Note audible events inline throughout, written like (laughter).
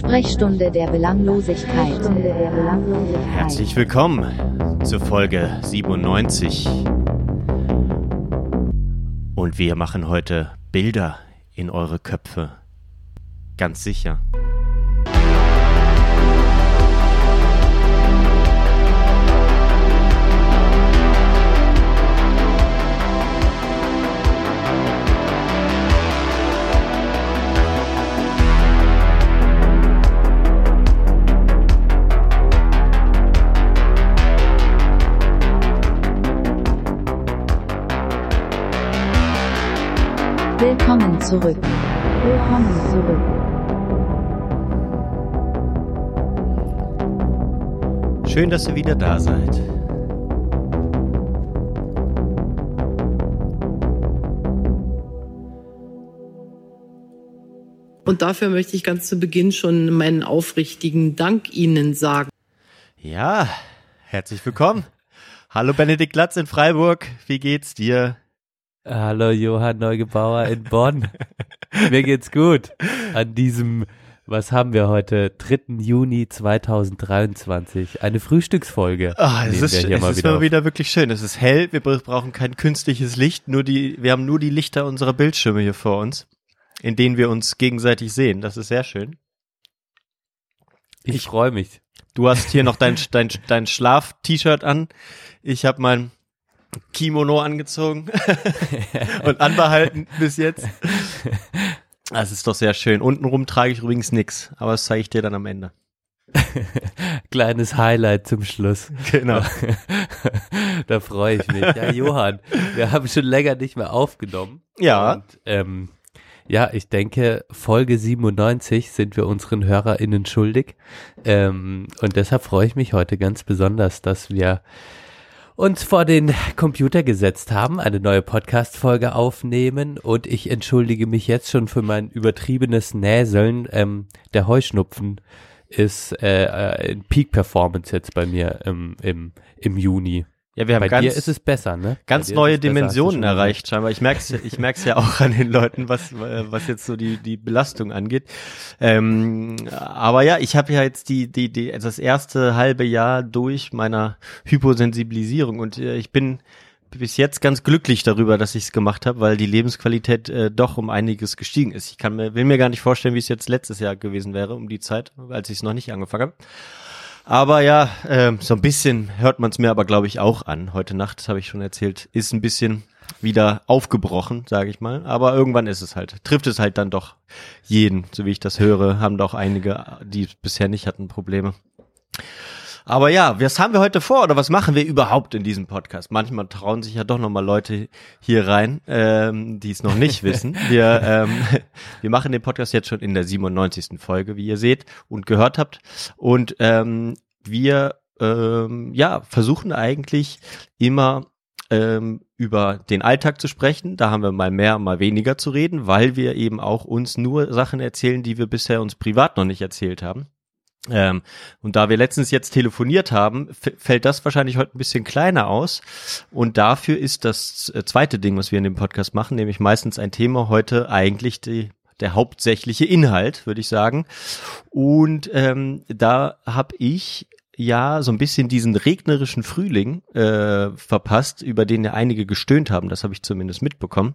Sprechstunde der Belanglosigkeit. Herzlich willkommen zur Folge 97. Und wir machen heute Bilder in eure Köpfe. Ganz sicher. Zurück. Willkommen zurück. Schön, dass ihr wieder da seid. Und dafür möchte ich ganz zu Beginn schon meinen aufrichtigen Dank Ihnen sagen. Ja, herzlich willkommen. Hallo Benedikt Latz in Freiburg. Wie geht's dir? Hallo Johann Neugebauer in Bonn. (laughs) Mir geht's gut. An diesem, was haben wir heute? 3. Juni 2023. Eine Frühstücksfolge. Ah, es ist, es mal ist wieder mal wieder wirklich schön. Es ist hell. Wir brauchen kein künstliches Licht. Nur die, wir haben nur die Lichter unserer Bildschirme hier vor uns, in denen wir uns gegenseitig sehen. Das ist sehr schön. Ich freue mich. Du hast hier noch dein, dein, dein Schlaf-T-Shirt an. Ich habe mein Kimono angezogen (laughs) und anbehalten bis jetzt. Das ist doch sehr schön. Untenrum trage ich übrigens nix, aber das zeige ich dir dann am Ende. (laughs) Kleines Highlight zum Schluss. Genau. (laughs) da freue ich mich. Ja, Johann, wir haben schon länger nicht mehr aufgenommen. Ja. Und, ähm, ja, ich denke, Folge 97 sind wir unseren HörerInnen schuldig. Ähm, und deshalb freue ich mich heute ganz besonders, dass wir uns vor den Computer gesetzt haben, eine neue Podcast-Folge aufnehmen und ich entschuldige mich jetzt schon für mein übertriebenes Näseln. Ähm, der Heuschnupfen ist äh, äh, in Peak-Performance jetzt bei mir im, im, im Juni. Ja, wir haben Bei ganz, dir ist es besser, ne? ganz neue besser, Dimensionen schon erreicht scheinbar. Ich merk's, ich merk's ja auch an den Leuten, was, was jetzt so die, die Belastung angeht. Ähm, aber ja, ich habe ja jetzt die, die, die, das erste halbe Jahr durch meiner Hyposensibilisierung und äh, ich bin bis jetzt ganz glücklich darüber, dass ich es gemacht habe, weil die Lebensqualität äh, doch um einiges gestiegen ist. Ich kann mir, will mir gar nicht vorstellen, wie es jetzt letztes Jahr gewesen wäre, um die Zeit, als ich es noch nicht angefangen habe. Aber ja, ähm, so ein bisschen hört man es mir aber, glaube ich, auch an. Heute Nacht, das habe ich schon erzählt, ist ein bisschen wieder aufgebrochen, sage ich mal. Aber irgendwann ist es halt, trifft es halt dann doch jeden, so wie ich das höre, haben doch einige, die bisher nicht hatten, Probleme. Aber ja, was haben wir heute vor oder was machen wir überhaupt in diesem Podcast? Manchmal trauen sich ja doch noch mal Leute hier rein, ähm, die es noch nicht (laughs) wissen. Wir, ähm, (laughs) wir machen den Podcast jetzt schon in der 97. Folge, wie ihr seht und gehört habt. Und ähm, wir ähm, ja versuchen eigentlich immer ähm, über den Alltag zu sprechen. Da haben wir mal mehr, mal weniger zu reden, weil wir eben auch uns nur Sachen erzählen, die wir bisher uns privat noch nicht erzählt haben. Ähm, und da wir letztens jetzt telefoniert haben, fällt das wahrscheinlich heute ein bisschen kleiner aus. Und dafür ist das äh, zweite Ding, was wir in dem Podcast machen, nämlich meistens ein Thema heute eigentlich die, der hauptsächliche Inhalt, würde ich sagen. Und ähm, da habe ich ja so ein bisschen diesen regnerischen Frühling äh, verpasst, über den ja einige gestöhnt haben, das habe ich zumindest mitbekommen,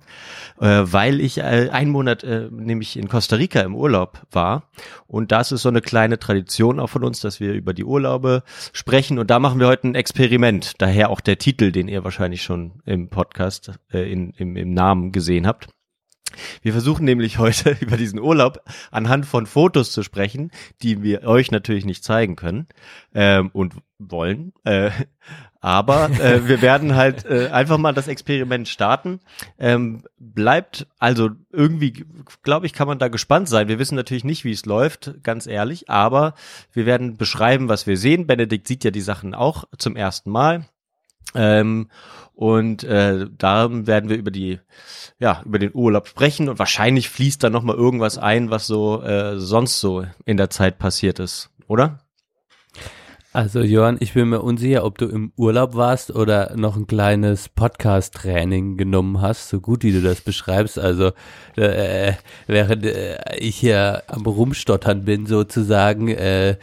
äh, weil ich äh, einen Monat äh, nämlich in Costa Rica im Urlaub war. Und das ist so eine kleine Tradition auch von uns, dass wir über die Urlaube sprechen. Und da machen wir heute ein Experiment, daher auch der Titel, den ihr wahrscheinlich schon im Podcast äh, in, im, im Namen gesehen habt. Wir versuchen nämlich heute (laughs) über diesen Urlaub anhand von Fotos zu sprechen, die wir euch natürlich nicht zeigen können ähm, und wollen. Äh, aber äh, wir werden halt äh, einfach mal das Experiment starten. Ähm, bleibt also irgendwie, glaube ich, kann man da gespannt sein. Wir wissen natürlich nicht, wie es läuft, ganz ehrlich, aber wir werden beschreiben, was wir sehen. Benedikt sieht ja die Sachen auch zum ersten Mal. Ähm, und äh, da werden wir über die, ja, über den Urlaub sprechen und wahrscheinlich fließt da noch mal irgendwas ein, was so äh, sonst so in der Zeit passiert ist, oder? Also Johann, ich bin mir unsicher, ob du im Urlaub warst oder noch ein kleines Podcast-Training genommen hast, so gut wie du das beschreibst. Also äh, während äh, ich hier am Rumstottern bin sozusagen, äh,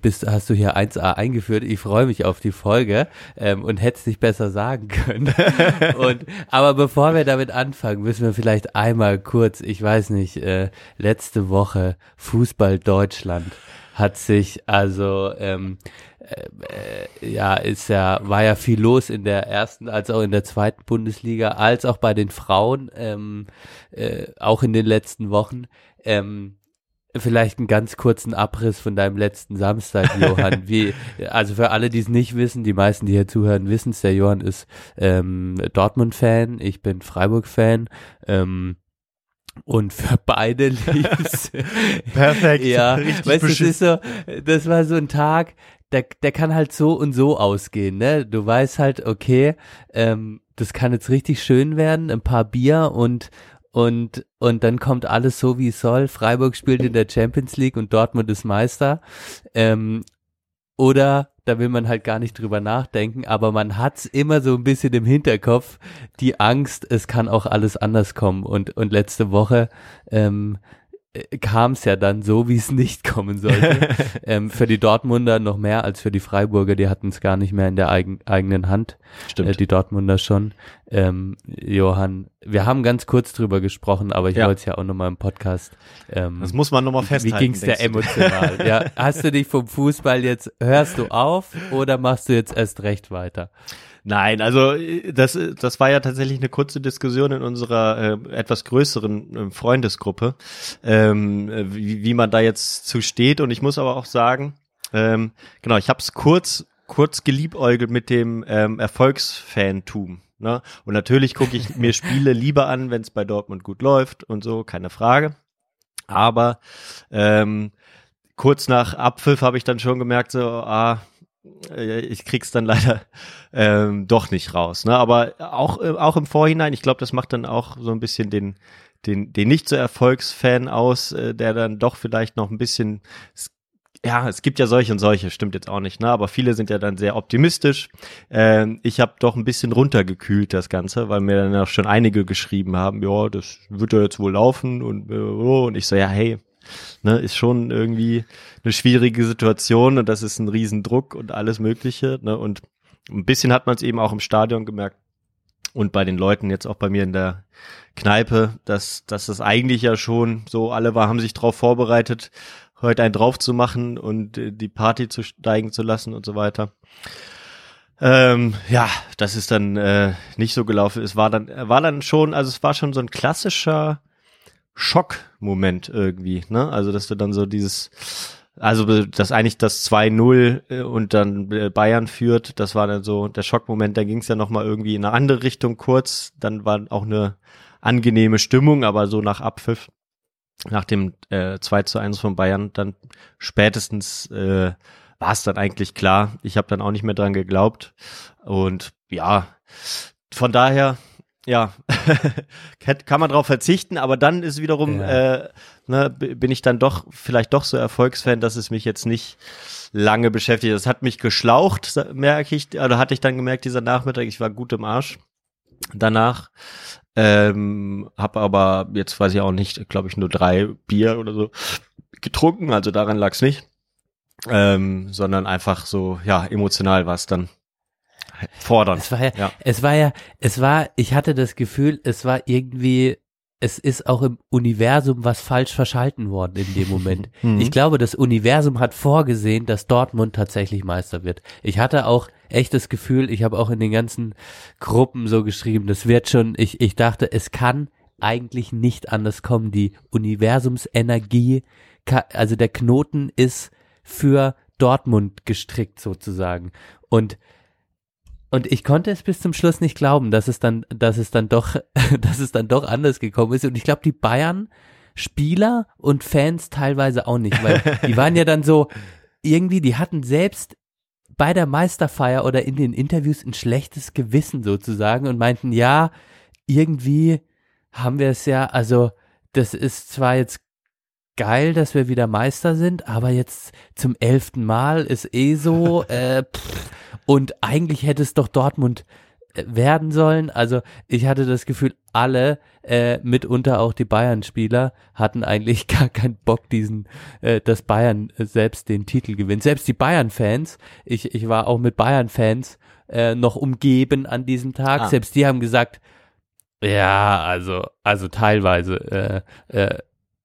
bist, hast du hier 1a eingeführt. Ich freue mich auf die Folge ähm, und hätte es nicht besser sagen können. (laughs) und, aber bevor wir damit anfangen, müssen wir vielleicht einmal kurz, ich weiß nicht, äh, letzte Woche Fußball Deutschland hat sich also ähm, äh, ja ist ja war ja viel los in der ersten als auch in der zweiten Bundesliga als auch bei den Frauen ähm, äh, auch in den letzten Wochen ähm, Vielleicht einen ganz kurzen Abriss von deinem letzten Samstag, Johann. (laughs) Wie, also für alle, die es nicht wissen, die meisten, die hier zuhören, wissen es, der Johann ist ähm, Dortmund-Fan, ich bin Freiburg-Fan. Ähm, und für beide (laughs) lief's. Perfekt. ja, weißt du, das ist so, das war so ein Tag, der, der kann halt so und so ausgehen, ne? Du weißt halt, okay, ähm, das kann jetzt richtig schön werden, ein paar Bier und und und dann kommt alles so wie es soll. Freiburg spielt in der Champions League und Dortmund ist Meister. Ähm, oder da will man halt gar nicht drüber nachdenken, aber man hat's immer so ein bisschen im Hinterkopf, die Angst, es kann auch alles anders kommen. Und, und letzte Woche ähm, äh, kam es ja dann so, wie es nicht kommen sollte. (laughs) ähm, für die Dortmunder noch mehr als für die Freiburger, die hatten es gar nicht mehr in der eigen, eigenen Hand. Stimmt. Äh, die Dortmunder schon. Ähm, Johann, wir haben ganz kurz drüber gesprochen, aber ich Ja. wollte es ja auch nochmal im Podcast. Ähm, Das muss man nochmal festhalten. wie ging's dir denkst du? emotional? ja, (laughs) hast du dich vom Fußball jetzt, hörst du auf oder machst du jetzt erst recht weiter? Nein, also äh, das, äh, das war ja tatsächlich eine kurze Diskussion in unserer äh, etwas größeren äh, Freundesgruppe, ähm, äh, wie, wie man da jetzt zu steht. Und ich muss aber auch sagen, ähm, genau, ich habe es kurz, kurz geliebäugelt mit dem ähm, Erfolgsfantum. Ne? Und natürlich gucke ich mir Spiele (laughs) lieber an, wenn es bei Dortmund gut läuft und so, keine Frage. Aber ähm, kurz nach Abpfiff habe ich dann schon gemerkt, so, ah, ich krieg's dann leider (laughs) ähm, doch nicht raus. Ne? Aber auch, äh, auch im Vorhinein, ich glaube, das macht dann auch so ein bisschen den, den, den nicht so Erfolgsfan aus, äh, der dann doch vielleicht noch ein bisschen, ja, es gibt ja solche und solche, stimmt jetzt auch nicht, ne? Aber viele sind ja dann sehr optimistisch. Ähm, ich habe doch ein bisschen runtergekühlt das Ganze, weil mir dann auch schon einige geschrieben haben, ja, das wird ja jetzt wohl laufen und äh, und ich so, ja, hey, ne, ist schon irgendwie eine schwierige Situation und das ist ein Riesendruck und alles Mögliche. Ne? Und ein bisschen hat man es eben auch im Stadion gemerkt und bei den Leuten jetzt auch bei mir in der Kneipe, dass, dass das eigentlich ja schon so, alle war, haben sich drauf vorbereitet, heute einen drauf zu machen und äh, die Party zu steigen zu lassen und so weiter. Ähm, ja, das ist dann äh, nicht so gelaufen. Es war dann, war dann schon, also es war schon so ein klassischer Schockmoment irgendwie, ne? Also, dass du dann so dieses, also dass eigentlich das 2-0 äh, und dann äh, Bayern führt, das war dann so der Schockmoment, da ging es ja nochmal irgendwie in eine andere Richtung kurz, dann war auch eine angenehme Stimmung, aber so nach Abpfiff, nach dem äh, 2 zu 1 von Bayern, dann spätestens äh, war es dann eigentlich klar. Ich habe dann auch nicht mehr dran geglaubt. Und ja, von daher, ja, (laughs) kann man drauf verzichten, aber dann ist wiederum, Ja. äh, ne, bin ich dann doch vielleicht doch so Erfolgsfan, dass es mich jetzt nicht lange beschäftigt. Das hat mich geschlaucht, merke ich, oder hatte ich dann gemerkt, dieser Nachmittag, ich war gut im Arsch danach. Ähm, habe aber jetzt weiß ich auch nicht, glaube ich, nur drei Bier oder so getrunken, also daran lag's nicht. Ähm, sondern einfach so, ja, emotional war es dann fordern. Es war ja, Ja. es war ja, es war, ich hatte das Gefühl, es war irgendwie, es ist auch im Universum was falsch verschalten worden in dem Moment. (laughs) Mhm. Ich glaube, das Universum hat vorgesehen, dass Dortmund tatsächlich Meister wird. Ich hatte auch echt das Gefühl, ich habe auch in den ganzen Gruppen so geschrieben, das wird schon, ich, ich dachte, es kann eigentlich nicht anders kommen. Die Universumsenergie, also der Knoten ist für Dortmund gestrickt sozusagen. Und und ich konnte es bis zum Schluss nicht glauben, dass es dann, dass es dann doch, (laughs) dass es dann doch anders gekommen ist. Und ich glaube, die Bayern Spieler und Fans teilweise auch nicht, weil (laughs) die waren ja dann so irgendwie, die hatten selbst bei der Meisterfeier oder in den Interviews ein schlechtes Gewissen sozusagen und meinten, ja, irgendwie haben wir es ja, also das ist zwar jetzt geil, dass wir wieder Meister sind, aber jetzt zum elften Mal ist eh so, (laughs) äh, pff, und eigentlich hätte es doch Dortmund äh, werden sollen. Also ich hatte das Gefühl, alle, äh, mitunter auch die Bayern-Spieler, hatten eigentlich (laughs) gar keinen Bock, diesen, äh, dass Bayern äh, selbst den Titel gewinnt. Selbst die Bayern-Fans, ich, ich war auch mit Bayern-Fans äh, noch umgeben an diesem Tag, Ah. selbst die haben gesagt, ja, also, also teilweise, äh, äh,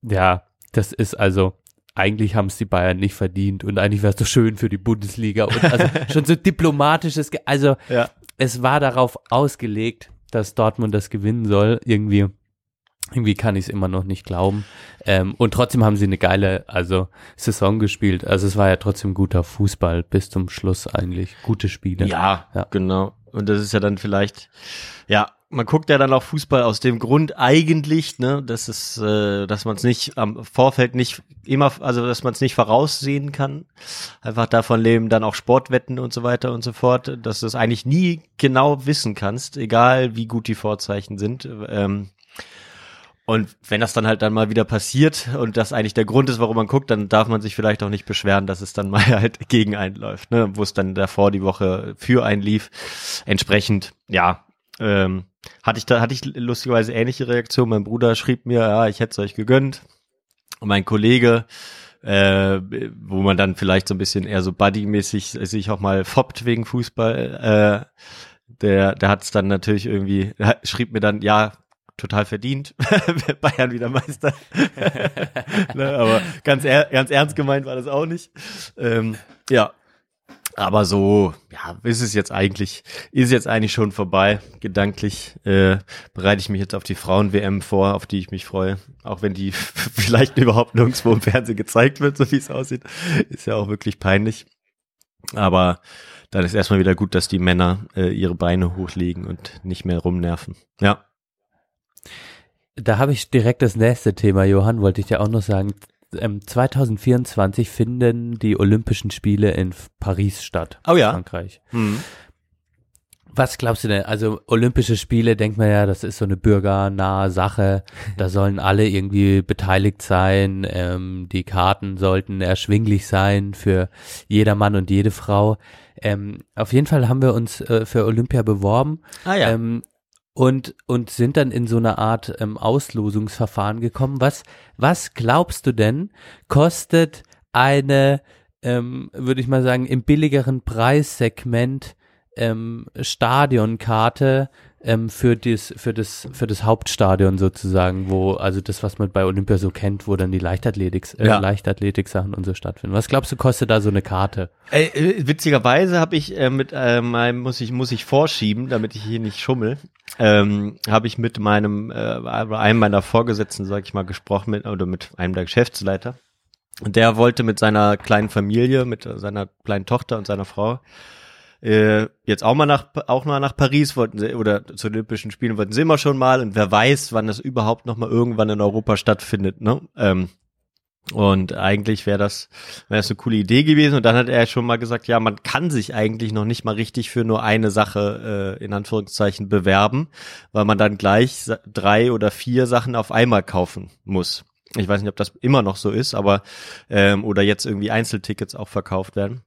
ja, das ist also, eigentlich haben es die Bayern nicht verdient und eigentlich wäre es doch schön für die Bundesliga und also (laughs) schon so diplomatisches, Ge also Ja. es war darauf ausgelegt, dass Dortmund das gewinnen soll. Irgendwie, irgendwie kann ich es immer noch nicht glauben. Ähm, und trotzdem haben sie eine geile, also Saison gespielt. Also es war ja trotzdem guter Fußball bis zum Schluss eigentlich. Gute Spiele. Ja, Ja. genau. Und das ist ja dann vielleicht, ja, man guckt ja dann auch Fußball aus dem Grund eigentlich, ne, dass es, äh, dass man es nicht am Vorfeld nicht immer, also dass man es nicht voraussehen kann. Einfach davon leben dann auch Sportwetten und so weiter und so fort, dass du es eigentlich nie genau wissen kannst, egal wie gut die Vorzeichen sind. Ähm, und wenn das dann halt dann mal wieder passiert und das eigentlich der Grund ist, warum man guckt, dann darf man sich vielleicht auch nicht beschweren, dass es dann (laughs) mal halt gegen einen läuft, ne? wo es dann davor die Woche für einen lief. Entsprechend, ja, ähm, hatte ich da, hatte ich lustigerweise ähnliche Reaktion. Mein Bruder schrieb mir, ja, ich hätte es euch gegönnt. Und mein Kollege, äh, wo man dann vielleicht so ein bisschen eher so buddy-mäßig sich auch mal foppt wegen Fußball, äh, der, der hat es dann natürlich irgendwie, schrieb mir dann, ja, total verdient, (laughs) Bayern wieder Meister. (laughs) ne, aber ganz, er, ganz ernst gemeint war das auch nicht. Ähm, ja, aber so, ja, ist es jetzt eigentlich, ist jetzt eigentlich schon vorbei. Gedanklich äh, bereite ich mich jetzt auf die Frauen-WM vor, auf die ich mich freue. Auch wenn die (laughs) vielleicht überhaupt nirgendwo im Fernsehen gezeigt wird, so wie es aussieht. Ist ja auch wirklich peinlich. Aber dann ist erstmal wieder gut, dass die Männer äh, ihre Beine hochlegen und nicht mehr rumnerven. Ja. Da habe ich direkt das nächste Thema, Johann, wollte ich dir auch noch sagen. Ähm, 2024 finden die Olympischen Spiele in Paris statt. Oh ja. Frankreich. Hm. Was glaubst du denn? Also Olympische Spiele, denkt man ja, das ist so eine bürgernahe Sache. Da sollen alle irgendwie beteiligt sein. Ähm, die Karten sollten erschwinglich sein für jeder Mann und jede Frau. Ähm, auf jeden Fall haben wir uns äh, für Olympia beworben Ah ja. ähm, und und sind dann in so eine Art ähm, Auslosungsverfahren gekommen. Was was glaubst du denn kostet eine, ähm, würde ich mal sagen, im billigeren Preissegment ähm, Stadionkarte ähm, für das für das für das Hauptstadion sozusagen, wo also das was man bei Olympia so kennt, wo dann die Leichtathletik äh, Ja. Leichtathletik und so stattfinden. Was glaubst du kostet da so eine Karte? Äh, äh, witzigerweise habe ich äh, mit äh, meinem muss ich muss ich vorschieben, damit ich hier nicht schummel. Ähm, habe ich mit meinem äh, einem meiner Vorgesetzten, sag ich mal, gesprochen mit oder mit einem der Geschäftsleiter. Und der wollte mit seiner kleinen Familie, mit seiner kleinen Tochter und seiner Frau äh, jetzt auch mal nach auch mal nach Paris wollten sie oder zu Olympischen Spielen wollten sie immer schon mal und wer weiß, wann das überhaupt noch mal irgendwann in Europa stattfindet, ne? Ähm, und eigentlich wäre das, wäre das eine coole Idee gewesen. Und dann hat er schon mal gesagt, ja, man kann sich eigentlich noch nicht mal richtig für nur eine Sache äh, in Anführungszeichen bewerben, weil man dann gleich drei oder vier Sachen auf einmal kaufen muss. Ich weiß nicht, ob das immer noch so ist, aber ähm, oder jetzt irgendwie Einzeltickets auch verkauft werden.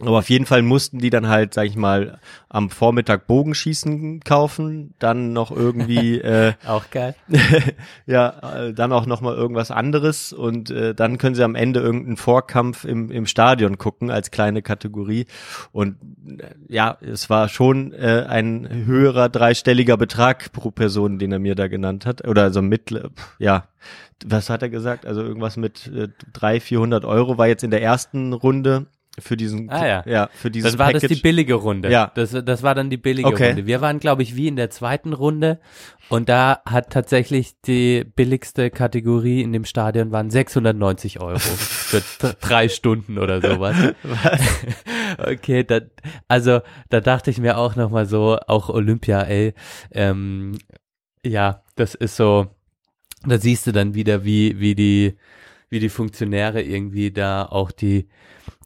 Aber auf jeden Fall mussten die dann halt, sag ich mal, am Vormittag Bogenschießen kaufen, dann noch irgendwie (laughs) äh, Auch geil. (laughs) ja, äh, dann auch noch mal irgendwas anderes und äh, dann können sie am Ende irgendeinen Vorkampf im, im Stadion gucken als kleine Kategorie und äh, ja, es war schon äh, ein höherer dreistelliger Betrag pro Person, den er mir da genannt hat oder so mit, ja, was hat er gesagt? Also irgendwas mit äh, 300, 400 Euro war jetzt in der ersten Runde für diesen, Ah, ja. ja für dieses Das war das Package. die billige Runde. Ja. Das, das war dann die billige Okay. Runde. Wir waren, glaube ich, wie in der zweiten Runde. Und da hat tatsächlich die billigste Kategorie in dem Stadion waren 690 Euro (laughs) für drei Stunden oder sowas. (laughs) okay, da, also da dachte ich mir auch nochmal so, auch Olympia, ey, ähm, ja, das ist so, da siehst du dann wieder, wie, wie die, wie die Funktionäre irgendwie da auch die,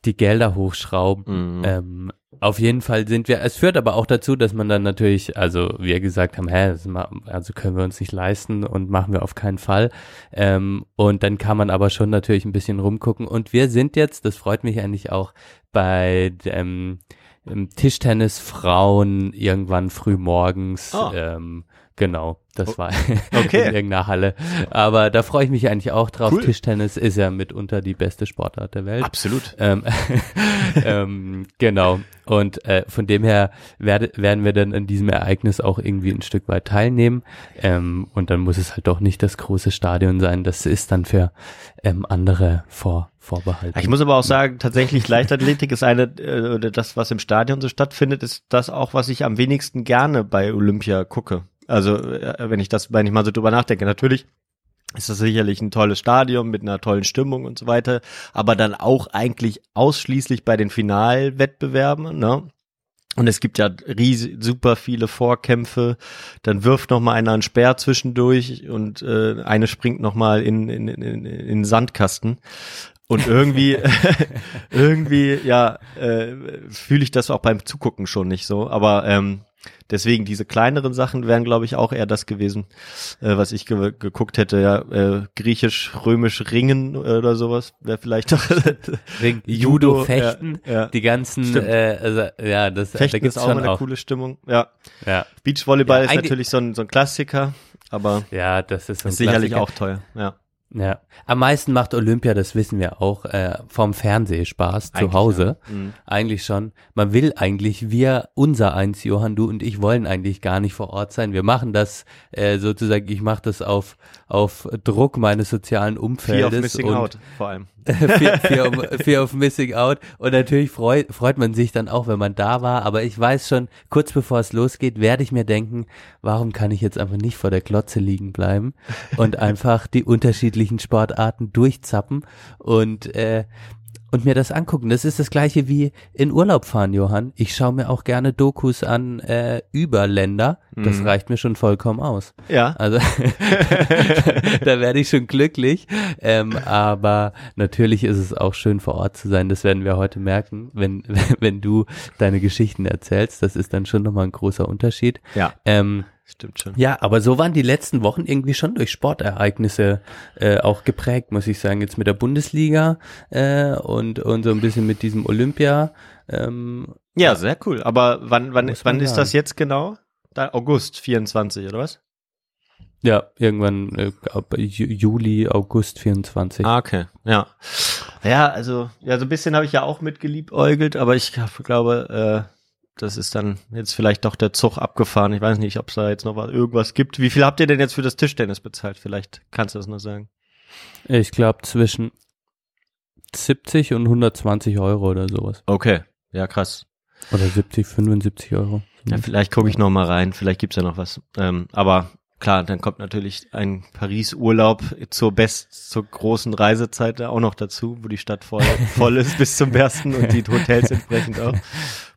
die Gelder hochschrauben. Mhm. Ähm, Auf jeden Fall sind wir, es führt aber auch dazu, dass man dann natürlich, also wir gesagt haben, hä, das ma- also können wir uns nicht leisten und machen wir auf keinen Fall. Ähm, und dann kann man aber schon natürlich ein bisschen rumgucken. Und wir sind jetzt, das freut mich eigentlich auch, bei ähm, Tischtennis Frauen irgendwann früh morgens. Ah. Ähm, genau, das war (laughs) okay. in irgendeiner Halle. Aber da freue ich mich eigentlich auch drauf. Cool. Tischtennis ist ja mitunter die beste Sportart der Welt. Absolut. Ähm, (laughs) ähm, genau. Und äh, von dem her werde, werden wir dann an diesem Ereignis auch irgendwie ein Stück weit teilnehmen. Ähm, und dann muss es halt doch nicht das große Stadion sein. Das ist dann für ähm, andere vor, vorbehalten. Ich muss aber auch sagen, tatsächlich Leichtathletik ist eine, äh, oder das, was im Stadion so stattfindet, ist das auch, was ich am wenigsten gerne bei Olympia gucke. Also, äh, wenn ich das, wenn ich mal so drüber nachdenke, natürlich ist das sicherlich ein tolles Stadion mit einer tollen Stimmung und so weiter, aber dann auch eigentlich ausschließlich bei den Finalwettbewerben, ne? Und es gibt ja riesig, super viele Vorkämpfe. Dann wirft noch mal einer einen Speer zwischendurch und äh, eine springt noch mal in, in, in, in Sandkasten. Und irgendwie, (laughs) irgendwie, ja, äh, fühle ich das auch beim Zugucken schon nicht so. Aber ähm, deswegen diese kleineren Sachen wären, glaube ich, auch eher das gewesen, äh, was ich ge geguckt hätte. Ja, äh, griechisch-römisch Ringen oder sowas wäre vielleicht doch (laughs) Wegen Judo, Fechten, ja, ja. die ganzen, Stimmt. äh, also, ja, das da Fechten gibt's ist auch eine auch. coole Stimmung. Ja, Ja, Beachvolleyball ist natürlich so ein, so ein Klassiker, aber ja, das ist, ist sicherlich auch teuer. Ja, Ja, am meisten macht Olympia, das wissen wir auch, äh, vom Fernsehspaß zu Eigentlich, Hause. ja. Mhm. Eigentlich schon. Man will eigentlich, wir, unser eins, Johann, du und ich wollen eigentlich gar nicht vor Ort sein. Wir machen das äh, sozusagen, ich mache das auf, auf Druck meines sozialen Fear Umfeldes. of Missing und Out vor allem. Fear, Fear, of, Fear of Missing Out. Und natürlich freut, freut man sich dann auch, wenn man da war. Aber ich weiß schon, kurz bevor es losgeht, werde ich mir denken, warum kann ich jetzt einfach nicht vor der Glotze liegen bleiben und (laughs) einfach die unterschiedlichen Sportarten durchzappen und äh, und mir das angucken. Das ist das gleiche wie in Urlaub fahren, Johann. Ich schaue mir auch gerne Dokus an äh, über Länder. Das Mhm. reicht mir schon vollkommen aus. Ja, Also (laughs) da werde ich schon glücklich. Ähm, aber natürlich ist es auch schön vor Ort zu sein. Das werden wir heute merken, wenn, (laughs) wenn du deine Geschichten erzählst. Das ist dann schon nochmal ein großer Unterschied. ja, Ähm, stimmt schon. ja, aber so waren die letzten Wochen irgendwie schon durch Sportereignisse äh, auch geprägt, muss ich sagen. Jetzt mit der Bundesliga äh, und, und so ein bisschen mit diesem Olympia. Ähm, Ja, sehr cool. Aber wann, wann, wann ist das jetzt genau? Da, August 24, oder was? ja, irgendwann äh, Juli, August 24. Ah, okay. Ja. Ja, also, ja, so ein bisschen habe ich ja auch mitgeliebäugelt, aber ich glaube, äh, das ist dann jetzt vielleicht doch der Zug abgefahren. Ich weiß nicht, ob es da jetzt noch was, irgendwas gibt. Wie viel habt ihr denn jetzt für das Tischtennis bezahlt? Vielleicht kannst du das nur sagen. Ich glaube zwischen 70 und 120 Euro oder sowas. Okay. Ja, krass. Oder 70, 75 Euro. Ja, vielleicht gucke ich noch mal rein. Vielleicht gibt's ja noch was. Ähm, aber klar, dann kommt natürlich ein Paris-Urlaub zur best, zur großen Reisezeit da auch noch dazu, wo die Stadt voll, (laughs) voll ist bis zum Bersten und die Hotels entsprechend auch.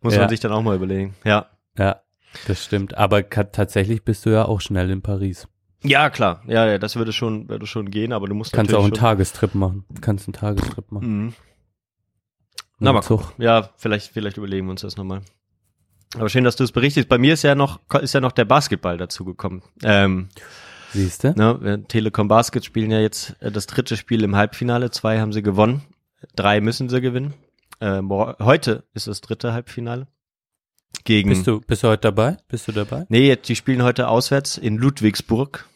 Muss Ja. man sich dann auch mal überlegen. Ja. Ja, das stimmt. Aber tatsächlich bist du ja auch schnell in Paris. Ja, klar. Ja, ja, das würde schon, würde schon gehen, aber du musst Kannst auch einen natürlich Tagestrip machen. Kannst einen Tagestrip machen. Mhm. Na, mal Zug. Ja, vielleicht, vielleicht überlegen wir uns das nochmal. Aber schön, dass du es berichtest. Bei mir ist ja noch, ist ja noch der Basketball dazugekommen. Ähm, Siehst du? Ne, Telekom Basket spielen ja jetzt äh, das dritte Spiel im Halbfinale. Zwei haben sie gewonnen. Drei müssen sie gewinnen. Äh, mor- heute ist das dritte Halbfinale. Gegen. Bist du, bist du heute dabei? Bist du dabei? Nee, jetzt, die spielen heute auswärts in Ludwigsburg.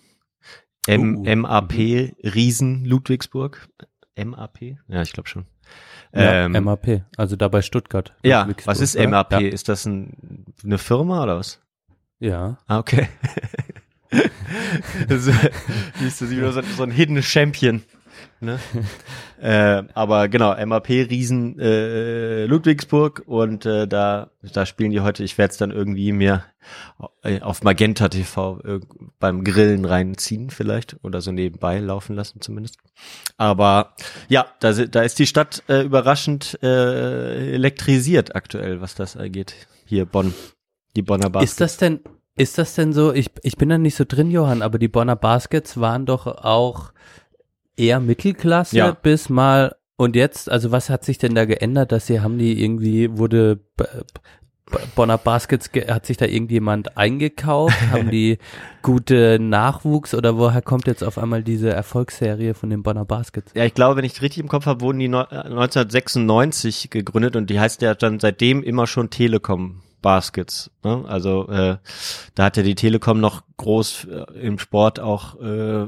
M Uh, MAP Riesen Ludwigsburg. MAP? Ja, ich glaube schon. Ja, Ähm, MAP. Also da bei Stuttgart. ja, was ist? MAP? Ja. Ist das ein, eine Firma oder was? ja. Ah, okay. (laughs) sie wieder so, so ein Hidden Champion. Ne? (laughs) äh, aber genau, MAP Riesen äh, Ludwigsburg und äh, da, da spielen die heute, ich werde es dann irgendwie mir äh, auf Magenta TV irg- beim Grillen reinziehen vielleicht oder so nebenbei laufen lassen zumindest. Aber ja, da, da ist die Stadt äh, überraschend äh, elektrisiert aktuell, was das angeht. Hier Bonn, die Bonner Basket. Ist das denn, ist das denn so, ich, ich bin da nicht so drin, Johann, aber die Bonner Baskets waren doch auch eher Mittelklasse Ja. bis mal Und jetzt, also was hat sich denn da geändert, dass sie haben die irgendwie, wurde Bonner Baskets, ge- hat sich da irgendjemand eingekauft? (laughs) haben die gute Nachwuchs oder woher kommt jetzt auf einmal diese Erfolgsserie von den Bonner Baskets? Ja, ich glaube, wenn ich richtig im Kopf habe, wurden die neu- äh, 1996 gegründet und die heißt ja dann seitdem immer schon Telekom Baskets. Ne? Also äh, da hat ja die Telekom noch groß äh, im Sport auch äh,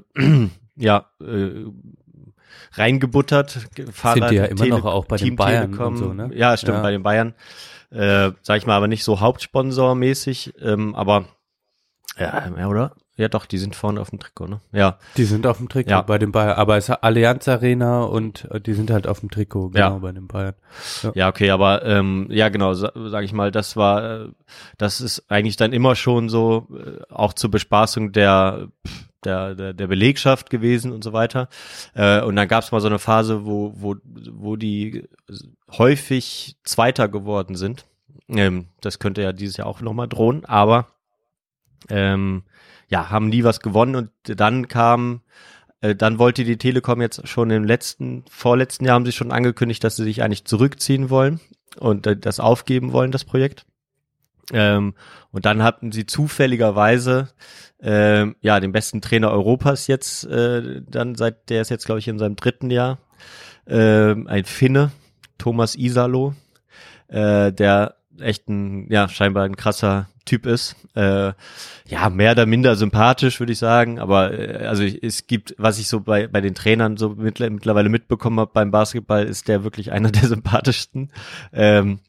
ja äh, reingebuttert. Sind die ja immer noch auch bei den Bayern und so, ne? Ja, stimmt, Ja. bei den Bayern. Äh, sag ich mal, aber nicht so Hauptsponsor-mäßig, ähm, aber ja, ja, oder? Ja, doch, die sind vorne auf dem Trikot, ne? Ja. Die sind auf dem Trikot Ja. bei den Bayern, aber es ist Allianz Arena und äh, die sind halt auf dem Trikot, genau, Ja. bei den Bayern. Ja, okay, aber ähm, ja, genau, sa sage ich mal, das war, äh, das ist eigentlich dann immer schon so äh, auch zur Bespaßung der der, der, der Belegschaft gewesen und so weiter. Äh, und dann gab es mal so eine Phase, wo, wo, wo die häufig Zweiter geworden sind. Ähm, das könnte ja dieses Jahr auch nochmal drohen, aber ähm, ja, haben nie was gewonnen und dann kam, äh, dann wollte die Telekom jetzt schon im letzten, vorletzten Jahr haben sie schon angekündigt, dass sie sich eigentlich zurückziehen wollen und das aufgeben wollen, das Projekt. Ähm, und dann hatten sie zufälligerweise ähm, ja den besten Trainer Europas jetzt äh, dann seit der ist jetzt glaube ich in seinem dritten Jahr. Ähm, ein Finne Thomas Isalo äh, der echt ein ja scheinbar ein krasser Typ ist. Äh, ja mehr oder minder sympathisch würde ich sagen aber äh, also es gibt was ich so bei bei den Trainern so mittler- mittlerweile mitbekommen habe beim Basketball ist der wirklich einer der (laughs) sympathischsten. Ähm,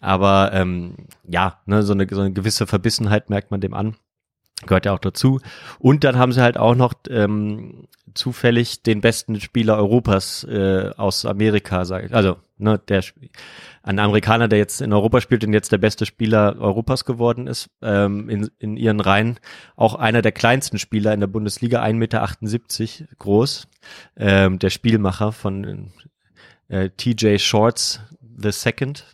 aber ähm, ja, ne, so, eine, so eine gewisse Verbissenheit merkt man dem an. Gehört ja auch dazu. Und dann haben sie halt auch noch ähm, zufällig den besten Spieler Europas äh, aus Amerika, sage ich. Also, ne, der ein Amerikaner, der jetzt in Europa spielt und jetzt der beste Spieler Europas geworden ist, ähm, in, in ihren Reihen. Auch einer der kleinsten Spieler in der Bundesliga, 1,78 Meter groß. Ähm, der Spielmacher von äh, TJ Shorts the Second.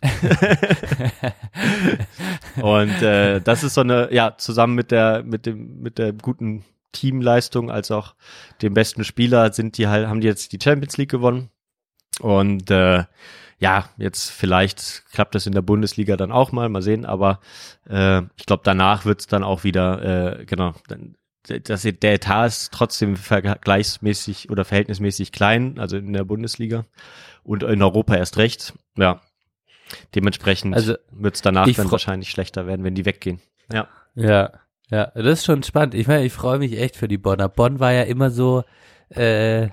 Und äh, das ist so eine, ja, zusammen mit der, mit dem, mit der guten Teamleistung als auch dem besten Spieler sind die halt, haben die jetzt die Champions League gewonnen. Und äh, ja, jetzt vielleicht klappt das in der Bundesliga dann auch mal, mal sehen, aber äh, ich glaube, danach wird's dann auch wieder, äh, genau, dann, das, der Etat ist trotzdem vergleichsmäßig oder verhältnismäßig klein, also in der Bundesliga und in Europa erst recht. Ja, dementsprechend Also, wird's danach ich dann wahrscheinlich schlechter werden, wenn die weggehen. Ja. Ja, ja, das ist schon spannend. Ich meine, ich freue mich echt für die Bonner. Bonn war ja immer so, äh,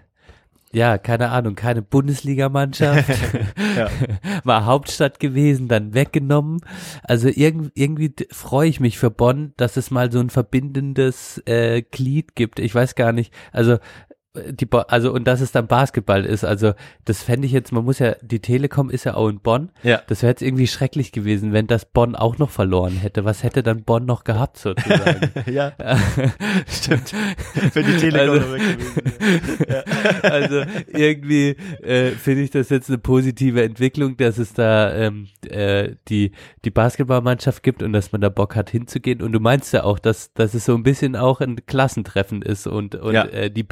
ja, keine Ahnung, keine Bundesligamannschaft, (laughs) Ja. (laughs) war Hauptstadt gewesen, dann weggenommen. Also irg irgendwie d- freue ich mich für Bonn, dass es mal so ein verbindendes äh, Glied gibt. Ich weiß gar nicht, also die Bo also und dass es dann Basketball ist. Also das fände ich jetzt, man muss ja, die Telekom ist ja auch in Bonn. Ja. Das wäre jetzt irgendwie schrecklich gewesen, wenn das Bonn auch noch verloren hätte. Was hätte dann Bonn noch gehabt sozusagen? (laughs) ja, (laughs) stimmt. Wenn die Telekom Also- weg gewesen wäre. (laughs) also irgendwie äh, finde ich das jetzt eine positive Entwicklung, dass es da ähm, äh, die die Basketballmannschaft gibt und dass man da Bock hat hinzugehen. Und du meinst ja auch, dass dass es so ein bisschen auch ein Klassentreffen ist und und Ja. äh, die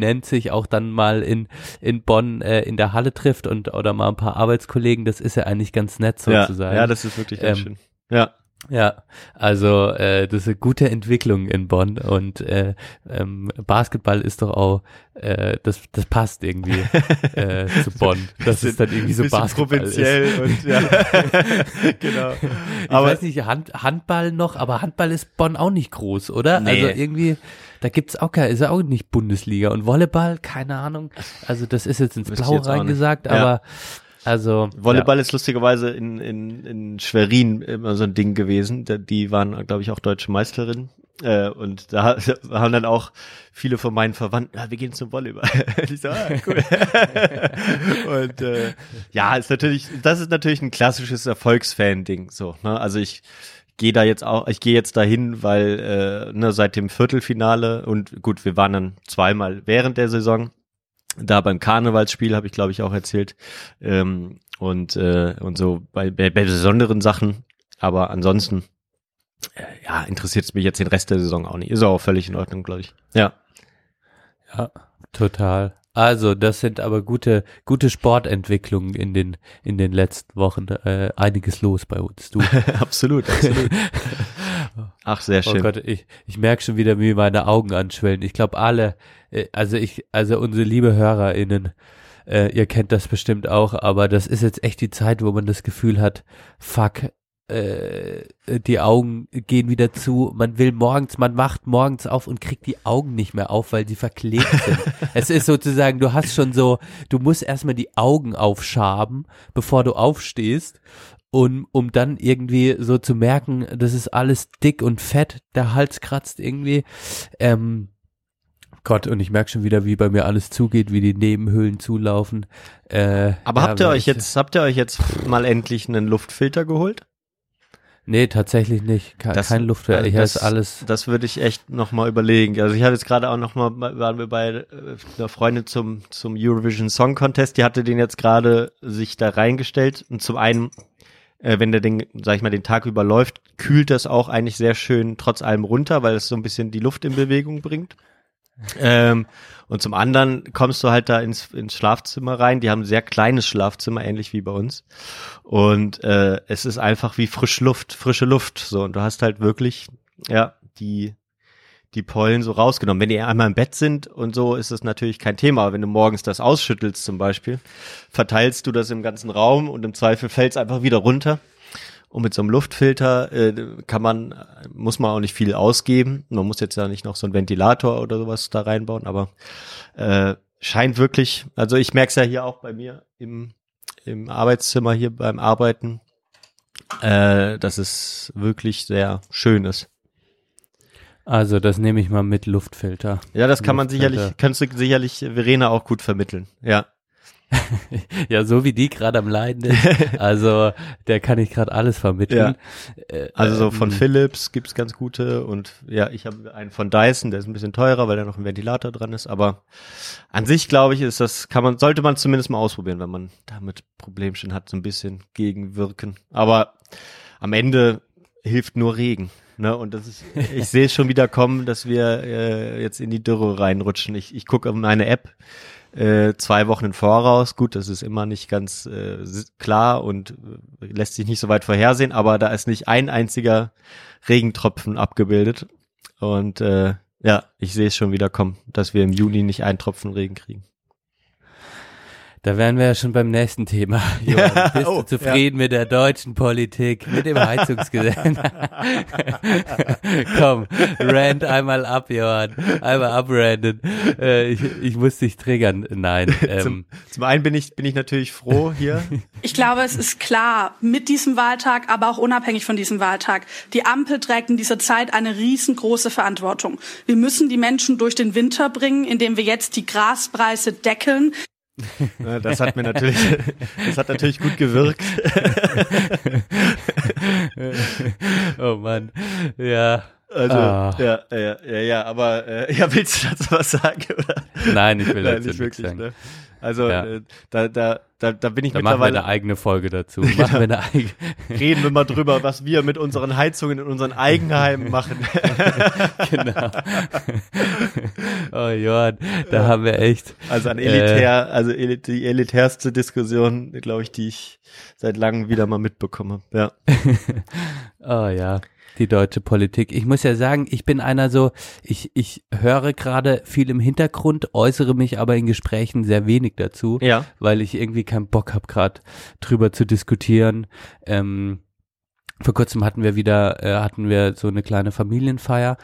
B-Prominenz sich auch dann mal in in Bonn äh, in der Halle trifft und oder mal ein paar Arbeitskollegen. Das ist ja eigentlich ganz nett Ja, sozusagen. ja, das ist wirklich ganz Ähm, schön. Ja, Ja, also äh, das ist eine gute Entwicklung in Bonn und äh, ähm, Basketball ist doch auch, äh, das, das passt irgendwie äh, (laughs) zu Bonn. Das ist dann irgendwie so Basketball provinziell ist. und ja, (laughs) (laughs) genau. Ich Aber weiß nicht, Hand, Handball noch, aber Handball ist Bonn auch nicht groß, oder? Nee. Also irgendwie, da gibt's auch kein, ist auch nicht Bundesliga und Volleyball, keine Ahnung. Also das ist jetzt ins Wüsste ich Blau jetzt auch nicht. reingesagt, Ja. Also Volleyball ist lustigerweise in, in, in Schwerin immer so ein Ding gewesen. Die waren, glaube ich, auch deutsche Meisterin. Äh, und da (laughs) haben dann auch viele von meinen Verwandten, ja, wir gehen zum Volleyball. (laughs) Und ich so, ah, cool. (laughs) und äh, ja, ist natürlich, das ist natürlich ein klassisches Erfolgsfan-Ding. So, ne? Also ich gehe da jetzt auch, ich gehe jetzt dahin, weil äh, ne, seit dem Viertelfinale und gut, wir waren dann zweimal während der Saison da beim Karnevalsspiel habe ich glaube ich auch erzählt ähm, und äh, und so bei, bei, bei besonderen Sachen aber ansonsten äh, ja interessiert es mich jetzt den Rest der Saison auch nicht ist auch völlig in Ordnung glaube ich ja Ja, total. Also, das sind aber gute, gute Sportentwicklungen in den, in den letzten Wochen. Äh, einiges los bei uns, du. (laughs) absolut, absolut. (laughs) Ach, sehr Oh schön. Gott, ich, ich merke schon wieder, wie meine Augen anschwellen. Ich glaube alle, äh, also ich, also unsere liebe HörerInnen, äh, ihr kennt das bestimmt auch, aber das ist jetzt echt die Zeit, wo man das Gefühl hat, fuck, äh, die Augen gehen wieder zu. Man will morgens, man wacht morgens auf und kriegt die Augen nicht mehr auf, weil sie verklebt sind. (laughs) es ist sozusagen, du hast schon so, du musst erstmal die Augen aufschaben, bevor du aufstehst. Und um dann irgendwie so zu merken, das ist alles dick und fett, der Hals kratzt irgendwie. Ähm, Gott, und ich merke schon wieder, wie bei mir alles zugeht, wie die Nebenhöhlen zulaufen. Äh, Aber ja, habt ihr euch ich- jetzt, habt ihr euch jetzt mal endlich einen Luftfilter geholt? Nee, tatsächlich nicht. Ke Das- kein Luftwehr. also Hier das- alles. Das würde ich echt noch mal überlegen. Also ich hatte jetzt gerade auch noch mal, waren wir bei äh, einer Freundin zum, zum Eurovision Song Contest, die hatte den jetzt gerade sich da reingestellt und zum einen, äh, wenn der den, sag ich mal, den Tag über läuft, kühlt das auch eigentlich sehr schön trotz allem runter, weil es so ein bisschen die Luft in Bewegung bringt. Ähm, und zum anderen kommst du halt da ins, ins Schlafzimmer rein. Die haben ein sehr kleines Schlafzimmer, ähnlich wie bei uns. Und äh, es ist einfach wie frisch Luft, frische Luft. So, und du hast halt wirklich, ja, die, die Pollen so rausgenommen. Wenn die einmal im Bett sind und so, ist das natürlich kein Thema. Aber wenn du morgens das ausschüttelst zum Beispiel, verteilst du das im ganzen Raum und im Zweifel fällt es einfach wieder runter. Und mit so einem Luftfilter äh, kann man, muss man auch nicht viel ausgeben. Man muss jetzt ja nicht noch so einen Ventilator oder sowas da reinbauen, aber äh, scheint wirklich, also ich merke es ja hier auch bei mir im, im Arbeitszimmer hier beim Arbeiten, äh, dass es wirklich sehr schön ist. Also, das nehme ich mal mit Luftfilter. Ja, das kann man sicherlich, kannst du sicherlich Verena auch gut vermitteln. Ja. (laughs) Ja, so wie die gerade am Leiden ist. (laughs) Also, der kann ich gerade alles vermitteln. Äh, Also so von ähm, Philips gibt's ganz gute und ja, ich habe einen von Dyson, der ist ein bisschen teurer, weil da noch ein Ventilator dran ist, aber an sich glaube ich, ist das kann man sollte man zumindest mal ausprobieren, wenn man damit Problemchen hat, so ein bisschen gegenwirken. Aber am Ende hilft nur Regen, ne? Und das ist ich sehe es schon wieder kommen, dass wir äh, jetzt in die Dürre reinrutschen. Ich ich gucke meine App äh, zwei Wochen im Voraus. Gut, das ist immer nicht ganz äh, klar und äh, lässt sich nicht so weit vorhersehen, aber da ist nicht ein einziger Regentropfen abgebildet. Und äh, ja, ich sehe es schon wieder kommen, dass wir im Juni nicht einen Tropfen Regen kriegen. Da wären wir ja schon beim nächsten Thema. (laughs) Johann, bist Oh, du zufrieden mit der deutschen Politik, mit dem Heizungsgesetz? (laughs) Komm, rant einmal ab, Johann. Einmal abranden. Äh, ich, ich muss dich triggern. Nein. (laughs) Ähm, Zum, zum einen bin ich bin ich natürlich froh hier. Ich glaube, es ist klar, mit diesem Wahltag, aber auch unabhängig von diesem Wahltag, die Ampel trägt in dieser Zeit eine riesengroße Verantwortung. Wir müssen die Menschen durch den Winter bringen, indem wir jetzt die Graspreise deckeln. Ja, Das hat mir natürlich, (laughs) das hat natürlich gut gewirkt. (laughs) oh Mann. Ja. Also Ah. ja, ja, ja, ja, aber äh, (laughs) ja, willst du dazu was sagen? Oder? Nein, ich will Nein, dazu nicht wirklich. sagen. Ne? Also Ja. äh, da, da, da, da bin ich Da machen wir mittlerweile. eine eigene Folge dazu. (laughs) Machen wir eine eigene. Reden wir mal drüber, was wir mit (laughs) unseren Heizungen in unseren Eigenheimen machen. genau. oh Johann, da haben wir echt. Also Äh. an elitär, also elit die elitärste Diskussion, glaube ich, die ich seit langem wieder mal mitbekomme. Ja. Oh ja, die deutsche Politik. Ich muss ja sagen, ich bin einer so, ich, ich höre gerade viel im Hintergrund, äußere mich aber in Gesprächen sehr wenig dazu, Ja. weil ich irgendwie keinen Bock habe, gerade drüber zu diskutieren. Ähm, vor kurzem hatten wir wieder, äh, hatten wir so eine kleine Familienfeier.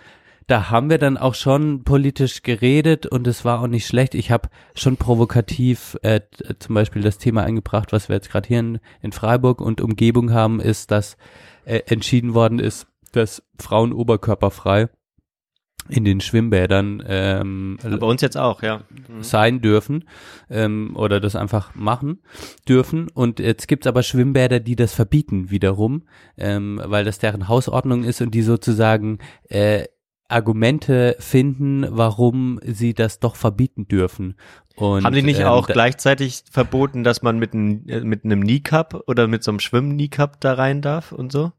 Da haben wir dann auch schon politisch geredet und es war auch nicht schlecht. Ich habe schon provokativ äh, zum Beispiel das Thema eingebracht, was wir jetzt gerade hier in, in Freiburg und Umgebung haben, ist, dass äh, entschieden worden ist, dass Frauen oberkörperfrei in den Schwimmbädern ähm, Bei uns jetzt auch, ja. sein dürfen ähm, oder das einfach machen dürfen. Und jetzt gibt's aber Schwimmbäder, die das verbieten wiederum, ähm, weil das deren Hausordnung ist und die sozusagen äh, Argumente finden, warum sie das doch verbieten dürfen. Und, Haben die nicht ähm, auch gleichzeitig verboten, dass man mit, einem- äh, mit einem Kneecap oder mit so einem Schwimm-Kneecap da rein darf und so?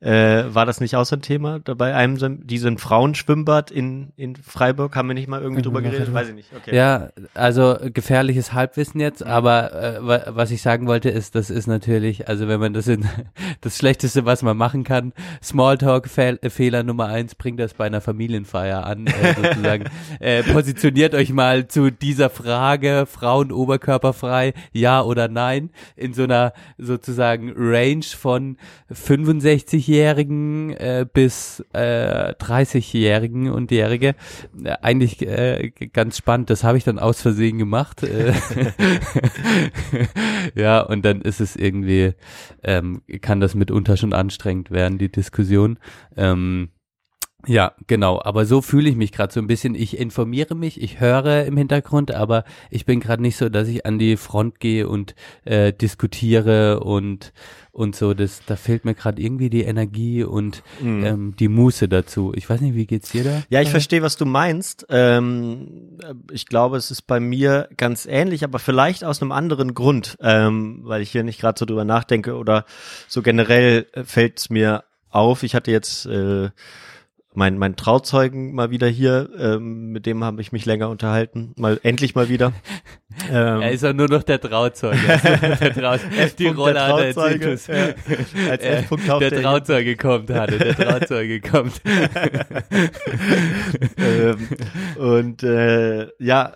Äh, war das nicht auch so ein Thema dabei einem diesem Frauenschwimmbad in, in Freiburg? Haben wir nicht mal irgendwie drüber geredet? Weiß ich nicht. Okay. Ja, also gefährliches Halbwissen jetzt, aber äh, wa- was ich sagen wollte ist, das ist natürlich, also wenn man das in (laughs) das Schlechteste, was man machen kann, Smalltalk-Fehler Nummer eins, bringt das bei einer Familienfeier an, äh, (laughs) sozusagen. äh, positioniert euch mal zu dieser Frage, Frauen oberkörperfrei, ja oder nein, in so einer sozusagen Range von 65-Jährigen äh, bis äh, 30-Jährigen und Jährige. Äh, eigentlich äh, ganz spannend. Das habe ich dann aus Versehen gemacht. Äh, (laughs) ja, und dann ist es irgendwie, ähm, kann das mitunter schon anstrengend werden, die Diskussion. Ähm, ja, genau. Aber so fühle ich mich gerade so ein bisschen. Ich informiere mich, ich höre im Hintergrund, aber ich bin gerade nicht so, dass ich an die Front gehe und äh, diskutiere und und so. Das, da fehlt mir gerade irgendwie die Energie und ähm, die Muße dazu. Ich weiß nicht, wie geht's dir da? Ja, ich verstehe, was du meinst. Ähm, ich glaube, es ist bei mir ganz ähnlich, aber vielleicht aus einem anderen Grund, ähm, weil ich hier nicht gerade so drüber nachdenke oder so generell fällt es mir auf. Ich hatte jetzt äh, mein, mein Trauzeugen mal wieder hier, ähm, mit dem habe ich mich länger unterhalten, mal endlich mal wieder. Ähm, (laughs) Er ist ja nur noch der Trauzeuge. Er der Trauzeuge. (laughs) die Rolle hat er. Als Äh, taucht der er. Trauzeuge kommt, Hanne, der Trauzeuge kommt. (laughs) ähm, und äh, ja,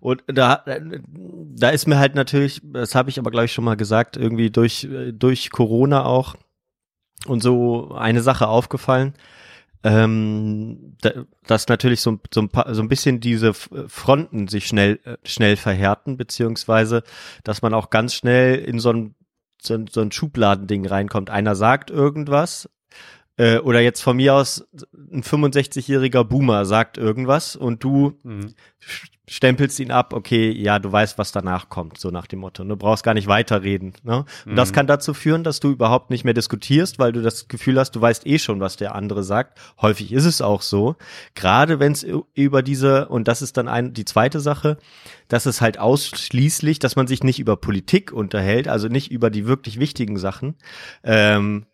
und da, da ist mir halt natürlich, das habe ich aber glaube ich schon mal gesagt, irgendwie durch, durch Corona auch und so eine Sache aufgefallen, ähm, da, dass natürlich so, so, ein paar, so ein bisschen diese Fronten sich schnell, äh, schnell verhärten, beziehungsweise, dass man auch ganz schnell in so ein, so ein, so ein Schubladending reinkommt. Einer sagt irgendwas, äh, oder jetzt von mir aus, ein 65-jähriger Boomer sagt irgendwas und du Mhm. stempelst ihn ab, okay, ja, du weißt, was danach kommt, so nach dem Motto. Du brauchst gar nicht weiterreden. Ne? Und das kann dazu führen, dass du überhaupt nicht mehr diskutierst, weil du das Gefühl hast, du weißt eh schon, was der andere sagt. Häufig ist es auch so. Gerade wenn es über diese, und das ist dann ein, die zweite Sache, dass es halt ausschließlich, dass man sich nicht über Politik unterhält, also nicht über die wirklich wichtigen Sachen, ähm,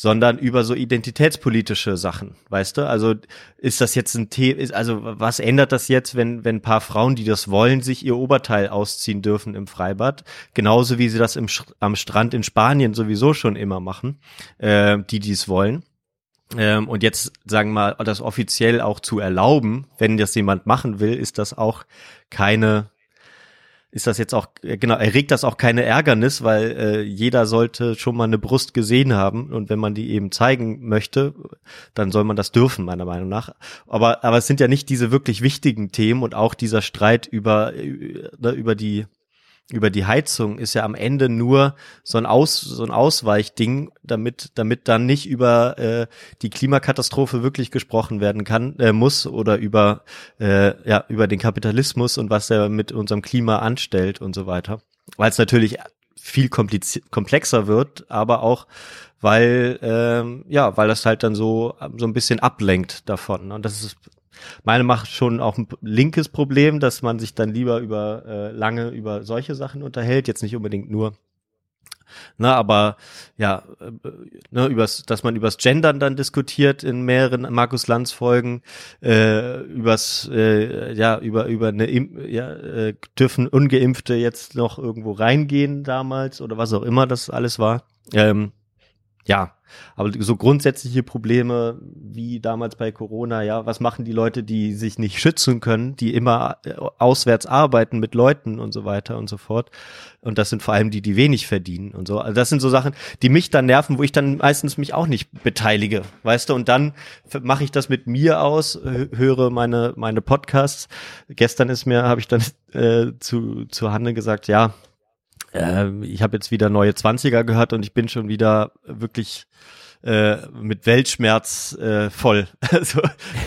sondern über so identitätspolitische Sachen, weißt du? Also ist das jetzt ein Thema, also was ändert das jetzt, wenn, wenn ein paar Frauen, die das wollen, sich ihr Oberteil ausziehen dürfen im Freibad? Genauso wie sie das im, am Strand in Spanien sowieso schon immer machen, äh, die dies wollen. Ähm, und jetzt sagen wir mal, das offiziell auch zu erlauben, wenn das jemand machen will, ist das auch keine ist das jetzt auch, äh, genau, erregt das auch keine Ärgernis, weil äh, jeder sollte schon mal eine Brust gesehen haben und wenn man die eben zeigen möchte, dann soll man das dürfen, meiner Meinung nach. Aber, aber es sind ja nicht diese wirklich wichtigen Themen und auch dieser Streit über, äh, über die über die Heizung ist ja am Ende nur so ein Aus so ein Ausweichding, damit damit dann nicht über äh, die Klimakatastrophe wirklich gesprochen werden kann äh, muss oder über äh, ja über den Kapitalismus und was er mit unserem Klima anstellt und so weiter, weil es natürlich viel komplexer wird, aber auch weil ähm, ja weil das halt dann so so ein bisschen ablenkt davon. Und das ist meine macht schon auch ein linkes Problem, dass man sich dann lieber über äh, lange über solche Sachen unterhält, jetzt nicht unbedingt nur na, aber ja, äh, ne, übers, dass man übers Gendern dann diskutiert in mehreren Markus Lanz Folgen, äh, übers, äh, ja, über über eine, Im- ja, äh, dürfen Ungeimpfte jetzt noch irgendwo reingehen damals oder was auch immer das alles war. Ähm, ja, aber so grundsätzliche Probleme wie damals bei Corona, ja, was machen die Leute, die sich nicht schützen können, die immer äh, auswärts arbeiten mit Leuten und so weiter und so fort. Und das sind vor allem die, die wenig verdienen und so. Also das sind so Sachen, die mich dann nerven, wo ich dann meistens mich auch nicht beteilige, weißt du? Und dann mache ich das mit mir aus, hö- höre meine meine Podcasts. Gestern ist mir, habe ich dann äh, zu zu Hanne gesagt, ja, ähm, ich habe jetzt wieder neue Zwanziger gehört und ich bin schon wieder wirklich äh, mit Weltschmerz äh, voll. (laughs) Also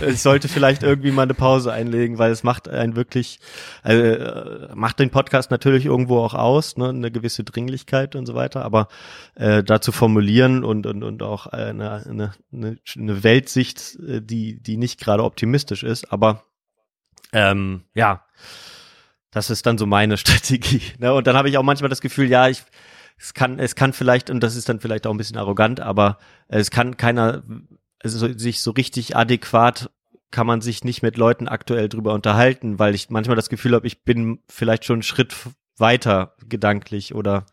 ich sollte vielleicht irgendwie mal eine Pause einlegen, weil es macht einen wirklich, äh, macht den Podcast natürlich irgendwo auch aus, ne, eine gewisse Dringlichkeit und so weiter, aber äh, da zu formulieren und, und, und auch eine, eine, eine, eine Weltsicht, äh, die, die nicht gerade optimistisch ist, aber ähm, ja, das ist dann so meine (laughs) Strategie. Ne? Und dann habe ich auch manchmal das Gefühl, ja, ich es kann, es kann vielleicht, und das ist dann vielleicht auch ein bisschen arrogant, aber es kann keiner also sich so richtig adäquat kann man sich nicht mit Leuten aktuell drüber unterhalten, weil ich manchmal das Gefühl habe, ich bin vielleicht schon einen Schritt weiter gedanklich oder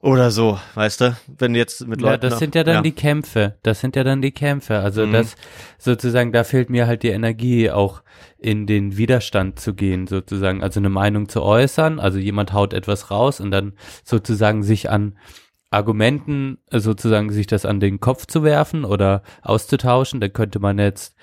oder so, weißt du, wenn jetzt mit Leuten. Ja, das sind ja dann ja. die Kämpfe. Das sind ja dann die Kämpfe. Also Mhm. das sozusagen, da fehlt mir halt die Energie, auch in den Widerstand zu gehen, sozusagen. Also eine Meinung zu äußern. Also jemand haut etwas raus und dann sozusagen sich an Argumenten sozusagen sich das an den Kopf zu werfen oder auszutauschen. Dann könnte man jetzt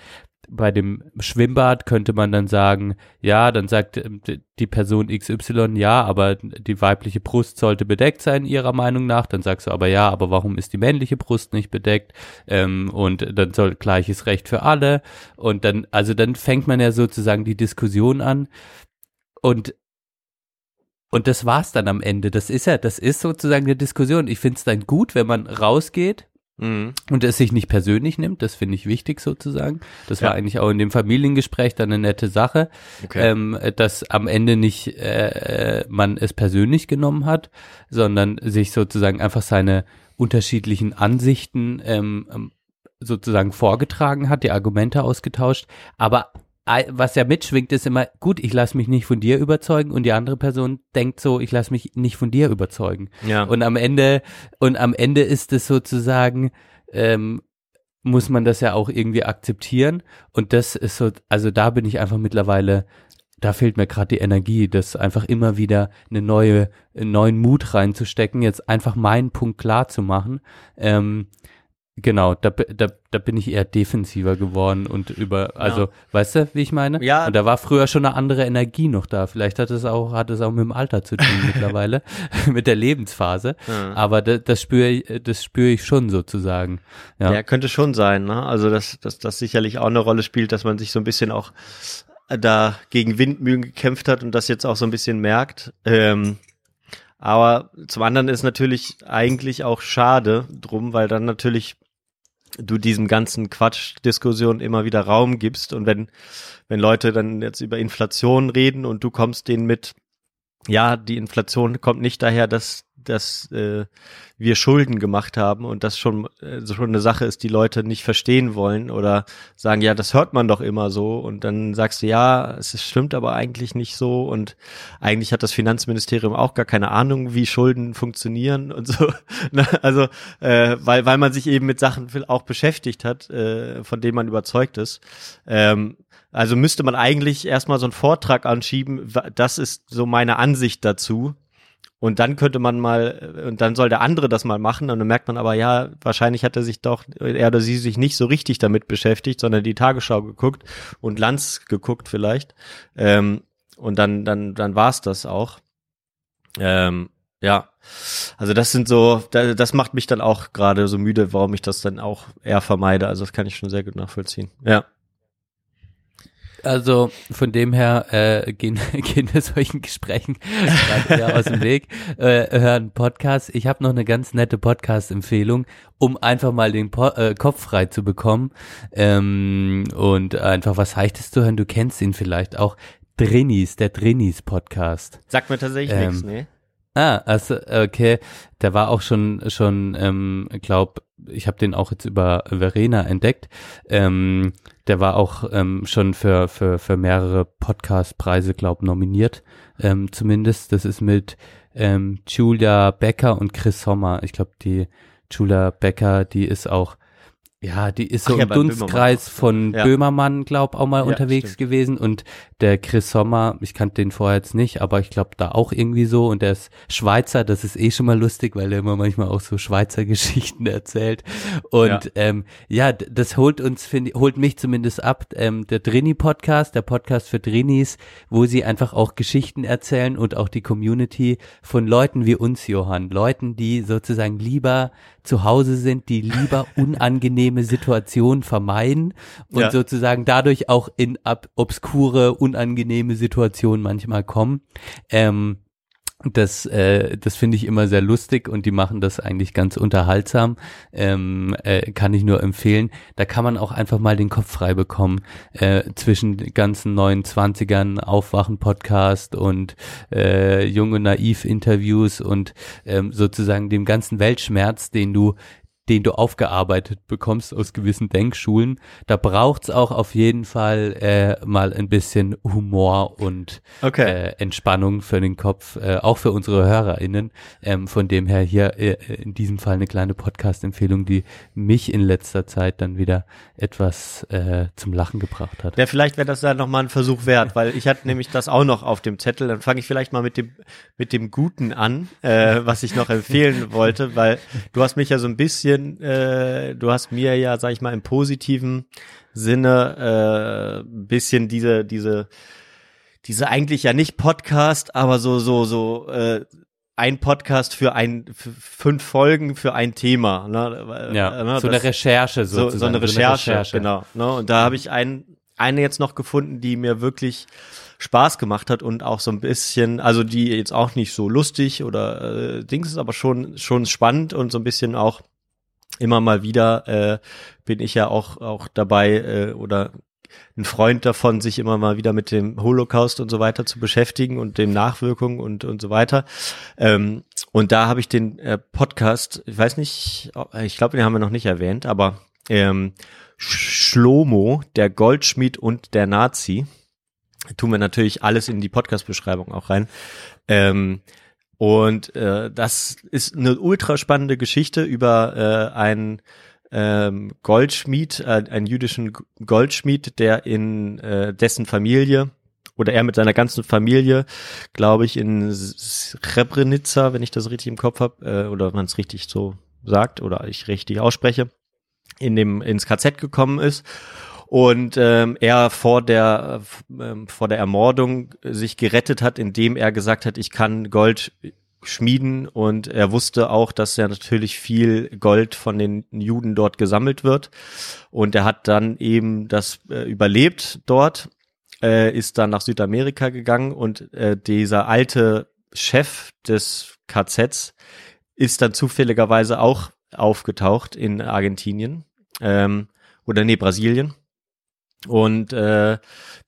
bei dem Schwimmbad könnte man dann sagen, ja, dann sagt d- die Person XY, ja, aber die weibliche Brust sollte bedeckt sein, ihrer Meinung nach. Dann sagst du aber ja, aber warum ist die männliche Brust nicht bedeckt? Ähm, und dann soll gleiches Recht für alle. Und dann, also dann fängt man ja sozusagen die Diskussion an. Und und das war's dann am Ende. Das ist ja, das ist sozusagen eine Diskussion. Ich finde es dann gut, wenn man rausgeht Mhm. und es sich nicht persönlich nimmt. Das finde ich wichtig sozusagen. Das war Ja. eigentlich auch in dem Familiengespräch dann eine nette Sache, Okay. ähm, dass am Ende nicht äh, äh, man es persönlich genommen hat, sondern sich sozusagen einfach seine unterschiedlichen Ansichten ähm, ähm, sozusagen vorgetragen hat, die Argumente ausgetauscht. Aber was ja mitschwingt, ist immer, gut, ich lasse mich nicht von dir überzeugen und die andere Person denkt so, ich lasse mich nicht von dir überzeugen. ja. Und am Ende, und am Ende ist es sozusagen, ähm, muss man das ja auch irgendwie akzeptieren. Und das ist so, also da bin ich einfach mittlerweile, da fehlt mir gerade die Energie, das einfach immer wieder eine neue, einen neuen Mut reinzustecken, jetzt einfach meinen Punkt klar zu machen. Ähm, genau, da, da, da bin ich eher defensiver geworden und über, also, weißt du, wie ich meine? Ja. Und da war früher schon eine andere Energie noch da. Vielleicht hat es auch, hat es auch mit dem Alter zu tun (laughs) mittlerweile, (laughs) mit der Lebensphase. Ja. Aber das, das spüre ich, das spüre ich schon sozusagen. Ja. Ja, könnte schon sein, ne? Also dass dass das sicherlich auch eine Rolle spielt, dass man sich so ein bisschen auch da gegen Windmühlen gekämpft hat und das jetzt auch so ein bisschen merkt. Ähm, aber zum anderen ist natürlich eigentlich auch schade drum, weil dann natürlich du diesem ganzen Quatschdiskussion immer wieder Raum gibst. Und wenn wenn Leute dann jetzt über Inflation reden und du kommst denen mit ja, die Inflation kommt nicht daher, dass, dass äh, wir Schulden gemacht haben und das schon, äh, schon eine Sache ist, die Leute nicht verstehen wollen oder sagen, ja, das hört man doch immer so und dann sagst du, ja, es stimmt aber eigentlich nicht so und eigentlich hat das Finanzministerium auch gar keine Ahnung, wie Schulden funktionieren (laughs) und so. Na, also, äh, weil, weil man sich eben mit Sachen auch beschäftigt hat, äh, von denen man überzeugt ist. Ähm, also müsste man eigentlich erstmal so einen Vortrag anschieben, das ist so meine Ansicht dazu. Und dann könnte man mal, und dann soll der andere das mal machen, und dann merkt man aber, ja, wahrscheinlich hat er sich doch, er oder sie sich nicht so richtig damit beschäftigt, sondern die Tagesschau geguckt und Lanz geguckt vielleicht. Ähm, und dann, dann, dann war's das auch. Ähm, ja, also das sind so, da- das macht mich dann auch gerade so müde, warum ich das dann auch eher vermeide. Also das kann ich schon sehr gut nachvollziehen. Ja. Also von dem her äh, gehen, (laughs) gehen wir solchen Gesprächen gerade aus dem Weg, äh, hören Podcast. Ich habe noch eine ganz nette Podcast-Empfehlung, um einfach mal den po äh, Kopf frei zu bekommen ähm, und einfach was Heichtes zu hören. Du kennst ihn vielleicht auch. Drinis, der Drinis-Podcast. Sagt mir tatsächlich Ähm, nichts, nee. Ah, also okay, der war auch schon schon, ähm, glaub, ich habe den auch jetzt über Verena entdeckt. Ähm, der war auch ähm, schon für für für mehrere Podcastpreise, glaub, nominiert, ähm, zumindest. Das ist mit ähm, Julia Becker und Chris Sommer. Ich glaube, die Julia Becker, die ist auch ja, die ist so Ach ja, im bei Dunstkreis von Ja. Böhmermann, glaub, auch mal Ja, unterwegs stimmt. gewesen und der Chris Sommer, ich kannte den vorher jetzt nicht, aber ich glaube da auch irgendwie so und der ist Schweizer, das ist eh schon mal lustig, weil er immer manchmal auch so Schweizer (laughs) Geschichten erzählt und Ja. ja, ähm, ja das holt uns, find, holt mich zumindest ab, ähm, der Drini-Podcast, der Podcast für Drinis, wo sie einfach auch Geschichten erzählen und auch die Community von Leuten wie uns, Johann, Leuten, die sozusagen lieber zu Hause sind, die lieber (laughs) unangenehme Situationen vermeiden und Ja. sozusagen dadurch auch in ab obskure, unangenehme Situationen manchmal kommen. Ähm, Das, äh, das finde ich immer sehr lustig und die machen das eigentlich ganz unterhaltsam. Ähm, äh, kann ich nur empfehlen. Da kann man auch einfach mal den Kopf frei bekommen äh, zwischen ganzen neuen Zwanzigern, Aufwachen-Podcast und äh, junge Naiv-Interviews und ähm, sozusagen dem ganzen Weltschmerz, den du den du aufgearbeitet bekommst aus gewissen Denkschulen. Da braucht's auch auf jeden Fall äh, mal ein bisschen Humor und Okay. äh, Entspannung für den Kopf, äh, auch für unsere HörerInnen. Ähm, von dem her hier äh, in diesem Fall eine kleine Podcast-Empfehlung, die mich in letzter Zeit dann wieder etwas äh, zum Lachen gebracht hat. Ja, vielleicht wäre das ja nochmal ein Versuch wert, weil ich hatte nämlich das auch noch auf dem Zettel. Dann fange ich vielleicht mal mit dem, mit dem Guten an, äh, was ich noch empfehlen wollte, weil du hast mich ja so ein bisschen, äh, du hast mir ja, sag ich mal, im positiven Sinne äh, ein bisschen diese, diese, diese eigentlich ja nicht Podcast, aber so, so, so, äh, ein Podcast für ein, für fünf Folgen für ein Thema. Ne? Ja, Äh, ne, so eine das- Recherche so, sozusagen. so eine Recherche, genau. Ne? Und da habe ich ein, eine jetzt noch gefunden, die mir wirklich Spaß gemacht hat und auch so ein bisschen, also die jetzt auch nicht so lustig oder äh, Dings ist, aber schon schon spannend und so ein bisschen auch immer mal wieder äh, bin ich ja auch auch dabei äh, oder ein Freund davon, sich immer mal wieder mit dem Holocaust und so weiter zu beschäftigen und den Nachwirkungen und und so weiter. Ähm, und da habe ich den äh, Podcast, ich weiß nicht, ich glaube, den haben wir noch nicht erwähnt, aber ähm, Schlomo, der Goldschmied und der Nazi. Tun wir natürlich alles in die Podcast-Beschreibung auch rein. Ähm, und äh, das ist eine ultra spannende Geschichte über äh, einen ähm, Goldschmied, äh, einen jüdischen Goldschmied, der in äh, dessen Familie oder er mit seiner ganzen Familie, glaube ich, in Srebrenica, wenn ich das richtig im Kopf habe, äh, oder man es richtig so sagt oder ich richtig ausspreche, in dem ins KZ gekommen ist und ähm, er vor der ähm, vor der Ermordung sich gerettet hat, indem er gesagt hat, ich kann Gold schmieden. Und er wusste auch, dass ja natürlich viel Gold von den Juden dort gesammelt wird. Und er hat dann eben das äh, überlebt dort, äh, ist dann nach Südamerika gegangen. Und äh, dieser alte Chef des KZs ist dann zufälligerweise auch aufgetaucht in Argentinien ähm, oder nee Brasilien und äh,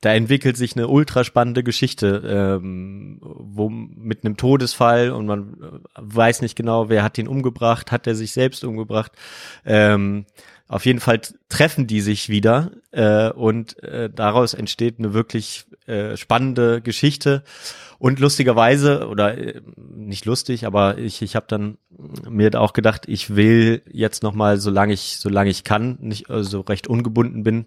da entwickelt sich eine ultra spannende Geschichte, ähm, wo mit einem Todesfall und man äh, weiß nicht genau, wer hat ihn umgebracht, hat er sich selbst umgebracht. Ähm, auf jeden Fall treffen die sich wieder äh, und äh, daraus entsteht eine wirklich äh, spannende Geschichte. Und lustigerweise, oder äh, nicht lustig, aber ich, ich habe dann mir auch gedacht, ich will jetzt nochmal, solange ich, solange ich kann, nicht äh, so recht ungebunden bin,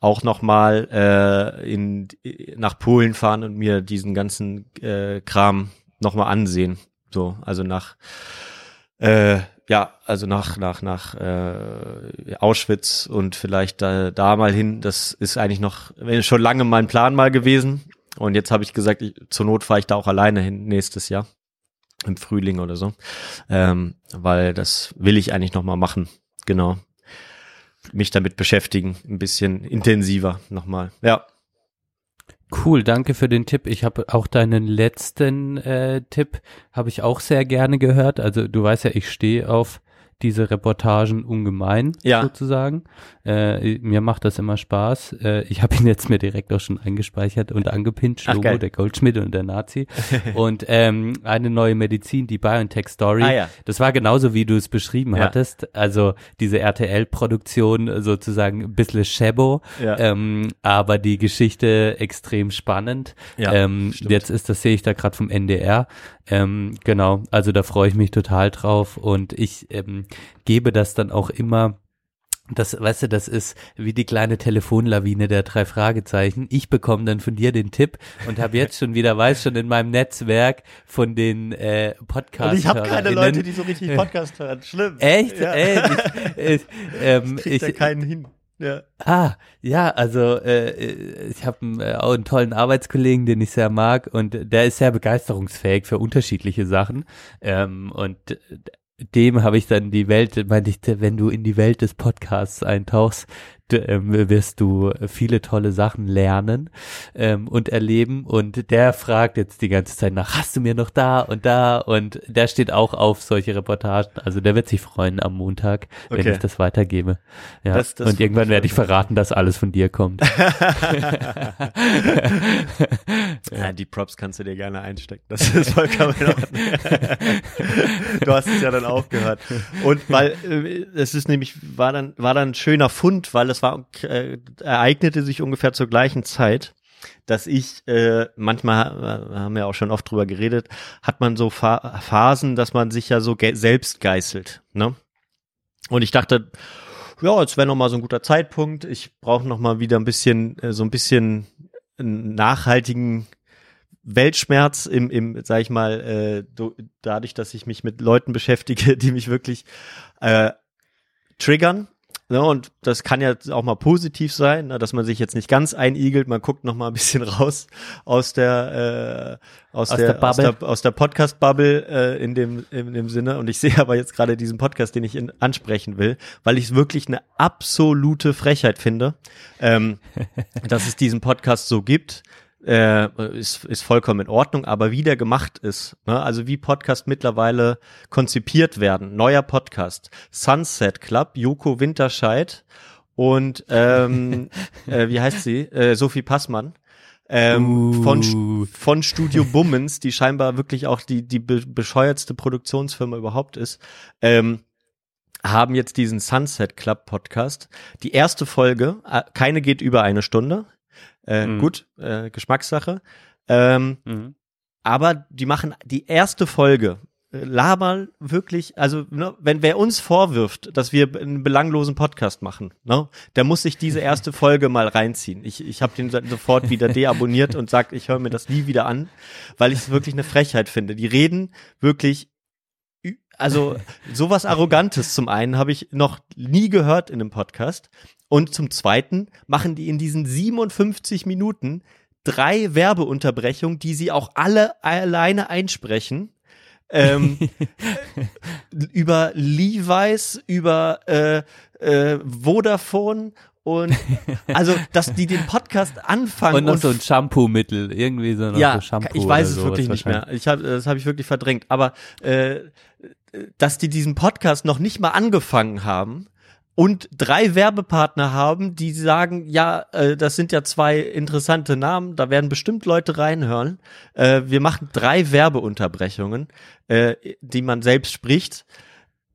auch nochmal äh, in, nach Polen fahren und mir diesen ganzen äh, Kram nochmal ansehen. So, also nach äh, ja, also nach nach nach äh, Auschwitz und vielleicht da, da mal hin. Das ist eigentlich noch schon lange mein Plan mal gewesen. Und jetzt habe ich gesagt, ich, zur Not fahre ich da auch alleine hin nächstes Jahr im Frühling oder so, ähm, weil das will ich eigentlich noch mal machen. Genau, mich damit beschäftigen, ein bisschen intensiver nochmal. Ja. Cool, danke für den Tipp. Ich habe auch deinen letzten äh, Tipp, habe ich auch sehr gerne gehört. Also du weißt ja, ich stehe auf diese Reportagen ungemein Ja. sozusagen. Äh, mir macht das immer Spaß. Äh, ich habe ihn jetzt mir direkt auch schon eingespeichert und angepinnt, Ach, geil. der Goldschmied und der Nazi. (laughs) und ähm, eine neue Medizin, die BioNTech Story. Ah, ja. Das war genauso, wie du es beschrieben Ja. hattest. Also diese RTL-Produktion sozusagen ein bisschen Shabo, Ja. ähm, aber die Geschichte extrem spannend. Ähm, jetzt ist das sehe ich da gerade vom NDR. Ähm, genau, also da freue ich mich total drauf und ich ähm, gebe das dann auch immer das, weißt du, das ist wie die kleine Telefonlawine der drei Fragezeichen. Ich bekomme dann von dir den Tipp und habe jetzt schon wieder, weiß schon in meinem Netzwerk von den äh, Podcast. Und ich habe keine Leute, die so richtig Podcast hören. Schlimm. Echt? Ja. Ey, ich, (laughs) ich, ähm, Kriegt ja ich, keinen hin. Ja. Ah, ja, also äh, ich habe äh, auch einen tollen Arbeitskollegen, den ich sehr mag und der ist sehr begeisterungsfähig für unterschiedliche Sachen. Ähm, und dem habe ich dann die Welt, meinte ich, wenn du in die Welt des Podcasts eintauchst, ähm, wirst du viele tolle Sachen lernen ähm, und erleben. Und der fragt jetzt die ganze Zeit nach, hast du mir noch da und da? Und der steht auch auf solche Reportagen. Also der wird sich freuen am Montag, wenn Okay. ich das weitergebe. Ja. Das- das und irgendwann werde ich verraten, dass alles von dir kommt. (laughs) (laughs) Ja, die Props kannst du dir gerne einstecken. Das ist vollkommen in Ordnung. du hast es ja dann auch gehört. Und weil äh, es ist nämlich war dann war dann ein schöner Fund, weil es war äh, ereignete sich ungefähr zur gleichen Zeit, dass ich äh, manchmal äh, haben wir auch schon oft drüber geredet, hat man so Pha Phasen, dass man sich ja so ge selbst geißelt, ne? Und ich dachte, ja, jetzt wäre noch mal so ein guter Zeitpunkt. Ich brauche noch mal wieder ein bisschen äh, so ein bisschen nachhaltigen Weltschmerz im, im sag ich mal, äh, dadurch, dass ich mich mit Leuten beschäftige, (laughs) die mich wirklich äh, triggern. Ne, und das kann ja auch mal positiv sein, ne, dass man sich jetzt nicht ganz einigelt, man guckt noch mal ein bisschen (laughs) raus aus der äh, aus, Aus der, der aus der aus der Podcast Bubble äh, in dem in dem Sinne. Und ich (laughs) sehe aber jetzt gerade diesen Podcast, den ich in, ansprechen will, weil ich es wirklich eine absolute Frechheit finde, ähm, (laughs) dass es diesen Podcast so gibt äh, ist, ist vollkommen in Ordnung, aber wie der gemacht ist, ne? also wie Podcast mittlerweile konzipiert werden, neuer Podcast, Sunset Club, Joko Winterscheid und ähm, (laughs) äh, wie heißt sie, äh, Sophie Passmann, ähm, von, Uh. von Studio Bummens, die scheinbar wirklich auch die, die be bescheuertste Produktionsfirma überhaupt ist, ähm, haben jetzt diesen Sunset Club Podcast. Die erste Folge, äh, keine geht über eine Stunde. Äh, Mhm. Gut, äh, Geschmackssache. Ähm, Mhm. aber die machen die erste Folge, äh, labern wirklich, also ne, wenn wer uns vorwirft, dass wir einen belanglosen Podcast machen, ne, der muss sich diese (laughs) erste Folge mal reinziehen. Ich, ich habe den so- sofort wieder deabonniert und sag, ich höre mir das nie wieder an, weil ich es wirklich eine Frechheit finde. Die reden wirklich also sowas Arrogantes zum einen habe ich noch nie gehört in einem Podcast und zum zweiten machen die in diesen 57 Minuten drei Werbeunterbrechungen, die sie auch alle alleine einsprechen. ähm, (laughs) über Levi's, über äh, äh, Vodafone und also, dass die den Podcast anfangen Und noch so ein Shampoo-Mittel, irgendwie so noch ja, so Shampoo ich weiß es wirklich nicht mehr. Ich hab, das habe ich wirklich verdrängt. Aber äh, dass die diesen Podcast noch nicht mal angefangen haben und drei Werbepartner haben, die sagen, ja, äh, das sind ja zwei interessante Namen, da werden bestimmt Leute reinhören. Äh, wir machen drei Werbeunterbrechungen, äh, die man selbst spricht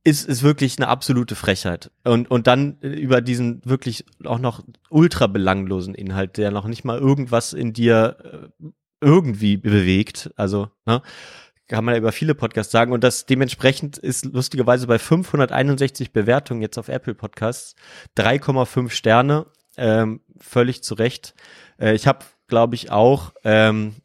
ist, ist wirklich eine absolute Frechheit. Und, und dann äh, über diesen wirklich auch noch ultra belanglosen Inhalt, der noch nicht mal irgendwas in dir äh, irgendwie bewegt. Also, ne? Kann man ja über viele Podcasts sagen. Und das dementsprechend ist lustigerweise bei 561 Bewertungen jetzt auf Apple Podcasts 3,5 Sterne. Ähm, völlig zu Recht. Äh, ich habe, glaube ich, auch ähm,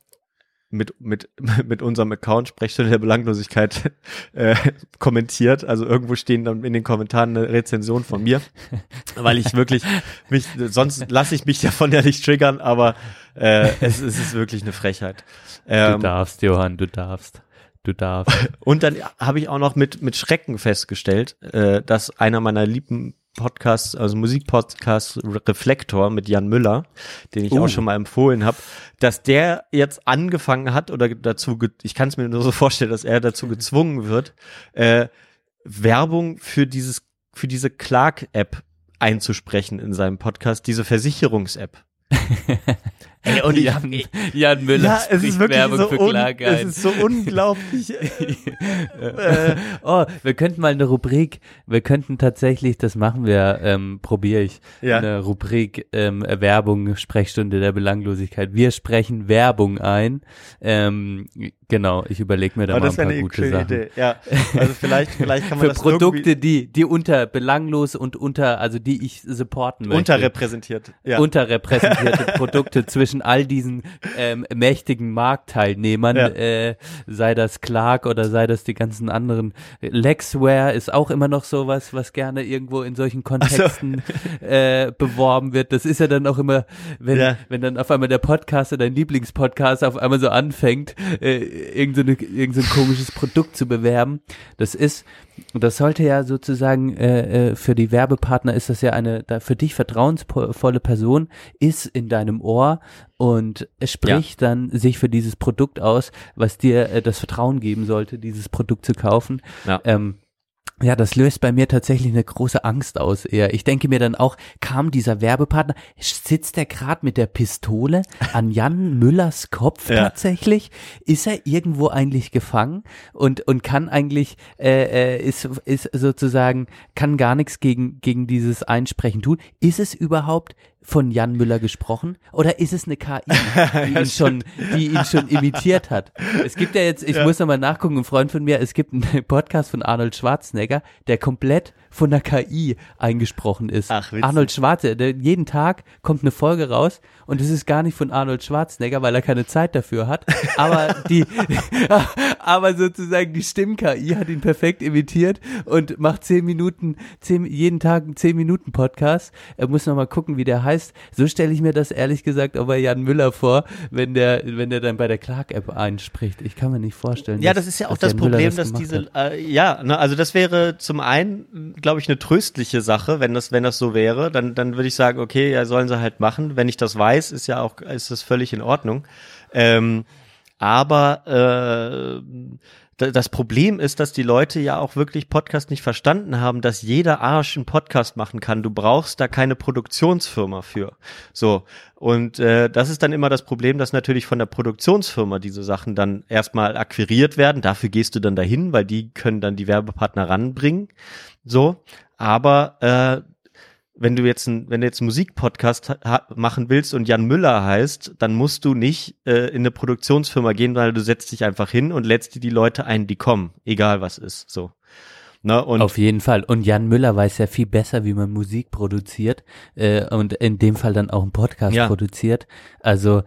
mit, mit, (laughs) mit unserem Account Sprechstunde der Belanglosigkeit (laughs) äh, kommentiert. Also irgendwo stehen dann in den Kommentaren eine Rezension von mir, (laughs) weil ich wirklich mich, sonst lasse ich mich davon ja nicht triggern, aber äh, es, es ist wirklich eine Frechheit. Du Ähm, darfst, Johann, du darfst. Du darfst. (laughs) und dann habe ich auch noch mit, mit Schrecken festgestellt, äh, dass einer meiner lieben Podcasts, also Musikpodcasts Reflektor mit Jan Müller, den ich Oh. auch schon mal empfohlen habe, dass der jetzt angefangen hat oder dazu, ich kann es mir nur so vorstellen, dass er dazu gezwungen wird, äh, Werbung für dieses, für diese Clark-App einzusprechen in seinem Podcast, diese Versicherungs-App. (laughs) Ey, und ich, Jan, Jan Müller ja, es spricht ist wirklich Werbung so, für Clark es ist so unglaublich. (laughs) äh, oh, wir könnten mal eine Rubrik, wir könnten tatsächlich, das machen wir, ähm, probiere ich, Ja. eine Rubrik ähm, Werbung, Sprechstunde der Belanglosigkeit. Wir sprechen Werbung ein. Ähm, genau, ich überlege mir da Aber mal das ein paar eine gute Sachen. Idee. Ja, also vielleicht, vielleicht kann man (laughs) Für das Produkte, die, die unter belanglos und unter, also die ich supporten möchte. unterrepräsentiert. Ja. unterrepräsentierte Produkte (laughs) zwischen all diesen ähm, mächtigen Marktteilnehmern, Ja. äh, sei das Clark oder sei das die ganzen anderen. Lexware ist auch immer noch sowas, was gerne irgendwo in solchen Kontexten äh, beworben wird. Das ist ja dann auch immer, wenn, Ja. wenn dann auf einmal der Podcaster, dein Lieblingspodcast, auf einmal so anfängt, äh, irgend so, irgend so ein komisches Produkt zu bewerben. Das ist, das sollte ja sozusagen äh, äh, für die Werbepartner ist das ja eine da für dich vertrauensvolle Person ist in deinem Ohr und spricht ja. dann sich für dieses Produkt aus, was dir äh, das Vertrauen geben sollte, dieses Produkt zu kaufen. Ja. Ähm, ja, das löst bei mir tatsächlich eine große Angst aus eher. Ich denke mir dann auch, kam dieser Werbepartner, sitzt er gerade mit der Pistole an Jan (laughs) Müllers Kopf ja. tatsächlich? Ist er irgendwo eigentlich gefangen und und kann eigentlich äh, äh, ist ist sozusagen kann gar nichts gegen gegen dieses Einsprechen tun? Ist es überhaupt von Jan Müller gesprochen oder ist es eine KI, (laughs) die ihn schon, die ihn schon imitiert hat? Es gibt ja jetzt, ich ja. muss nochmal nachgucken, ein Freund von mir, es gibt einen (laughs) Podcast von Arnold Schwarzenegger, der komplett von der KI eingesprochen ist. Ach, Arnold Schwarzenegger, jeden Tag kommt eine Folge raus und es ist gar nicht von Arnold Schwarzenegger, weil er keine Zeit dafür hat, aber die, (laughs) aber sozusagen die Stimm-KI hat ihn perfekt imitiert und macht zehn Minuten, zehn, jeden Tag einen zehn Minuten Podcast. Er muss nochmal gucken, wie der heißt. So stelle ich mir das ehrlich gesagt auch bei Jan Müller vor, wenn der, wenn der dann bei der Clark-App einspricht. Ich kann mir nicht vorstellen. Ja, dass, das ist ja auch das Problem, das dass diese, äh, ja, ne, also das wäre zum einen, glaube ich, eine tröstliche Sache, wenn das, wenn das so wäre, dann, dann würde ich sagen, okay, ja, sollen sie halt machen. Wenn ich das weiß, ist ja auch, ist das völlig in Ordnung. Ähm, aber äh, das Problem ist, dass die Leute ja auch wirklich Podcast nicht verstanden haben, dass jeder Arsch einen Podcast machen kann. Du brauchst da keine Produktionsfirma für. So. Und äh, das ist dann immer das Problem, dass natürlich von der Produktionsfirma diese Sachen dann erstmal akquiriert werden. Dafür gehst du dann dahin, weil die können dann die Werbepartner ranbringen. So. Aber äh, wenn du jetzt ein, wenn du jetzt einen Musikpodcast machen willst und Jan Müller heißt, dann musst du nicht äh, in eine Produktionsfirma gehen, weil du setzt dich einfach hin und lädst dir die Leute ein, die kommen, egal was ist, so. Ne, und Auf jeden Fall. Und Jan Müller weiß ja viel besser, wie man Musik produziert äh, und in dem Fall dann auch einen Podcast ja. produziert. Also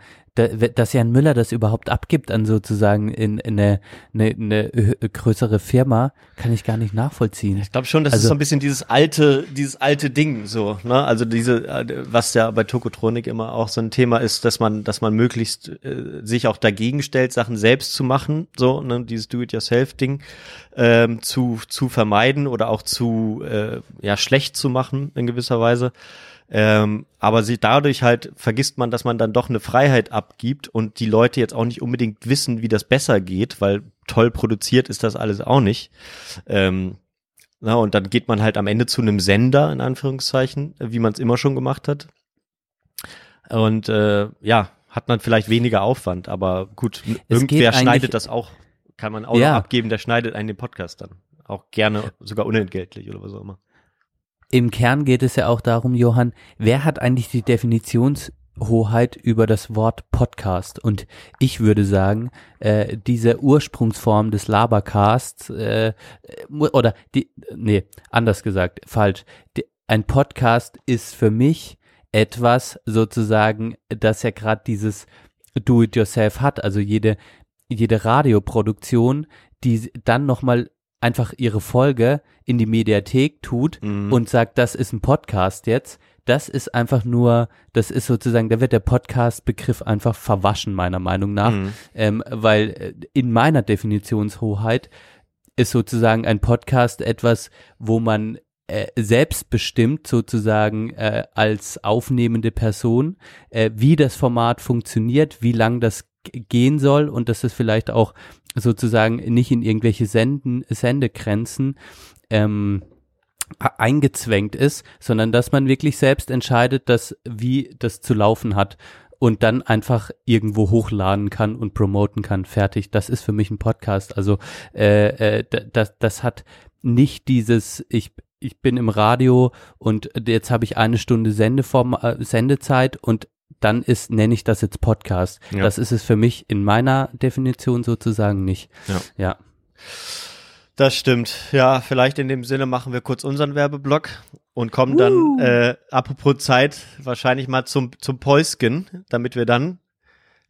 dass Jan Müller das überhaupt abgibt an sozusagen in, in eine, eine, eine größere Firma, kann ich gar nicht nachvollziehen. Ich glaube schon, das also, ist so ein bisschen dieses alte, dieses alte Ding so, ne? Also diese, was ja bei Tokotronik immer auch so ein Thema ist, dass man, dass man möglichst äh, sich auch dagegen stellt, Sachen selbst zu machen, so, ne? Dieses Do-it-yourself-Ding ähm, zu, zu vermeiden oder auch zu äh, ja schlecht zu machen in gewisser Weise. Ähm, aber sie dadurch halt vergisst man, dass man dann doch eine Freiheit abgibt und die Leute jetzt auch nicht unbedingt wissen, wie das besser geht, weil toll produziert ist das alles auch nicht. Ähm, na, und dann geht man halt am Ende zu einem Sender, in Anführungszeichen, wie man es immer schon gemacht hat. Und äh, ja, hat man vielleicht weniger Aufwand, aber gut, es irgendwer schneidet das auch, kann man auch ja. abgeben, der schneidet einen den Podcast dann. Auch gerne, sogar unentgeltlich oder was auch immer. Im Kern geht es ja auch darum, Johann, wer hat eigentlich die Definitionshoheit über das Wort Podcast? Und ich würde sagen, äh, diese Ursprungsform des Labercasts, äh, oder die, nee, anders gesagt, falsch. Die, ein Podcast ist für mich etwas sozusagen, das ja gerade dieses Do-it-yourself hat, also jede, jede Radioproduktion, die dann nochmal einfach ihre Folge in die Mediathek tut mhm. und sagt, das ist ein Podcast jetzt, das ist einfach nur, das ist sozusagen, da wird der Podcast-Begriff einfach verwaschen, meiner Meinung nach, mhm. ähm, weil äh, in meiner Definitionshoheit ist sozusagen ein Podcast etwas, wo man äh, selbstbestimmt sozusagen äh, als aufnehmende Person, äh, wie das Format funktioniert, wie lang das gehen soll und dass es vielleicht auch sozusagen nicht in irgendwelche Senden, Sendegrenzen ähm, eingezwängt ist, sondern dass man wirklich selbst entscheidet, dass wie das zu laufen hat und dann einfach irgendwo hochladen kann und promoten kann. Fertig. Das ist für mich ein Podcast. Also äh, äh, das, das hat nicht dieses ich ich bin im Radio und jetzt habe ich eine Stunde Sendeform, äh, Sendezeit und dann ist, nenne ich das jetzt Podcast. Ja. Das ist es für mich in meiner Definition sozusagen nicht. Ja. ja. Das stimmt. Ja, vielleicht in dem Sinne machen wir kurz unseren Werbeblock und kommen dann, uh. äh, apropos Zeit, wahrscheinlich mal zum, zum Päusken, damit wir dann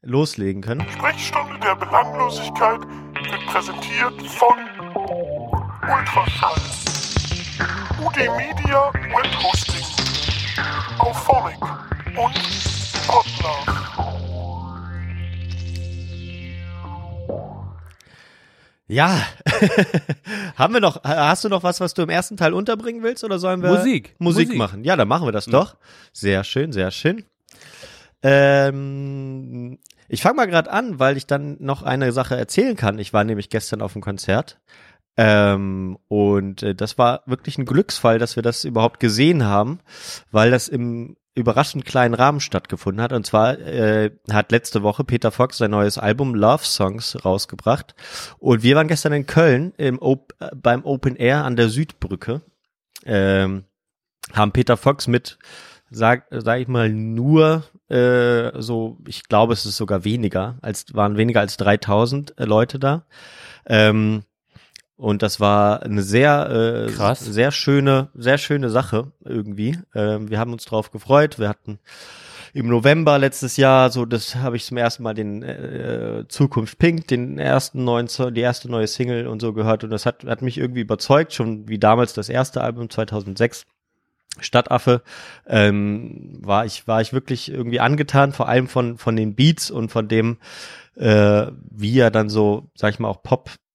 loslegen können. Sprechstunde der Belanglosigkeit wird präsentiert von Ultraschall. UD Media Web Hosting. Auphonic und Ja, (laughs) haben wir noch, hast du noch was, was du im ersten Teil unterbringen willst oder sollen wir Musik. Musik, Musik. machen? Ja, dann machen wir das doch. Sehr schön, sehr schön. Ähm, ich fange mal gerade an, weil ich dann noch eine Sache erzählen kann. Ich war nämlich gestern auf dem Konzert ähm, und äh, das war wirklich ein Glücksfall, dass wir das überhaupt gesehen haben, weil das im überraschend kleinen Rahmen stattgefunden hat. Und zwar äh, hat letzte Woche Peter Fox sein neues Album Love Songs rausgebracht. Und wir waren gestern in Köln im Op äh, beim Open Air an der Südbrücke. Ähm, haben Peter Fox mit, sag, sag ich mal, nur äh, so, ich glaube, es ist sogar weniger, als waren weniger als 3000 Leute da. Ähm, und das war eine sehr, äh, Krass. sehr schöne, sehr schöne Sache irgendwie. Ähm, wir haben uns drauf gefreut. Wir hatten im November letztes Jahr, so das habe ich zum ersten Mal den äh, Zukunft Pink, den ersten neuen, die erste neue Single und so gehört und das hat, hat mich irgendwie überzeugt, schon wie damals das erste Album 2006. Stadtaffe ähm, war ich war ich wirklich irgendwie angetan, vor allem von von den Beats und von dem, äh, wie er dann so, sag ich mal, auch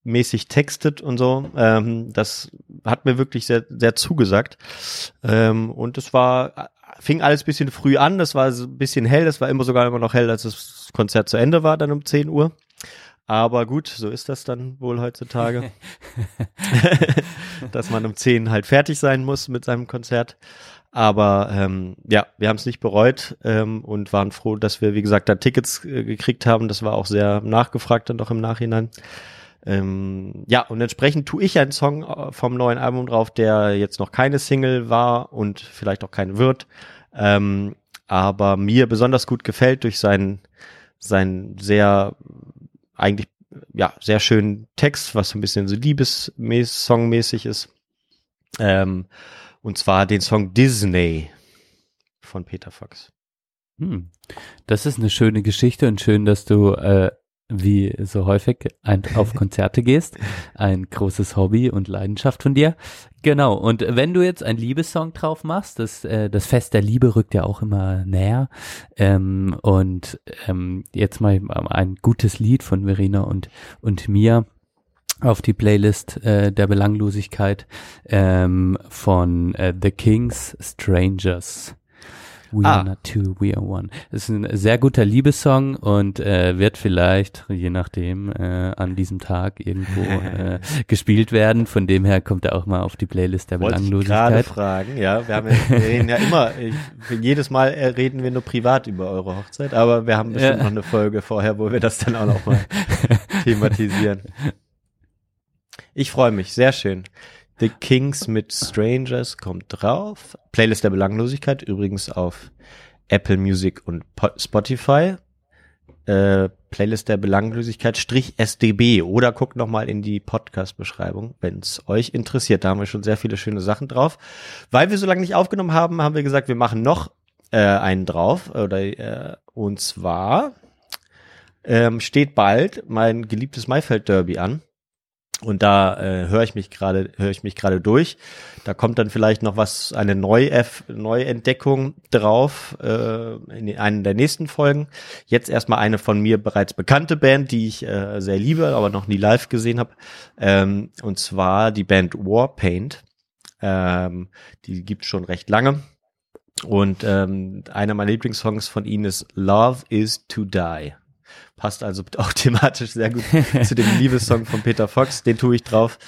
popmäßig textet und so. Ähm, das hat mir wirklich sehr sehr zugesagt. Ähm, und es war fing alles ein bisschen früh an, das war ein bisschen hell, das war immer sogar immer noch hell, als das Konzert zu Ende war, dann um 10 Uhr. Aber gut, so ist das dann wohl heutzutage, (laughs) (laughs) dass man um 10 halt fertig sein muss mit seinem Konzert. Aber ähm, ja, wir haben es nicht bereut ähm, und waren froh, dass wir, wie gesagt, da Tickets äh, gekriegt haben. Das war auch sehr nachgefragt dann doch im Nachhinein. Ähm, ja, und entsprechend tue ich einen Song äh, vom neuen Album drauf, der jetzt noch keine Single war und vielleicht auch keine wird, ähm, aber mir besonders gut gefällt durch seinen, seinen sehr, eigentlich, ja, sehr schönen Text, was so ein bisschen so Liebes-Song-mäßig ist. Ähm, und zwar den Song Disney von Peter Fox. Hm. Das ist eine schöne Geschichte und schön, dass du äh, wie so häufig ein, auf (laughs) Konzerte gehst. Ein großes Hobby und Leidenschaft von dir. Genau. Und wenn du jetzt einen Liebessong drauf machst, das, äh, das Fest der Liebe rückt ja auch immer näher. Ähm, und ähm, jetzt mal ein gutes Lied von Verena und, und mir auf die Playlist äh, der Belanglosigkeit ähm, von äh, The Kings Strangers. We Ah. are not two, we are one. Das ist ein sehr guter Liebessong und äh, wird vielleicht, je nachdem, äh, an diesem Tag irgendwo (laughs) äh, gespielt werden. Von dem her kommt er auch mal auf die Playlist der Wollte ich gerade Belanglosigkeit. fragen, ja. Wir, haben ja, wir reden ja immer, ich, jedes Mal äh, reden wir nur privat über eure Hochzeit, aber wir haben bestimmt Ja. noch eine Folge vorher, wo wir das dann auch noch mal (laughs) thematisieren. Ich freue mich, sehr schön. The Kings mit Strangers kommt drauf. Playlist der Belanglosigkeit, übrigens auf Apple Music und Po- Spotify. Äh, Playlist der Belanglosigkeit Strich SDB oder guckt noch mal in die Podcast-Beschreibung, wenn es euch interessiert. Da haben wir schon sehr viele schöne Sachen drauf. Weil wir so lange nicht aufgenommen haben, haben wir gesagt, wir machen noch äh, einen drauf. Oder äh, und zwar ähm, steht bald mein geliebtes Maifeld Derby an. Und da äh, höre ich mich gerade höre ich mich gerade durch. Da kommt dann vielleicht noch was eine Neu Neuentdeckung drauf äh, in einer der nächsten Folgen. Jetzt erstmal eine von mir bereits bekannte Band, die ich äh, sehr liebe, aber noch nie live gesehen habe. Ähm, und zwar die Band Warpaint. Ähm, die gibt schon recht lange. Und ähm, einer meiner Lieblingssongs von ihnen ist Love is to Die. Passt also (laughs) auch thematisch sehr gut zu dem Liebessong von Peter Fox. Den tue ich drauf.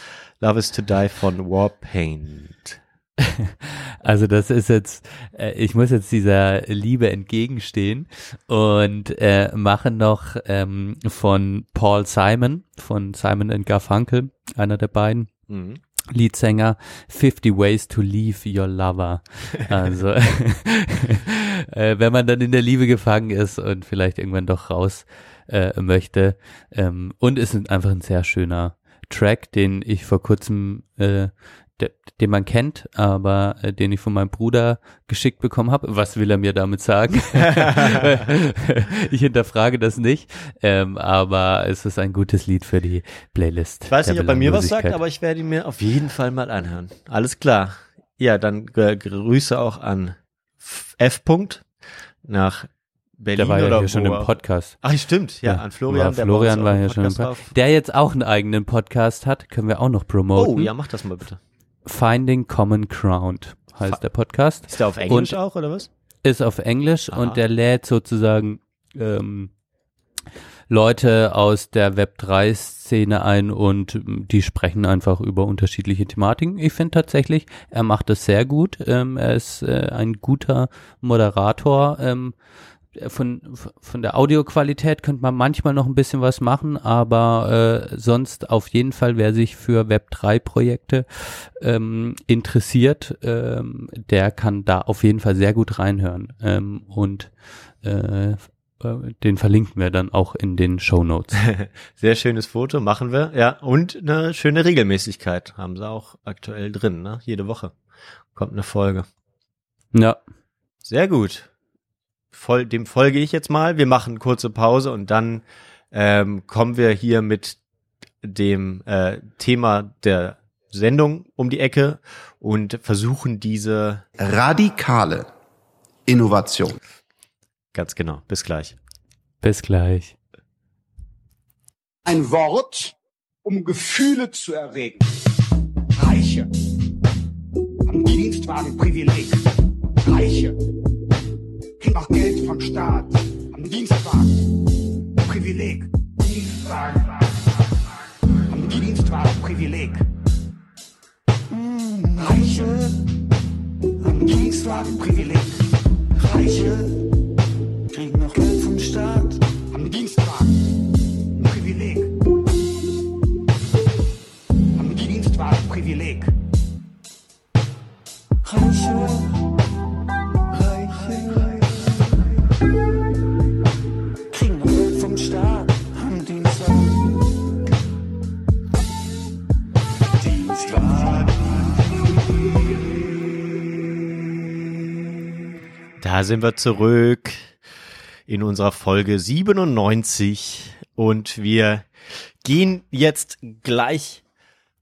Love is to Die von Warpaint. (laughs) Also das ist jetzt, äh, ich muss jetzt dieser Liebe entgegenstehen und äh, mache noch ähm, von Paul Simon, von Simon and Garfunkel, einer der beiden. Mhm. Leadsänger 50 Ways to Leave Your Lover. (laughs) Also äh, wenn man dann in der Liebe gefangen ist und vielleicht irgendwann doch raus äh, möchte. Ähm, und es ist einfach ein sehr schöner Track, den ich vor kurzem, äh, de, den man kennt, aber äh, den ich von meinem Bruder geschickt bekommen habe. Was will er mir damit sagen? (laughs) (laughs) ich hinterfrage das nicht, ähm, aber es ist ein gutes Lied für die Playlist. Ich weiß nicht, ob er mir was sagt, aber ich werde ihn mir auf jeden Fall mal anhören. Alles klar. Ja, dann Grüße auch an F. -Punkt nach Berlin Der war ja hier schon im Podcast. Ach stimmt, ja, Ja, an Florian. war, der Florian war ja auch schon im Podcast. Der jetzt auch einen eigenen Podcast hat, können wir auch noch promoten. Oh, ja, mach das mal bitte. Finding Common Ground heißt Fa- der Podcast. Ist der auf Englisch Und- auch, oder was? Ist auf Englisch Aha. und der lädt sozusagen ähm, Leute aus der Web3-Szene ein und die sprechen einfach über unterschiedliche Thematiken. Ich finde tatsächlich, er macht das sehr gut. Ähm, er ist äh, ein guter Moderator. Ähm, von, von der Audioqualität könnte man manchmal noch ein bisschen was machen, aber äh, sonst auf jeden Fall, wer sich für Web3-Projekte ähm, interessiert, ähm, der kann da auf jeden Fall sehr gut reinhören. Ähm, und äh, äh, den verlinken wir dann auch in den Show Notes. (laughs) Sehr schönes Foto, machen wir. Ja, und eine schöne Regelmäßigkeit haben sie auch aktuell drin, ne? Jede Woche kommt eine Folge. ja, Sehr gut. Voll, dem folge ich jetzt mal. Wir machen kurze Pause und dann ähm, kommen wir hier mit dem äh, Thema der Sendung um die Ecke und versuchen diese Radikale Innovation. ganz genau. Bis gleich. bis gleich. ein Wort, um Gefühle zu erregen. Reiche haben Dienstwagenprivileg. Reiche auch Geld vom Staat. Haben Dienstwagen. Privileg. Dienstwagen. Haben Dienstwagenprivileg. Reiche haben Dienstwagenprivileg. Reiche kriegen noch Geld vom Staat. Haben Dienstwagen. Privileg. Haben die Dienstwagenprivileg. Reiche, Reiche, Da sind wir zurück in unserer Folge 97 und wir gehen jetzt gleich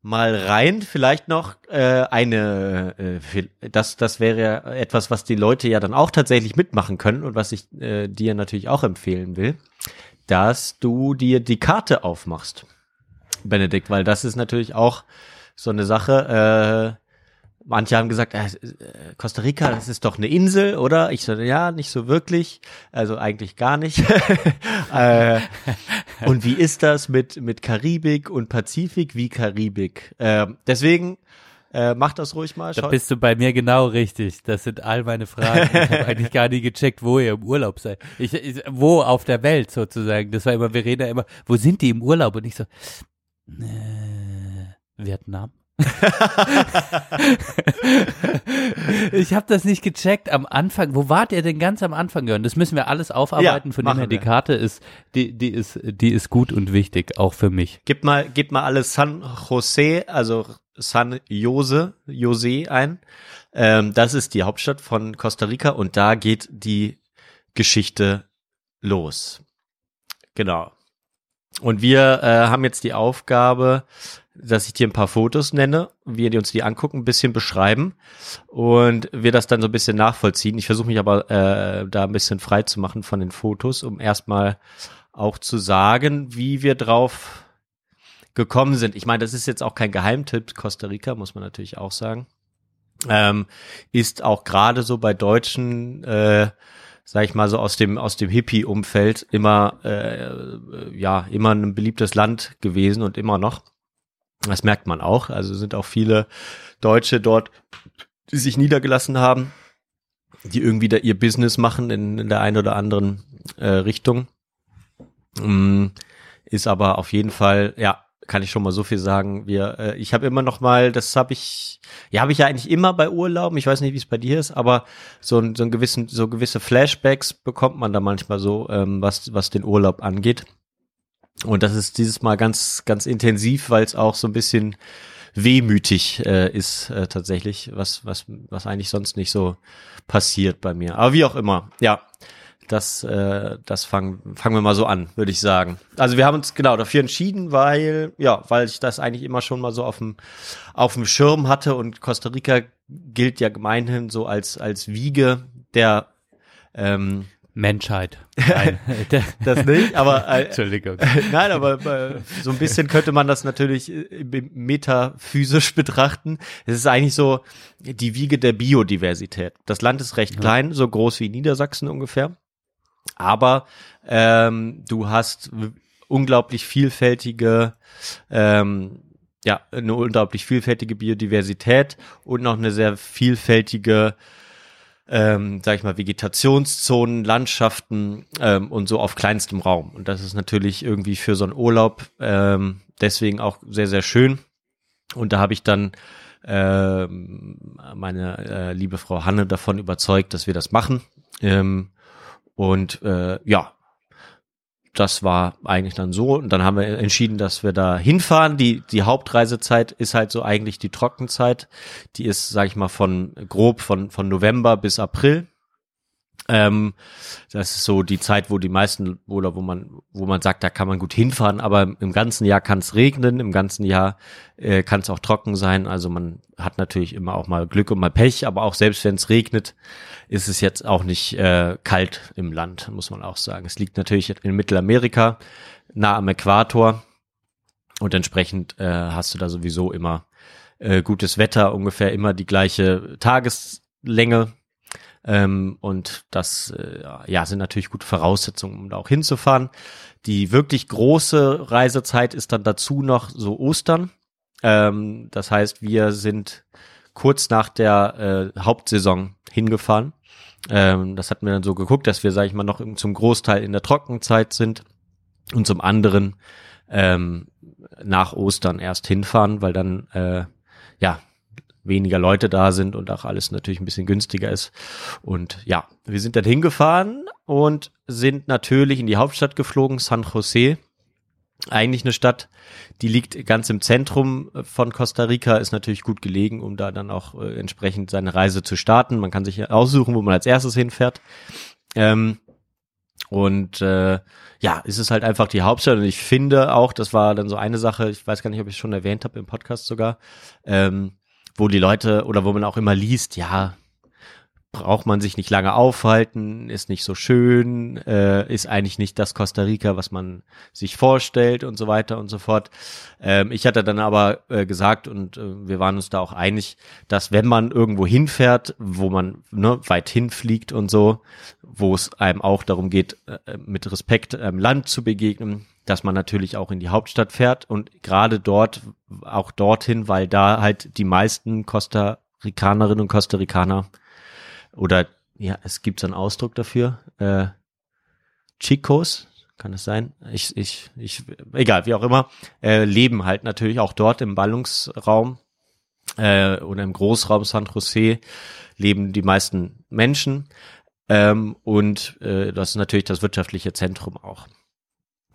mal rein. Vielleicht noch äh, eine, äh, das, das wäre ja etwas, was die Leute ja dann auch tatsächlich mitmachen können und was ich äh, dir natürlich auch empfehlen will, dass du dir die Karte aufmachst, Benedikt, weil das ist natürlich auch so eine Sache. Äh, Manche haben gesagt, äh, äh, Costa Rica, das ist doch eine Insel, oder? Ich so, ja, nicht so wirklich. Also eigentlich gar nicht. (laughs) äh, und wie ist das mit, mit Karibik und Pazifik wie Karibik? Äh, deswegen äh, mach das ruhig mal. Da Schau, bist du bei mir genau richtig. Das sind all meine Fragen. Ich habe (laughs) eigentlich gar nie gecheckt, wo ihr im Urlaub seid. Ich, ich, wo auf der Welt sozusagen. Das war immer, wir reden ja immer, wo sind die im Urlaub? Und ich so, äh, Vietnam. (laughs) ich habe das nicht gecheckt am Anfang. Wo wart ihr denn ganz am Anfang, Jörn? Das müssen wir alles aufarbeiten. Ja, Von dem her, die. Karte ist, die, die ist, die ist gut und wichtig, auch für mich. gib mal, gib mal alles San Jose, also San Jose, Jose ein. Ähm, das ist die Hauptstadt von Costa Rica und da geht die Geschichte los. Genau. Und wir äh, haben jetzt die Aufgabe, dass ich dir ein paar Fotos nenne, wir uns die angucken, ein bisschen beschreiben und wir das dann so ein bisschen nachvollziehen. Ich versuche mich aber äh, da ein bisschen frei zu machen von den Fotos, um erstmal auch zu sagen, wie wir drauf gekommen sind. Ich meine, das ist jetzt auch kein Geheimtipp, Costa Rica, muss man natürlich auch sagen. Ähm, ist auch gerade so bei Deutschen, äh, sag ich mal so aus dem aus dem Hippie-Umfeld immer äh, ja immer ein beliebtes Land gewesen und immer noch. Das merkt man auch. Also sind auch viele Deutsche dort, die sich niedergelassen haben, die irgendwie da ihr Business machen in, in der einen oder anderen äh, Richtung. Mm, ist aber auf jeden Fall, ja, kann ich schon mal so viel sagen. Wir, äh, ich habe immer noch mal, das habe ich, ja, habe ich ja eigentlich immer bei Urlauben. Ich weiß nicht, wie es bei dir ist, aber so, ein, so, ein gewissen, so gewisse Flashbacks bekommt man da manchmal so, ähm, was, was den Urlaub angeht. Und das ist dieses Mal ganz, ganz intensiv, weil es auch so ein bisschen wehmütig äh, ist äh, tatsächlich, was, was, was eigentlich sonst nicht so passiert bei mir. Aber wie auch immer, ja, das, äh, das fangen, fangen wir mal so an, würde ich sagen. Also wir haben uns genau dafür entschieden, weil, ja, weil ich das eigentlich immer schon mal so auf dem, auf dem Schirm hatte und Costa Rica gilt ja gemeinhin so als, als Wiege der, ähm, Menschheit. Nein, (laughs) Das nicht, aber äh, Entschuldigung. (laughs) Nein, aber äh, so ein bisschen könnte man das natürlich äh, metaphysisch (laughs) betrachten. Es ist eigentlich so die Wiege der Biodiversität. Das Land ist recht klein, so groß wie Niedersachsen ungefähr. Aber ähm, du hast unglaublich vielfältige, ähm, ja, eine unglaublich vielfältige Biodiversität und noch eine sehr vielfältige ähm, sag ich mal, Vegetationszonen, Landschaften ähm, und so auf kleinstem Raum. Und das ist natürlich irgendwie für so einen Urlaub ähm, deswegen auch sehr, sehr schön. Und da habe ich dann ähm, meine äh, liebe Frau Hanne davon überzeugt, dass wir das machen. Ähm, und äh, ja, das war eigentlich dann so. Und dann haben wir entschieden, dass wir da hinfahren. Die, die Hauptreisezeit ist halt so eigentlich die Trockenzeit. Die ist, sag ich mal, von grob von, von November bis April. Ähm, das ist so die Zeit, wo die meisten, oder wo man, wo man sagt, da kann man gut hinfahren, aber im ganzen Jahr kann es regnen, im ganzen Jahr äh, kann es auch trocken sein. Also man hat natürlich immer auch mal Glück und mal Pech, aber auch selbst wenn es regnet, ist es jetzt auch nicht äh, kalt im Land, muss man auch sagen. Es liegt natürlich in Mittelamerika, nah am Äquator und entsprechend äh, hast du da sowieso immer äh, gutes Wetter, ungefähr immer die gleiche Tageslänge. Ähm, und das äh, ja, sind natürlich gute Voraussetzungen, um da auch hinzufahren. Die wirklich große Reisezeit ist dann dazu noch so Ostern. Ähm, das heißt, wir sind kurz nach der äh, Hauptsaison hingefahren. Ähm, das hatten wir dann so geguckt, dass wir, sage ich mal, noch zum Großteil in der Trockenzeit sind und zum anderen ähm, nach Ostern erst hinfahren, weil dann äh, ja weniger Leute da sind und auch alles natürlich ein bisschen günstiger ist. Und ja, wir sind dann hingefahren und sind natürlich in die Hauptstadt geflogen, San Jose. Eigentlich eine Stadt, die liegt ganz im Zentrum von Costa Rica, ist natürlich gut gelegen, um da dann auch äh, entsprechend seine Reise zu starten. Man kann sich aussuchen, wo man als erstes hinfährt. Ähm, und äh, ja, es ist halt einfach die Hauptstadt. Und ich finde auch, das war dann so eine Sache, ich weiß gar nicht, ob ich es schon erwähnt habe im Podcast sogar, ähm, wo die Leute oder wo man auch immer liest, ja, braucht man sich nicht lange aufhalten, ist nicht so schön, äh, ist eigentlich nicht das Costa Rica, was man sich vorstellt und so weiter und so fort. Ähm, ich hatte dann aber äh, gesagt und äh, wir waren uns da auch einig, dass wenn man irgendwo hinfährt, wo man ne, weit hinfliegt und so, wo es einem auch darum geht, äh, mit Respekt einem Land zu begegnen, dass man natürlich auch in die Hauptstadt fährt und gerade dort, auch dorthin, weil da halt die meisten Costa Ricanerinnen und Costa Ricaner oder ja, es gibt so einen Ausdruck dafür, äh, Chicos, kann es sein? Ich, ich, ich, egal, wie auch immer, äh, leben halt natürlich auch dort im Ballungsraum äh, oder im Großraum San Jose leben die meisten Menschen ähm, und äh, das ist natürlich das wirtschaftliche Zentrum auch.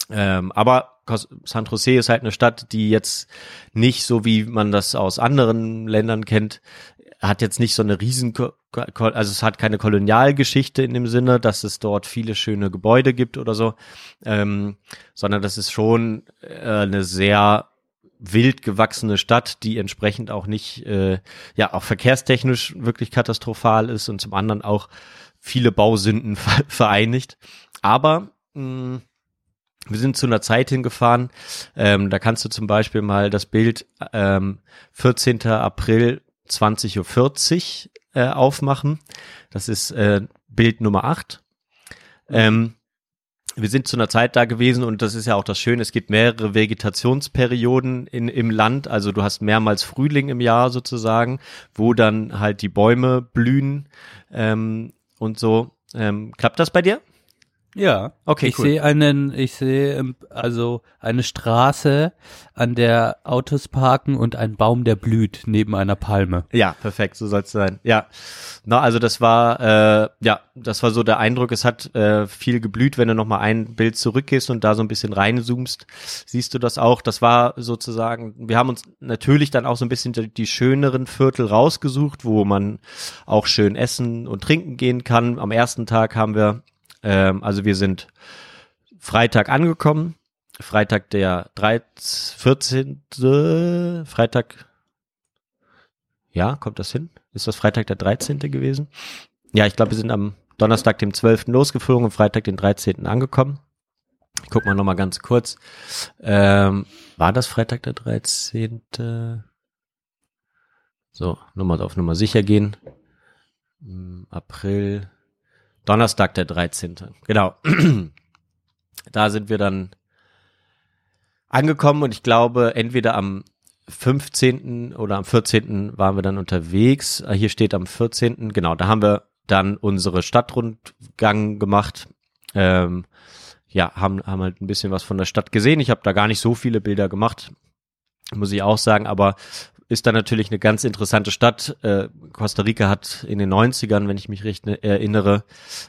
Ähm, aber San Jose ist halt eine Stadt, die jetzt nicht so wie man das aus anderen Ländern kennt, hat jetzt nicht so eine riesen, also es hat keine Kolonialgeschichte in dem Sinne, dass es dort viele schöne Gebäude gibt oder so, ähm, sondern das ist schon äh, eine sehr wild gewachsene Stadt, die entsprechend auch nicht, äh, ja, auch verkehrstechnisch wirklich katastrophal ist und zum anderen auch viele Bausünden (laughs) ver- vereinigt. Aber mh, wir sind zu einer Zeit hingefahren, ähm, da kannst du zum Beispiel mal das Bild ähm, 14. April 20.40 Uhr äh, aufmachen. Das ist äh, Bild Nummer 8. Ähm, wir sind zu einer Zeit da gewesen und das ist ja auch das Schöne, es gibt mehrere Vegetationsperioden in, im Land, also du hast mehrmals Frühling im Jahr sozusagen, wo dann halt die Bäume blühen ähm, und so. Ähm, klappt das bei dir? Ja. Okay, ich cool. sehe einen, ich sehe ähm, also eine Straße, an der Autos parken und ein Baum, der blüht neben einer Palme. Ja, perfekt, so soll es sein. Ja, na, also das war, äh, ja, das war so der Eindruck. Es hat äh, viel geblüht. Wenn du noch mal ein Bild zurückgehst und da so ein bisschen reinzoomst, siehst du das auch. Das war sozusagen. Wir haben uns natürlich dann auch so ein bisschen die, die schöneren Viertel rausgesucht, wo man auch schön essen und trinken gehen kann. Am ersten Tag haben wir, ähm, also wir sind Freitag angekommen. Freitag der 13. Freitag ja, kommt das hin? Ist das Freitag der 13. gewesen? Ja, ich glaube, wir sind am Donnerstag, dem 12. losgeflogen und Freitag, den 13. angekommen. Ich guck mal nochmal ganz kurz. Ähm, war das Freitag der 13.? So, Nummer auf Nummer sicher gehen. Hm, April, Donnerstag der 13. Genau. (clears throat) da sind wir dann angekommen und ich glaube, entweder am 15. oder am 14. waren wir dann unterwegs. Äh, Hier steht am 14. Genau, da haben wir dann unsere Stadtrundgang gemacht. Ähm, ja, haben, haben halt ein bisschen was von der Stadt gesehen. Ich habe da gar nicht so viele Bilder gemacht, muss ich auch sagen, aber ist dann natürlich eine ganz interessante Stadt. Äh, Costa Rica hat in den 90ern, wenn ich mich recht ne- erinnere,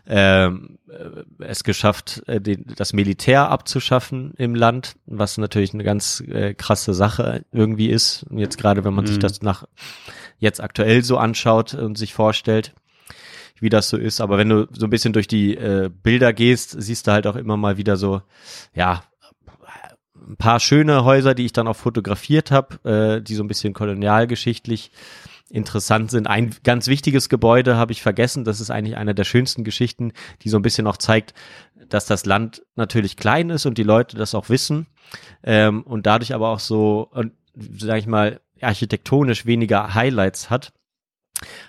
ähm, äh, es geschafft, äh, den, das Militär abzuschaffen im Land, was natürlich eine ganz äh, krasse Sache irgendwie ist. Jetzt gerade, wenn man sich Mhm. das nach jetzt aktuell so anschaut und sich vorstellt, wie das so ist. Aber wenn du so ein bisschen durch die äh, Bilder gehst, siehst du halt auch immer mal wieder so, ja, ein paar schöne Häuser, die ich dann auch fotografiert habe, äh, die so ein bisschen kolonialgeschichtlich interessant sind. Ein ganz wichtiges Gebäude habe ich vergessen. Das ist eigentlich eine der schönsten Geschichten, die so ein bisschen auch zeigt, dass das Land natürlich klein ist und die Leute das auch wissen ähm, und dadurch aber auch so, und sage ich mal, architektonisch weniger Highlights hat.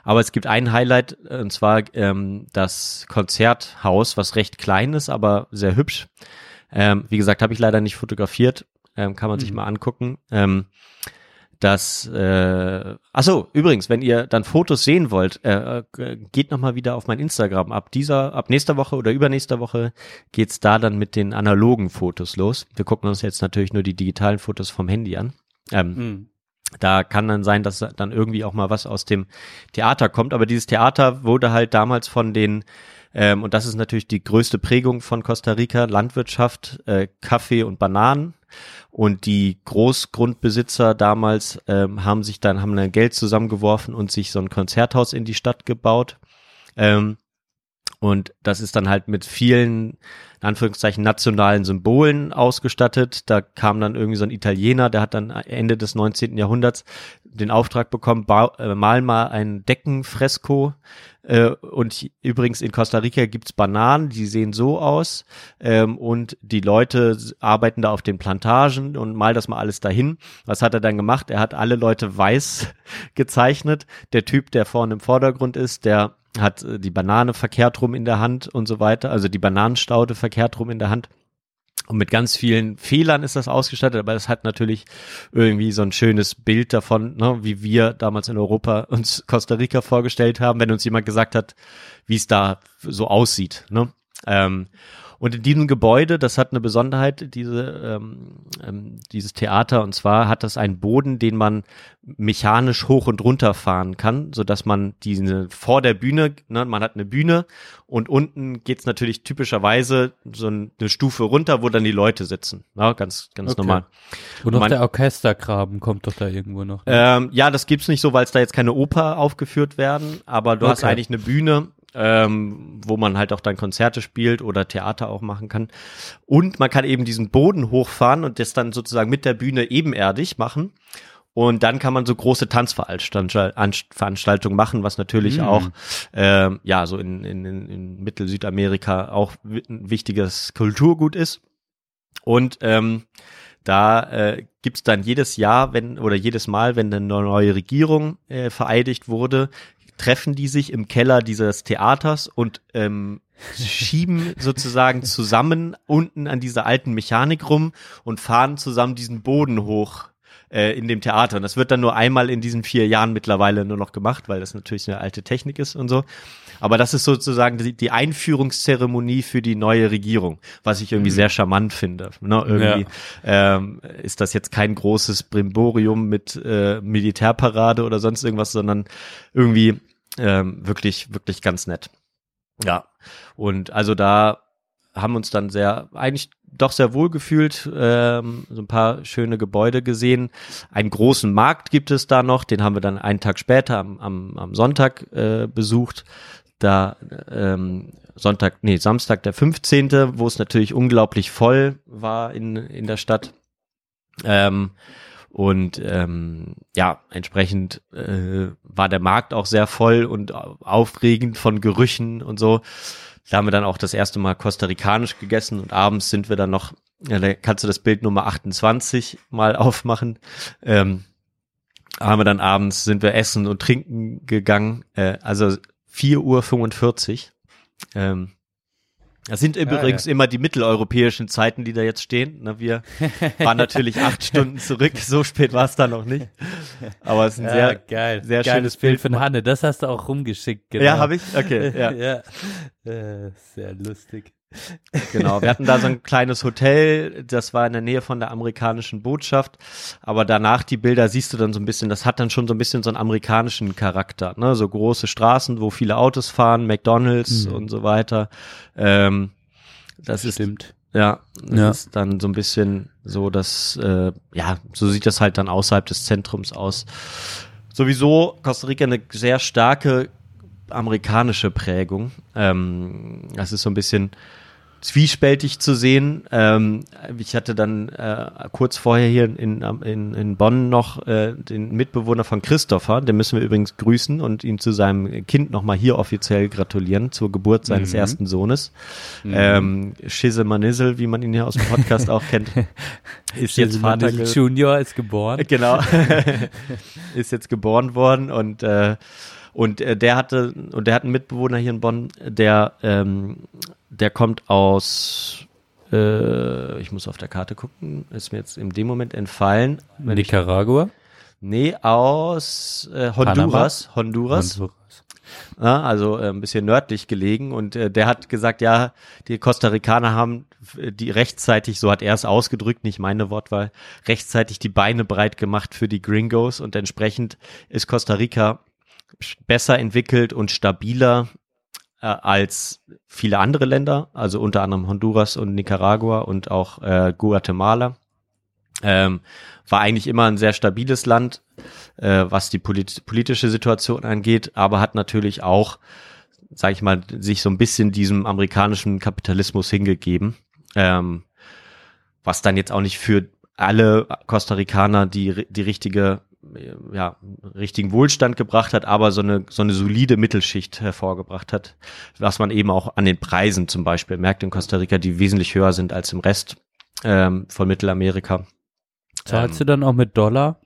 Aber es gibt ein Highlight, äh, und zwar ähm, das Konzerthaus, was recht klein ist, aber sehr hübsch. Ähm, wie gesagt, habe ich leider nicht fotografiert, ähm, kann man sich mal angucken. Ähm, das, äh, ach so, übrigens, wenn ihr dann Fotos sehen wollt, äh, äh, geht noch mal wieder auf mein Instagram. Ab dieser, ab nächster Woche oder übernächster Woche geht's da dann mit den analogen Fotos los. Wir gucken uns jetzt natürlich nur die digitalen Fotos vom Handy an. Ähm, Mhm. da kann dann sein, dass dann irgendwie auch mal was aus dem Theater kommt. Aber dieses Theater wurde halt damals von den, ähm, und das ist natürlich die größte Prägung von Costa Rica, Landwirtschaft, äh, Kaffee und Bananen. Und die Großgrundbesitzer damals ähm, haben sich dann, haben dann Geld zusammengeworfen und sich so ein Konzerthaus in die Stadt gebaut. Ähm, und das ist dann halt mit vielen, in Anführungszeichen, nationalen Symbolen ausgestattet. Da kam dann irgendwie so ein Italiener, der hat dann Ende des 19. Jahrhunderts den Auftrag bekommen, äh, mal mal ein Deckenfresko. Äh, und übrigens in Costa Rica gibt's Bananen, die sehen so aus. Ähm, und die Leute arbeiten da auf den Plantagen und mal das mal alles dahin. Was hat er dann gemacht? Er hat alle Leute weiß (laughs) gezeichnet. Der Typ, der vorne im Vordergrund ist, der hat äh, die Banane verkehrt rum in der Hand und so weiter, also die Bananenstaude verkehrt rum in der Hand. Und mit ganz vielen Fehlern ist das ausgestattet, aber es hat natürlich irgendwie so ein schönes Bild davon, ne, wie wir damals in Europa uns (laughs) Costa Rica vorgestellt haben, wenn uns jemand gesagt hat, wie es da so aussieht. Ne? Ähm, und in diesem Gebäude, das hat eine Besonderheit, diese, ähm, ähm, dieses Theater, und zwar hat das einen Boden, den man mechanisch hoch und runter fahren kann, so dass man diese vor der Bühne, ne, man hat eine Bühne und unten geht's natürlich typischerweise so ein- eine Stufe runter, wo dann die Leute sitzen. Ja, ganz, ganz Okay. normal. Und noch Man- der Orchestergraben kommt doch da irgendwo noch. ne? Ähm, ja, das gibt's nicht so, weil es da jetzt keine Oper aufgeführt werden, aber du hast Okay. eigentlich eine Bühne, ähm, wo man halt auch dann Konzerte spielt oder Theater auch machen kann. Und man kann eben diesen Boden hochfahren und das dann sozusagen mit der Bühne ebenerdig machen. Und dann kann man so große Tanzveranstaltungen machen, was natürlich Mm. auch ähm, ja so in, in, in- Mittel-Südamerika auch ein wichtiges Kulturgut ist. Und ähm, da äh, gibt's dann jedes Jahr, wenn oder jedes Mal, wenn eine neue Regierung äh, vereidigt wurde, treffen die sich im Keller dieses Theaters und ähm, schieben sozusagen (laughs) zusammen unten an dieser alten Mechanik rum und fahren zusammen diesen Boden hoch äh, in dem Theater. Und das wird dann nur einmal in diesen vier Jahren mittlerweile nur noch gemacht, weil das natürlich eine alte Technik ist und so. Aber das ist sozusagen die, die Einführungszeremonie für die neue Regierung, was ich irgendwie sehr charmant finde. Ne? Irgendwie ähm, ist das jetzt kein großes Brimborium mit äh, Militärparade oder sonst irgendwas, sondern irgendwie ähm, wirklich, wirklich ganz nett. Ja, und also da haben uns dann sehr, eigentlich doch sehr wohl gefühlt, ähm, so ein paar schöne Gebäude gesehen. Einen großen Markt gibt es da noch, den haben wir dann einen Tag später am, am, am Sonntag äh, besucht. Da ähm, Sonntag, nee, Samstag der 15., wo es natürlich unglaublich voll war in, in der Stadt. Ähm, Und ähm, ja, entsprechend äh, war der Markt auch sehr voll und aufregend von Gerüchen und so. Da haben wir dann auch das erste Mal kostarikanisch gegessen und abends sind wir dann noch, ja, da kannst du das Bild Nummer 28 mal (laughs) aufmachen. Ähm, haben wir dann abends, sind wir essen und trinken gegangen, äh, also 4.45 Uhr. Ähm, das sind übrigens ja. immer die mitteleuropäischen Zeiten, die da jetzt stehen. Na, wir waren natürlich (laughs) acht Stunden zurück, so spät war es da noch nicht. Aber es ist ein Ja, sehr, geil. sehr Geiles schönes Bild Bild. von Hanne. Das hast du auch rumgeschickt. Genau. Ja, habe ich? Okay, ja. (laughs) ja. Äh, sehr lustig. Genau, wir hatten da so ein kleines Hotel, das war in der Nähe von der amerikanischen Botschaft, aber danach die Bilder siehst du dann so ein bisschen, das hat dann schon so ein bisschen so einen amerikanischen Charakter, ne? so große Straßen, wo viele Autos fahren, McDonalds Mhm. und so weiter. Ähm, das ist Stimmt. ja, das Ja. ist dann so ein bisschen so, dass äh, ja, so sieht das halt dann außerhalb des Zentrums aus. Sowieso Costa Rica eine sehr starke amerikanische Prägung. Ähm, das ist so ein bisschen zwiespältig zu sehen. Ähm, ich hatte dann äh, kurz vorher hier in, in, in Bonn noch äh, den Mitbewohner von Christopher, den müssen wir übrigens grüßen und ihn zu seinem Kind nochmal hier offiziell gratulieren zur Geburt seines Mhm. ersten Sohnes. Ähm, Schisse Manissel, wie man ihn hier aus dem Podcast auch kennt, (laughs) ist jetzt Vater Junior ist geboren. Genau. (laughs) ist jetzt geboren worden und äh, und äh, der hatte und der hat einen Mitbewohner hier in Bonn, der ähm, der kommt aus äh, ich muss auf der Karte gucken, ist mir jetzt in dem Moment entfallen. Wenn ich, Nicaragua. nee, aus äh, Honduras, Honduras. Honduras. Ja, also äh, ein bisschen nördlich gelegen und äh, der hat gesagt, ja, die Costa Ricaner haben äh, die rechtzeitig, so hat er es ausgedrückt, nicht meine Wortwahl, rechtzeitig die Beine breit gemacht für die Gringos und entsprechend ist Costa Rica besser entwickelt und stabiler äh, als viele andere Länder, also unter anderem Honduras und Nicaragua und auch äh, Guatemala. Ähm, war eigentlich immer ein sehr stabiles Land, äh, was die polit politische Situation angeht, aber hat natürlich auch, sage ich mal, sich so ein bisschen diesem amerikanischen Kapitalismus hingegeben, ähm, was dann jetzt auch nicht für alle Costa Ricaner die, die richtige ja, richtigen Wohlstand gebracht hat, aber so eine, so eine solide Mittelschicht hervorgebracht hat, was man eben auch an den Preisen zum Beispiel merkt in Costa Rica, die wesentlich höher sind als im Rest ähm, von Mittelamerika. Zahlst Ähm, du dann auch mit Dollar?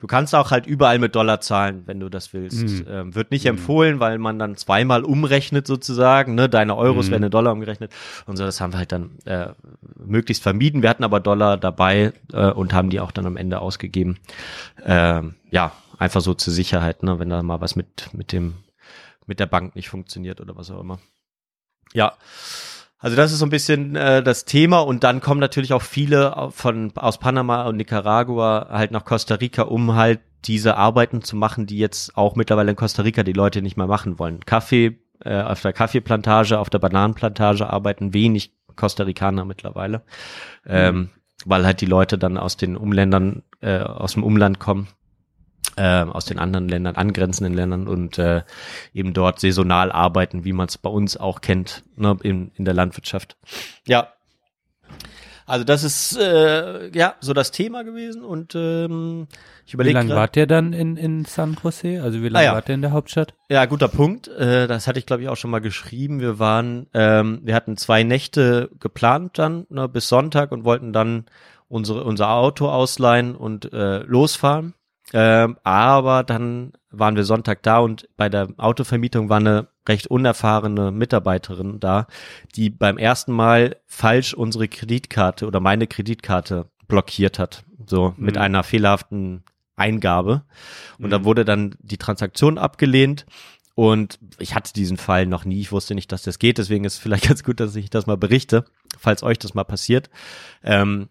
Du kannst auch halt überall mit Dollar zahlen, wenn du das willst. Mhm. Ähm, wird nicht empfohlen, weil man dann zweimal umrechnet sozusagen. Ne? Deine Euros Mhm. werden in Dollar umgerechnet. Und so, das haben wir halt dann äh, möglichst vermieden. Wir hatten aber Dollar dabei äh, und haben die auch dann am Ende ausgegeben. Ähm, ja, einfach so zur Sicherheit, ne? wenn da mal was mit, mit dem, mit der Bank nicht funktioniert oder was auch immer. Ja. Also das ist so ein bisschen äh, das Thema. Und dann kommen natürlich auch viele von aus Panama und Nicaragua halt nach Costa Rica, um halt diese Arbeiten zu machen, die jetzt auch mittlerweile in Costa Rica die Leute nicht mehr machen wollen. Kaffee äh, auf der Kaffeeplantage, auf der Bananenplantage arbeiten wenig Costa Ricaner mittlerweile, ähm, weil halt die Leute dann aus den Umländern, äh, aus dem Umland kommen äh, aus den anderen Ländern, angrenzenden Ländern und äh, eben dort saisonal arbeiten, wie man es bei uns auch kennt, ne, in, in der Landwirtschaft. Ja. Also das ist äh, ja so das Thema gewesen und ähm, ich Wie überlege lange grad- wart ihr dann in, in San Jose? Also wie lange Ah, ja. wart ihr in der Hauptstadt? Ja, guter Punkt. Äh, das hatte ich, glaube ich, auch schon mal geschrieben. Wir waren, ähm, wir hatten zwei Nächte geplant dann ne, bis Sonntag und wollten dann unsere, unser Auto ausleihen und äh, losfahren. Ähm, aber dann waren wir Sonntag da und bei der Autovermietung war eine recht unerfahrene Mitarbeiterin da, die beim ersten Mal falsch unsere Kreditkarte oder meine Kreditkarte blockiert hat. So mit Mhm. einer fehlerhaften Eingabe. Und da wurde dann die Transaktion abgelehnt. Und ich hatte diesen Fall noch nie. Ich wusste nicht, dass das geht. Deswegen ist es vielleicht (laughs) ganz gut, dass ich das mal berichte, falls euch das mal passiert. Ähm,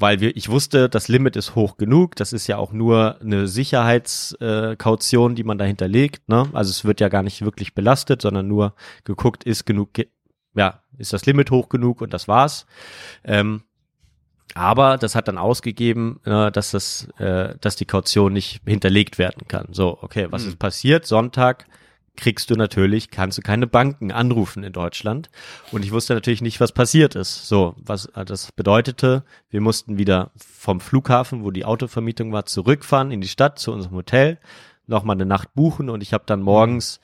weil wir, ich wusste, das Limit ist hoch genug. Das ist ja auch nur eine Sicherheitskaution, äh, die man dahinter legt. Ne? Also es wird ja gar nicht wirklich belastet, sondern nur geguckt, ist genug, ge ja, ist das Limit hoch genug und das war's. Ähm, aber das hat dann ausgegeben, äh, dass das, äh, dass die Kaution nicht hinterlegt werden kann. So, okay, was Hm. ist passiert? Sonntag, kriegst du natürlich, kannst du keine Banken anrufen in Deutschland. Und ich wusste natürlich nicht, was passiert ist. So, was äh, das bedeutete, wir mussten wieder vom Flughafen, wo die Autovermietung war, zurückfahren in die Stadt zu unserem Hotel, nochmal eine Nacht buchen und ich habe dann morgens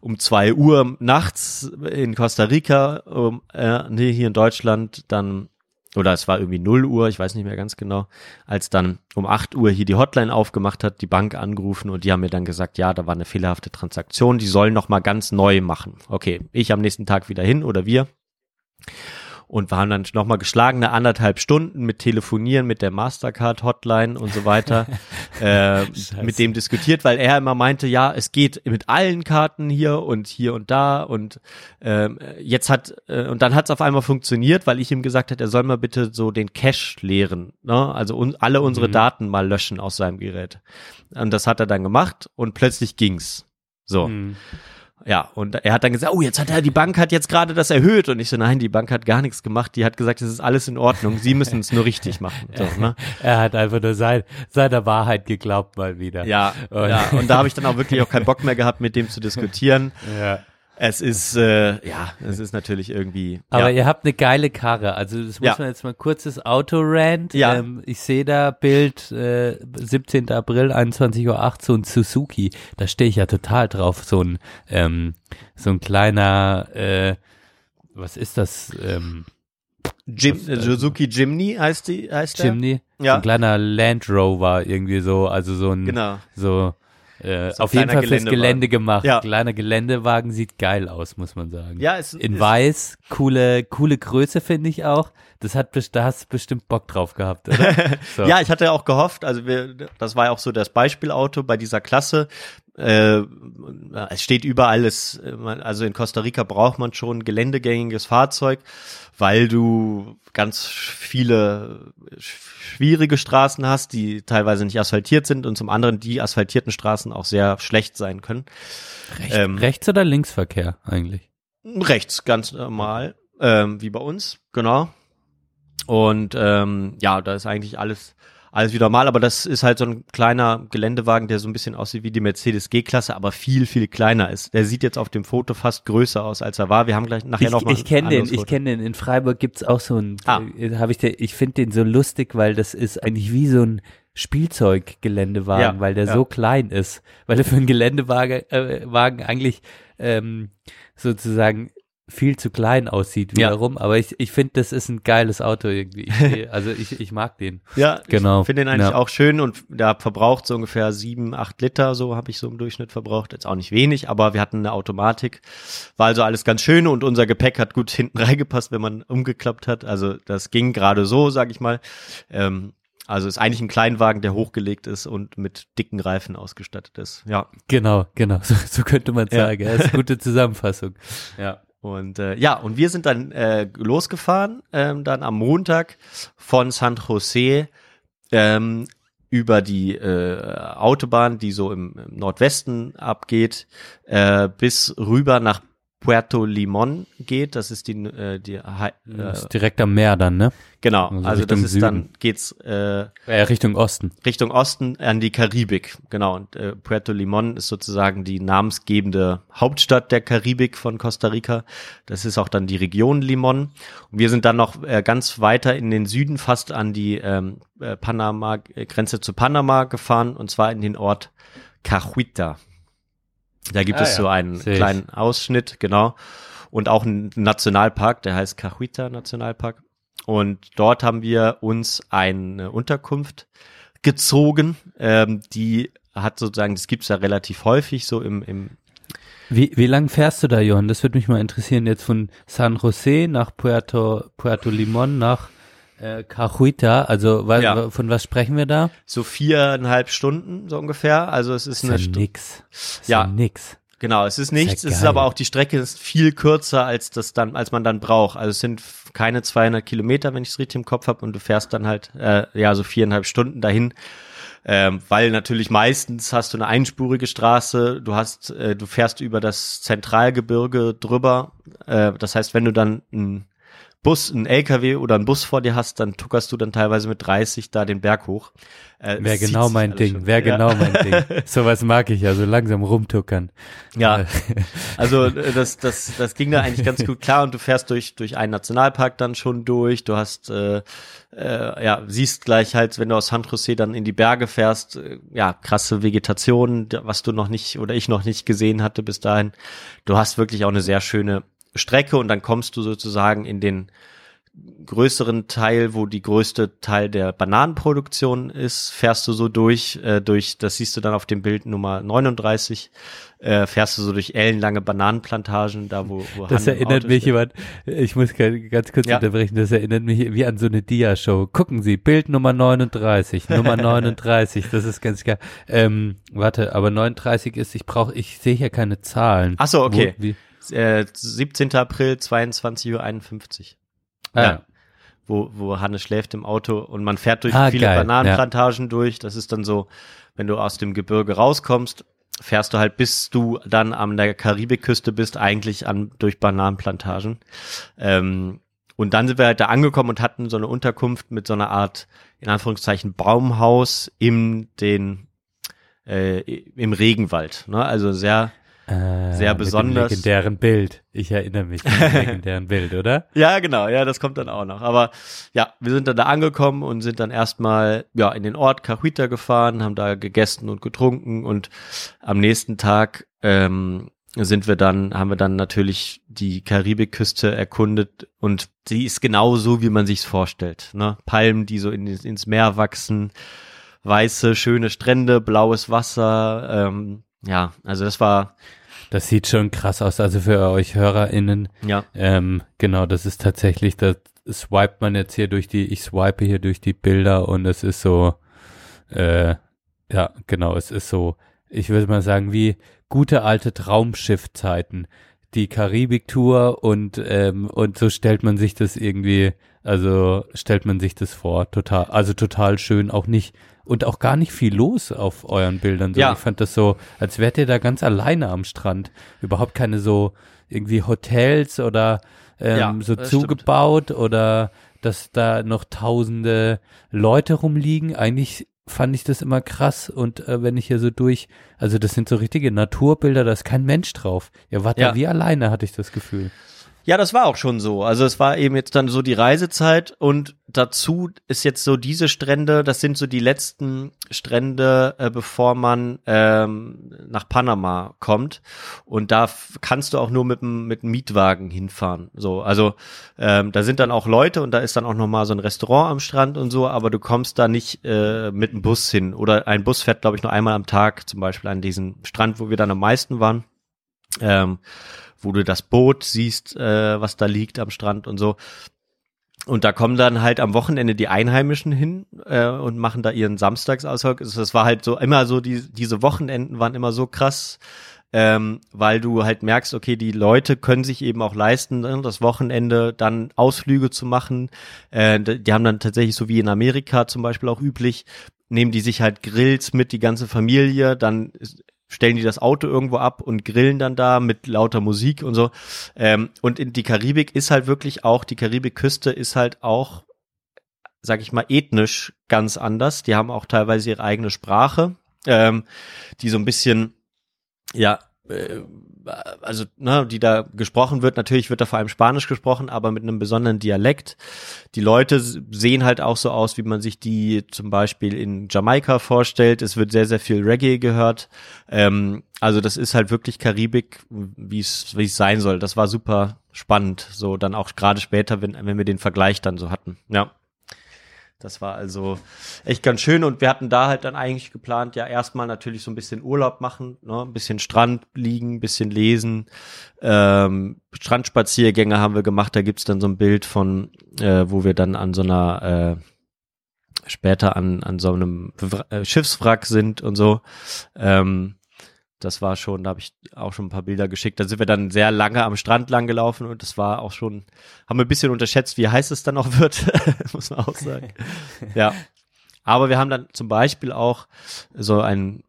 um zwei Uhr nachts in Costa Rica, um, äh, nee, hier in Deutschland, dann oder es war irgendwie 0 Uhr, ich weiß nicht mehr ganz genau, als dann um 8 Uhr hier die Hotline aufgemacht hat, die Bank angerufen und die haben mir dann gesagt, ja, da war eine fehlerhafte Transaktion, die sollen noch mal ganz neu machen. Okay, ich am nächsten Tag wieder hin oder wir und waren dann nochmal geschlagene anderthalb Stunden mit Telefonieren mit der Mastercard-Hotline und so weiter (laughs) äh, mit dem diskutiert, weil er immer meinte, ja, es geht mit allen Karten hier und hier und da und ähm, jetzt hat äh, und dann hat es auf einmal funktioniert, weil ich ihm gesagt hat, er soll mal bitte so den Cache leeren, ne? also un alle unsere Mhm. Daten mal löschen aus seinem Gerät. Und das hat er dann gemacht und plötzlich ging's. So. Mhm. Ja, und er hat dann gesagt, oh, jetzt hat er, die Bank hat jetzt gerade das erhöht. Und ich so, nein, die Bank hat gar nichts gemacht. Die hat gesagt, es ist alles in Ordnung. Sie müssen es nur richtig machen. So, ne? (laughs) Er hat einfach nur sein, seiner Wahrheit geglaubt mal wieder. Ja, Und- ja, und da habe ich dann auch wirklich auch keinen (laughs) Bock mehr gehabt, mit dem zu diskutieren. ja. Es ist, äh, ja, es ist natürlich irgendwie. Aber ja. ihr habt eine geile Karre. Also das muss Ja. man jetzt mal kurzes Autorand. Ja. Ähm, ich sehe da Bild äh, 17. April 21.08 Uhr so ein Suzuki. Da stehe ich ja total drauf. So ein ähm, so ein kleiner äh, was ist das? Ähm, Jim, was, äh, Suzuki Jimny heißt die, heißt der? Chimney? Ja. So ein kleiner Land Rover irgendwie so. Also so ein Genau. so äh, So auf jeden Fall fürs. Gelände gemacht. Ja. Kleiner Geländewagen sieht geil aus, muss man sagen. Ja, es In es- weiß, coole, coole Größe finde ich auch. Das hat, da hast du bestimmt Bock drauf gehabt, oder? (laughs) So. Ja, ich hatte auch gehofft, also wir, das war ja auch so das Beispielauto bei dieser Klasse. Äh, es steht überall, es, also in Costa Rica braucht man schon geländegängiges Fahrzeug, weil du ganz viele schwierige Straßen hast, die teilweise nicht asphaltiert sind und zum anderen die asphaltierten Straßen auch sehr schlecht sein können. Recht, ähm, Rechts- oder Linksverkehr eigentlich? Rechts, ganz normal, ähm, wie bei uns, genau. Und ähm, ja, da ist eigentlich alles alles wieder normal, aber das ist halt so ein kleiner Geländewagen, der so ein bisschen aussieht wie die Mercedes G-Klasse, aber viel, viel kleiner ist. Der sieht jetzt auf dem Foto fast größer aus, als er war. Wir haben gleich nachher Ich, noch mal ich kenne ein den, anderes ich Foto. kenne den. In Freiburg gibt's auch so ein, Ah. äh, hab ich, den, ich finde den so lustig, weil das ist eigentlich wie so ein Spielzeuggeländewagen, Ja, weil der ja. so klein ist, weil er für einen Geländewagen äh, Wagen eigentlich ähm, sozusagen viel zu klein aussieht Ja. wiederum, aber ich, ich finde, das ist ein geiles Auto irgendwie. Ich, (laughs) also ich, ich mag den. Ja, Genau. Ich finde den eigentlich Ja. auch schön und der verbraucht so ungefähr sieben, acht Liter, so habe ich so im Durchschnitt verbraucht. Jetzt auch nicht wenig, aber wir hatten eine Automatik. War also alles ganz schön und unser Gepäck hat gut (laughs) hinten reingepasst, wenn man umgeklappt hat. Also das ging gerade so, sag ich mal. Ähm, also ist eigentlich ein Kleinwagen, der hochgelegt ist und mit dicken Reifen ausgestattet ist. Ja. Genau, genau, (laughs) so, so könnte man Ja. sagen. Das ist eine gute Zusammenfassung. Ja. Und äh, ja, und wir sind dann äh, losgefahren, ähm, dann am Montag von San Jose ähm, über die äh, Autobahn, die so im, im Nordwesten abgeht, äh, bis rüber nach Puerto Limon geht. Das ist die, äh, die äh, ist direkt am Meer dann, ne? genau. also Also das ist dann Süden. geht's äh, Äh, Richtung Osten. Richtung Osten an die Karibik. Genau. Und äh, Puerto Limon ist sozusagen die namensgebende Hauptstadt der Karibik von Costa Rica. Das ist auch dann die Region Limon. Und wir sind dann noch äh, ganz weiter in den Süden, fast an die ähm, äh, Panama äh, Grenze zu Panama gefahren, und zwar in den Ort Cahuita. Da gibt Ah, es ja. so einen Sehe ich. kleinen Ausschnitt, genau. Und auch einen Nationalpark, der heißt Cahuita Nationalpark. Und dort haben wir uns eine Unterkunft gezogen. Ähm, die hat sozusagen, das gibt's ja relativ häufig so im, im Wie, wie lang fährst du da, Johann? Das würde mich mal interessieren. Jetzt von San Jose nach Puerto, Puerto Limon nach äh, Cahuita. Also wa, Ja. von was sprechen wir da? so viereinhalb Stunden so ungefähr. Also es ist, Ist eine ja nix. Ist Ja. ja nix. Genau, es ist nichts. es ist aber auch die Strecke ist viel kürzer als das dann, als man dann braucht. Also es sind keine 200 Kilometer, wenn ich es richtig im Kopf habe, und du fährst dann halt äh, ja so viereinhalb Stunden dahin. Ähm, weil natürlich meistens hast du eine einspurige Straße, du hast, äh, du fährst über das Zentralgebirge drüber. Äh, das heißt, wenn du dann einen Bus, ein LKW oder ein Bus vor dir hast, dann tuckerst du dann teilweise mit 30 da den Berg hoch. Äh, Wäre genau mein Ding, wäre Ja. genau mein (laughs) Ding. Sowas mag ich ja, so langsam rumtuckern. Ja, Äh, (laughs) also äh, das, das, das ging da eigentlich ganz gut klar und du fährst durch, durch einen Nationalpark dann schon durch. Du hast, äh, äh, ja, siehst gleich halt, wenn du aus San Jose dann in die Berge fährst, äh, ja, krasse Vegetation, was du noch nicht oder ich noch nicht gesehen hatte bis dahin. Du hast wirklich auch eine sehr schöne Strecke und dann kommst du sozusagen in den größeren Teil, wo die größte Teil der Bananenproduktion ist, fährst du so durch, äh, durch, das siehst du dann auf dem Bild Nummer 39, äh, fährst du so durch ellenlange Bananenplantagen, da wo, wo Das Han im erinnert mich jemand, ich muss ga- ganz kurz Ja. unterbrechen, das erinnert mich wie an so eine Dia-Show. Gucken Sie, Bild Nummer 39, Nummer (laughs) 39, das ist ganz geil. Ähm, warte, aber 39 ist, ich brauche, ich sehe hier keine Zahlen. Ach so, okay. Wo, wie, Äh, 17. April, 22.51 Uhr. ah, Ja. wo, wo Hanne schläft im Auto und man fährt durch Ah, viele geil, Bananenplantagen durch. Das ist dann so, wenn du aus dem Gebirge rauskommst, fährst du halt, bis du dann an der Karibikküste bist, eigentlich an durch Bananenplantagen. Ähm, und dann sind wir halt da angekommen und hatten so eine Unterkunft mit so einer Art, in Anführungszeichen, Baumhaus im den äh, im Regenwald. Ne? Also sehr äh, Sehr mit dem besonders. legendären Bild. Ich erinnere mich an den (laughs) legendären Bild, oder? Ja, genau, ja, das kommt dann auch noch. Aber ja, wir sind dann da angekommen und sind dann erstmal ja in den Ort Cahuita gefahren, haben da gegessen und getrunken und am nächsten Tag ähm, sind wir dann, haben wir dann natürlich die Karibikküste erkundet und sie ist genau so, wie man sich's vorstellt. Ne? Palmen, die so in, ins Meer wachsen, weiße, schöne Strände, blaues Wasser. Ähm, ja, also das war Das sieht schon krass aus. Also für euch HörerInnen, ja ähm, genau, das ist tatsächlich, das swipet man jetzt hier durch die, ich swipe hier durch die Bilder und es ist so, äh, ja, genau, es ist so, ich würde mal sagen, wie gute alte Traumschiffzeiten. Die Karibik-Tour und, ähm, und so stellt man sich das irgendwie, also stellt man sich das vor, total, also total schön, auch nicht, und auch gar nicht viel los auf euren Bildern. So, Ja. Ich fand das so, als wärt ihr da ganz alleine am Strand. Überhaupt keine so irgendwie Hotels oder ähm, Ja, so das stimmt. zugebaut oder dass da noch tausende Leute rumliegen. Eigentlich fand ich das immer krass und äh, wenn ich hier so durch, also das sind so richtige Naturbilder, da ist kein Mensch drauf. Ihr wart Ja. da wie alleine, hatte ich das Gefühl. Ja, das war auch schon so. Also es war eben jetzt dann so die Reisezeit und dazu ist jetzt so diese Strände, das sind so die letzten Strände, äh, bevor man ähm, nach Panama kommt. Und da kannst du auch nur mit dem mit dem Mietwagen hinfahren. So, also ähm, da sind dann auch Leute und da ist dann auch noch mal so ein Restaurant am Strand und so, aber du kommst da nicht äh, mit dem Bus hin. Oder ein Bus fährt, glaube ich, nur einmal am Tag, zum Beispiel an diesen Strand, wo wir dann am meisten waren. Ähm, wo du das Boot siehst, äh, was da liegt am Strand und so. Und da kommen dann halt am Wochenende die Einheimischen hin äh, und machen da ihren Samstagsausflug. Also Das war halt so immer so, die, diese Wochenenden waren immer so krass, ähm, weil du halt merkst, okay, die Leute können sich eben auch leisten, ne, das Wochenende dann Ausflüge zu machen. Äh, die haben dann tatsächlich so wie in Amerika zum Beispiel auch üblich, nehmen die sich halt Grills mit, die ganze Familie, dann stellen die das Auto irgendwo ab und grillen dann da mit lauter Musik und so. Ähm, und in die Karibik ist halt wirklich auch, die Karibikküste ist halt auch, sag ich mal, ethnisch ganz anders. Die haben auch teilweise ihre eigene Sprache, ähm, die so ein bisschen, ja, äh, also, ne, die da gesprochen wird. Natürlich wird da vor allem Spanisch gesprochen, aber mit einem besonderen Dialekt. Die Leute sehen halt auch so aus, wie man sich die zum Beispiel in Jamaika vorstellt. Es wird sehr, sehr viel Reggae gehört. Ähm, also das ist halt wirklich Karibik, wie es wie es sein soll. Das war super spannend. So dann auch gerade später, wenn, wenn wir den Vergleich dann so hatten. Ja. Das war also echt ganz schön und wir hatten da halt dann eigentlich geplant, ja erstmal natürlich so ein bisschen Urlaub machen, ne? ein bisschen Strand liegen, ein bisschen lesen, ähm, Strandspaziergänge haben wir gemacht, da gibt's dann so ein Bild von, äh, wo wir dann an so einer, äh, später an, an so einem äh, Schiffswrack sind und so. Ähm, das war schon, da habe ich auch schon ein paar Bilder geschickt. Da sind wir dann sehr lange am Strand lang gelaufen und das war auch schon, haben wir ein bisschen unterschätzt, wie heiß es dann auch wird, (laughs) muss man auch sagen. (laughs) Ja. Aber wir haben dann zum Beispiel auch so ein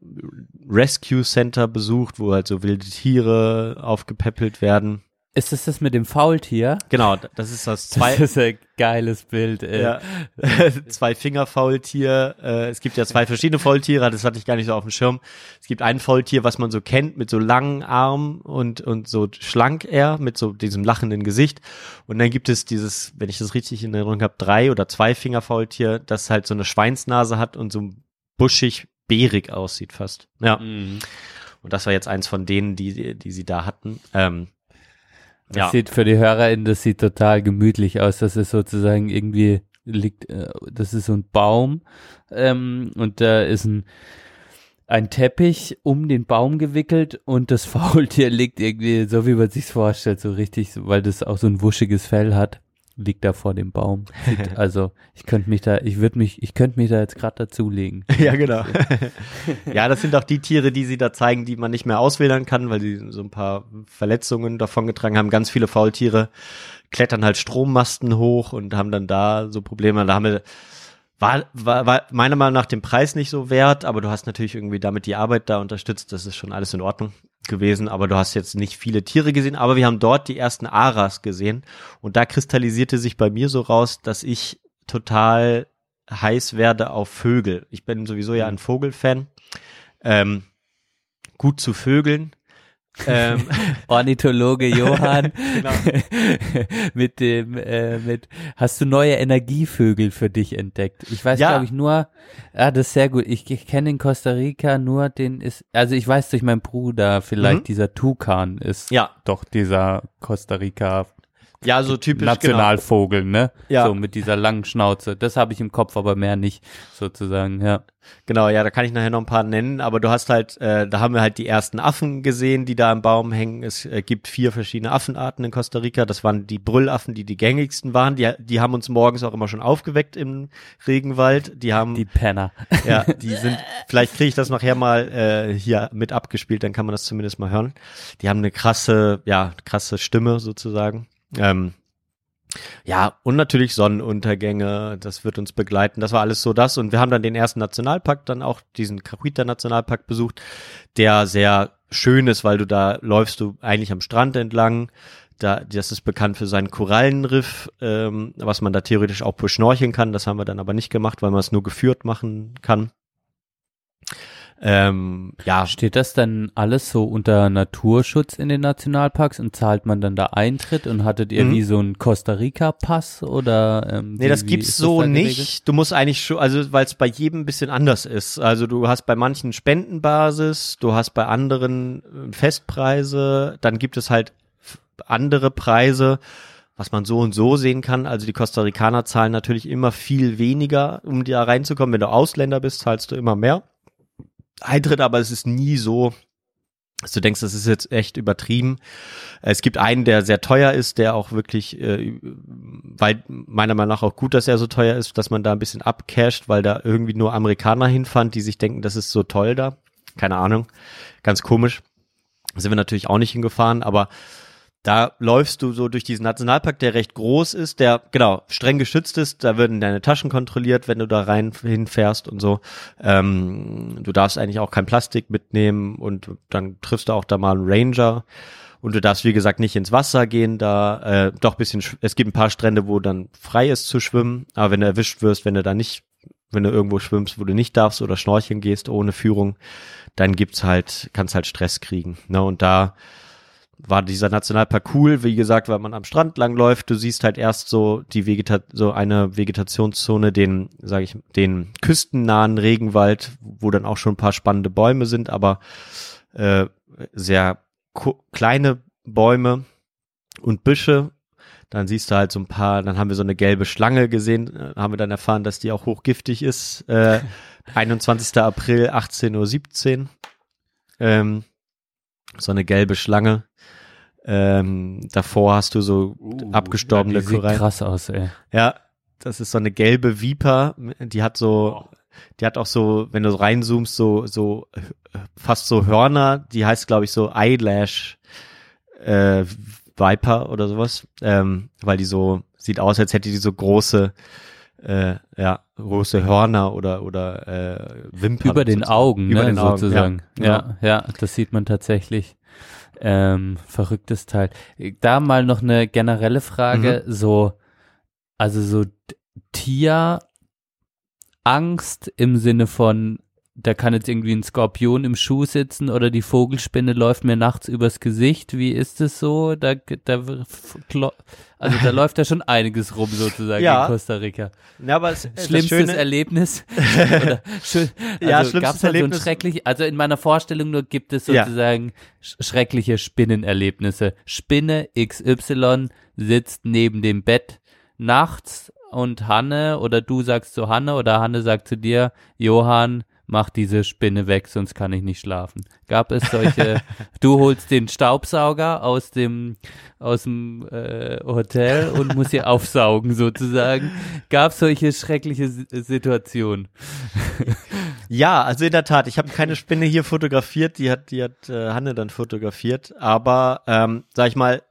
Rescue Center besucht, wo halt so wilde Tiere aufgepäppelt werden. Ist das das mit dem Faultier? Genau, das ist das zwei. Das ist ein geiles Bild. Ey. Ja, (laughs) zwei Fingerfaultier. Äh, es gibt ja zwei verschiedene Faultiere, das hatte ich gar nicht so auf dem Schirm. Es gibt ein Faultier, was man so kennt, mit so langen Armen und, und so schlank eher, mit so diesem lachenden Gesicht. Und dann gibt es dieses, wenn ich das richtig in Erinnerung habe, drei oder zwei Fingerfaultier, das halt so eine Schweinsnase hat und so buschig, beerig aussieht fast. Ja. Mhm. Und das war jetzt eins von denen, die, die sie da hatten. Ähm, Das ja. sieht für die HörerInnen, das sieht total gemütlich aus. Das ist sozusagen irgendwie liegt, äh, das ist so ein Baum ähm, und da ist ein ein Teppich um den Baum gewickelt und das (laughs) Faultier liegt irgendwie so, wie man sich's vorstellt, so richtig, weil das auch so ein wuschiges Fell hat, liegt da vor dem Baum. (laughs) Also ich könnte mich da, ich würde mich, ich könnte mich da jetzt gerade dazulegen. (laughs) Ja, genau. (laughs) ja, das sind auch die Tiere, die sie da zeigen, die man nicht mehr auswählen kann, weil sie so ein paar Verletzungen davongetragen haben. Ganz viele Faultiere klettern halt Strommasten hoch und haben dann da so Probleme. Da haben wir, war, war, war meiner Meinung nach den Preis nicht so wert, aber du hast natürlich irgendwie damit die Arbeit da unterstützt. Das ist schon alles in Ordnung gewesen, aber du hast jetzt nicht viele Tiere gesehen, aber wir haben dort die ersten Aras gesehen und da kristallisierte sich bei mir so raus, dass ich total heiß werde auf Vögel. Ich bin sowieso ja ein Vogelfan. Ähm, gut zu Vögeln. Ähm, (laughs) Ornithologe Johann (laughs) Genau. (laughs) mit dem äh, mit hast du neue Energievögel für dich entdeckt? Ich weiß Ja. glaube ich nur ah das ist sehr gut. Ich, ich kenne in Costa Rica nur den ist also ich weiß durch meinen Bruder vielleicht Mhm. dieser Tukan ist Ja. doch dieser Costa Rica ja, so typisch. Genau. Nationalvogel, ne? Ja. So mit dieser langen Schnauze. Das habe ich im Kopf, aber mehr nicht sozusagen, ja. Genau, ja, da kann ich nachher noch ein paar nennen, aber du hast halt, äh, da haben wir halt die ersten Affen gesehen, die da im Baum hängen. Es äh, gibt vier verschiedene Affenarten in Costa Rica. Das waren die Brüllaffen, die die gängigsten waren. Die, die haben uns morgens auch immer schon aufgeweckt im Regenwald. Die haben, Die Penner. ja, (laughs) die sind, vielleicht kriege ich das nachher mal äh, hier mit abgespielt, dann kann man das zumindest mal hören. Die haben eine krasse, ja, krasse Stimme sozusagen. Ähm, ja, und natürlich Sonnenuntergänge, das wird uns begleiten. Das war alles so das. Und wir haben dann den ersten Nationalpark, dann auch diesen Cahuita Nationalpark besucht, der sehr schön ist, weil du da läufst du eigentlich am Strand entlang. Da, das ist bekannt für seinen Korallenriff, ähm, was man da theoretisch auch beschnorcheln kann. Das haben wir dann aber nicht gemacht, weil man es nur geführt machen kann. Ähm, ja, Steht das dann alles so unter Naturschutz in den Nationalparks und zahlt man dann da Eintritt und hattet ihr Mhm. wie so einen Costa Rica Pass oder ähm, Nee, wie, das gibt's ist so da nicht. Du musst eigentlich schon, also weil es bei jedem ein bisschen anders ist. Also du hast bei manchen Spendenbasis, du hast bei anderen äh, Festpreise, dann gibt es halt andere Preise, was man so und so sehen kann. Also die Costa Ricaner zahlen natürlich immer viel weniger, um da reinzukommen. Wenn du Ausländer bist, zahlst du immer mehr. Eintritt, aber es ist nie so, dass du denkst, das ist jetzt echt übertrieben. Es gibt einen, der sehr teuer ist, der auch wirklich, äh, weil meiner Meinung nach auch gut, dass er so teuer ist, dass man da ein bisschen abcasht, weil da irgendwie nur Amerikaner hinfahren, die sich denken, das ist so toll da. Keine Ahnung. Ganz komisch. Da sind wir natürlich auch nicht hingefahren, aber da läufst du so durch diesen Nationalpark, der recht groß ist, der genau streng geschützt ist. Da werden deine Taschen kontrolliert, wenn du da rein hinfährst und so. Ähm, du darfst eigentlich auch kein Plastik mitnehmen und dann triffst du auch da mal einen Ranger. Und du darfst, wie gesagt, nicht ins Wasser gehen, da äh, doch bisschen, sch- es gibt ein paar Strände, wo dann frei ist zu schwimmen, aber wenn du erwischt wirst, wenn du da nicht, wenn du irgendwo schwimmst, wo du nicht darfst oder schnorcheln gehst ohne Führung, dann gibt's halt, kannst halt Stress kriegen. Ne? Und da war dieser Nationalpark cool, wie gesagt, weil man am Strand langläuft. Du siehst halt erst so die Vegeta so eine Vegetationszone, den, sage ich, den küstennahen Regenwald, wo dann auch schon ein paar spannende Bäume sind, aber äh, sehr kleine Bäume und Büsche. Dann siehst du halt so ein paar, dann haben wir so eine gelbe Schlange gesehen, äh, haben wir dann erfahren, dass die auch hochgiftig ist. Äh, (laughs) 21. April, 18.17 Uhr. Ähm, so eine gelbe Schlange. Ähm, davor hast du so abgestorbene ja, die sieht Korallen. krass aus, ey. Ja, das ist so eine gelbe Viper, die hat so, die hat auch so, wenn du reinzoomst, so, so fast so Hörner, die heißt, glaube ich, so Eyelash äh, Viper oder sowas, ähm, weil die so, sieht aus, als hätte die so große, äh, ja, große Hörner oder, oder äh, Wimpern. Über den sozusagen. Augen, Über ne, den Augen, sozusagen. ja, Ja, ja, das sieht man tatsächlich. Ähm, verrücktes Teil. Da mal noch eine generelle Frage, so, also so D- Tierangst im Sinne von, da kann jetzt irgendwie ein Skorpion im Schuh sitzen oder die Vogelspinne läuft mir nachts übers Gesicht. Wie ist es so? Da, da, also da (laughs) läuft ja schon einiges rum sozusagen Ja. in Costa Rica. Ja, aber es, Schlimmstes Erlebnis? (laughs) Oder schön, also Ja, schlimmstes gab's da so Erlebnis- schrecklich, also in meiner Vorstellung nur gibt es Ja. sozusagen sch schreckliche Spinnenerlebnisse. Spinne XY sitzt neben dem Bett nachts und Hanne oder du sagst zu Hanne oder Hanne sagt zu dir, Johann, mach diese Spinne weg, sonst kann ich nicht schlafen. Gab es solche, (laughs) du holst den Staubsauger aus dem, aus dem äh, Hotel und musst sie aufsaugen sozusagen. Gab es solche schreckliche S Situationen? (laughs) Ja, also in der Tat, ich habe keine Spinne hier fotografiert, die hat, die hat äh, Hanne dann fotografiert. Aber ähm, sag ich mal,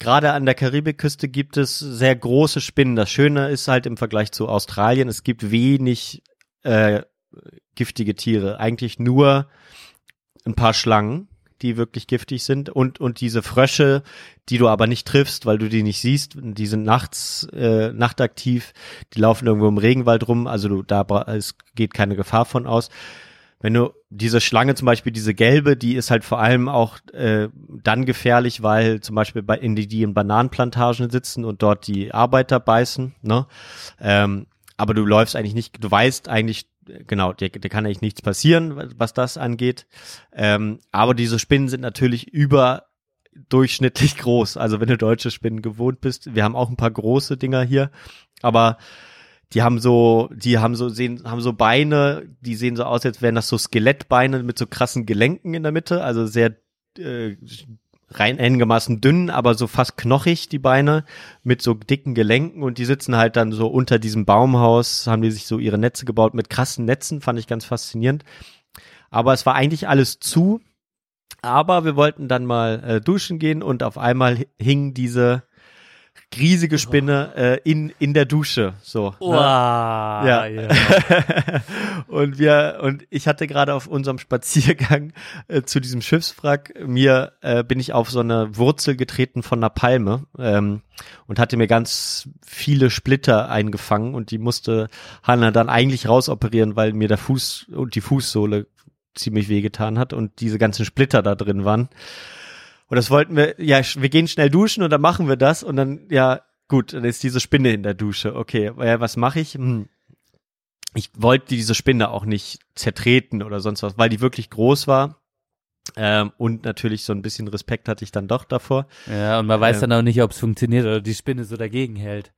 gerade an der Karibikküste gibt es sehr große Spinnen. Das Schöne ist halt im Vergleich zu Australien, es gibt wenig äh, giftige Tiere. Eigentlich nur ein paar Schlangen, die wirklich giftig sind und und diese Frösche, die du aber nicht triffst, weil du die nicht siehst. Die sind nachts äh, nachtaktiv, die laufen irgendwo im Regenwald rum, also du, da es geht keine Gefahr von aus. Wenn du diese Schlange zum Beispiel, diese gelbe, die ist halt vor allem auch äh, dann gefährlich, weil zum Beispiel bei in die, die in Bananenplantagen sitzen und dort die Arbeiter beißen, ne? Ähm, aber du läufst eigentlich nicht, du weißt eigentlich, genau, dir, dir kann eigentlich nichts passieren, was das angeht. Ähm, aber diese Spinnen sind natürlich überdurchschnittlich (laughs) groß. Also wenn du deutsche Spinnen gewohnt bist, wir haben auch ein paar große Dinger hier, aber die haben so, die haben so sehen, haben so Beine, die sehen so aus, als wären das so Skelettbeine mit so krassen Gelenken in der Mitte, also sehr äh, rein einigermaßen dünn, aber so fast knochig die Beine mit so dicken Gelenken und die sitzen halt dann so unter diesem Baumhaus, haben die sich so ihre Netze gebaut mit krassen Netzen, fand ich ganz faszinierend. Aber es war eigentlich alles zu, aber wir wollten dann mal äh, duschen gehen und auf einmal hi- hing diese riesige Spinne äh, in in der Dusche so Wow, ne? Ja. (laughs) und wir und ich hatte gerade auf unserem Spaziergang äh, zu diesem Schiffswrack mir äh, bin ich auf so eine Wurzel getreten von einer Palme ähm, und hatte mir ganz viele Splitter eingefangen und die musste Hanna dann eigentlich rausoperieren, weil mir der Fuß und die Fußsohle ziemlich wehgetan hat und diese ganzen Splitter da drin waren. Und das wollten wir, ja, wir gehen schnell duschen und dann machen wir das und dann, ja, gut, dann ist diese Spinne in der Dusche. Okay, ja, was mache ich? Hm. Ich wollte diese Spinne auch nicht zertreten oder sonst was, weil die wirklich groß war. Ähm, und natürlich so ein bisschen Respekt hatte ich dann doch davor. Ja, und man weiß Ja. dann auch nicht, ob es funktioniert oder die Spinne so dagegen hält.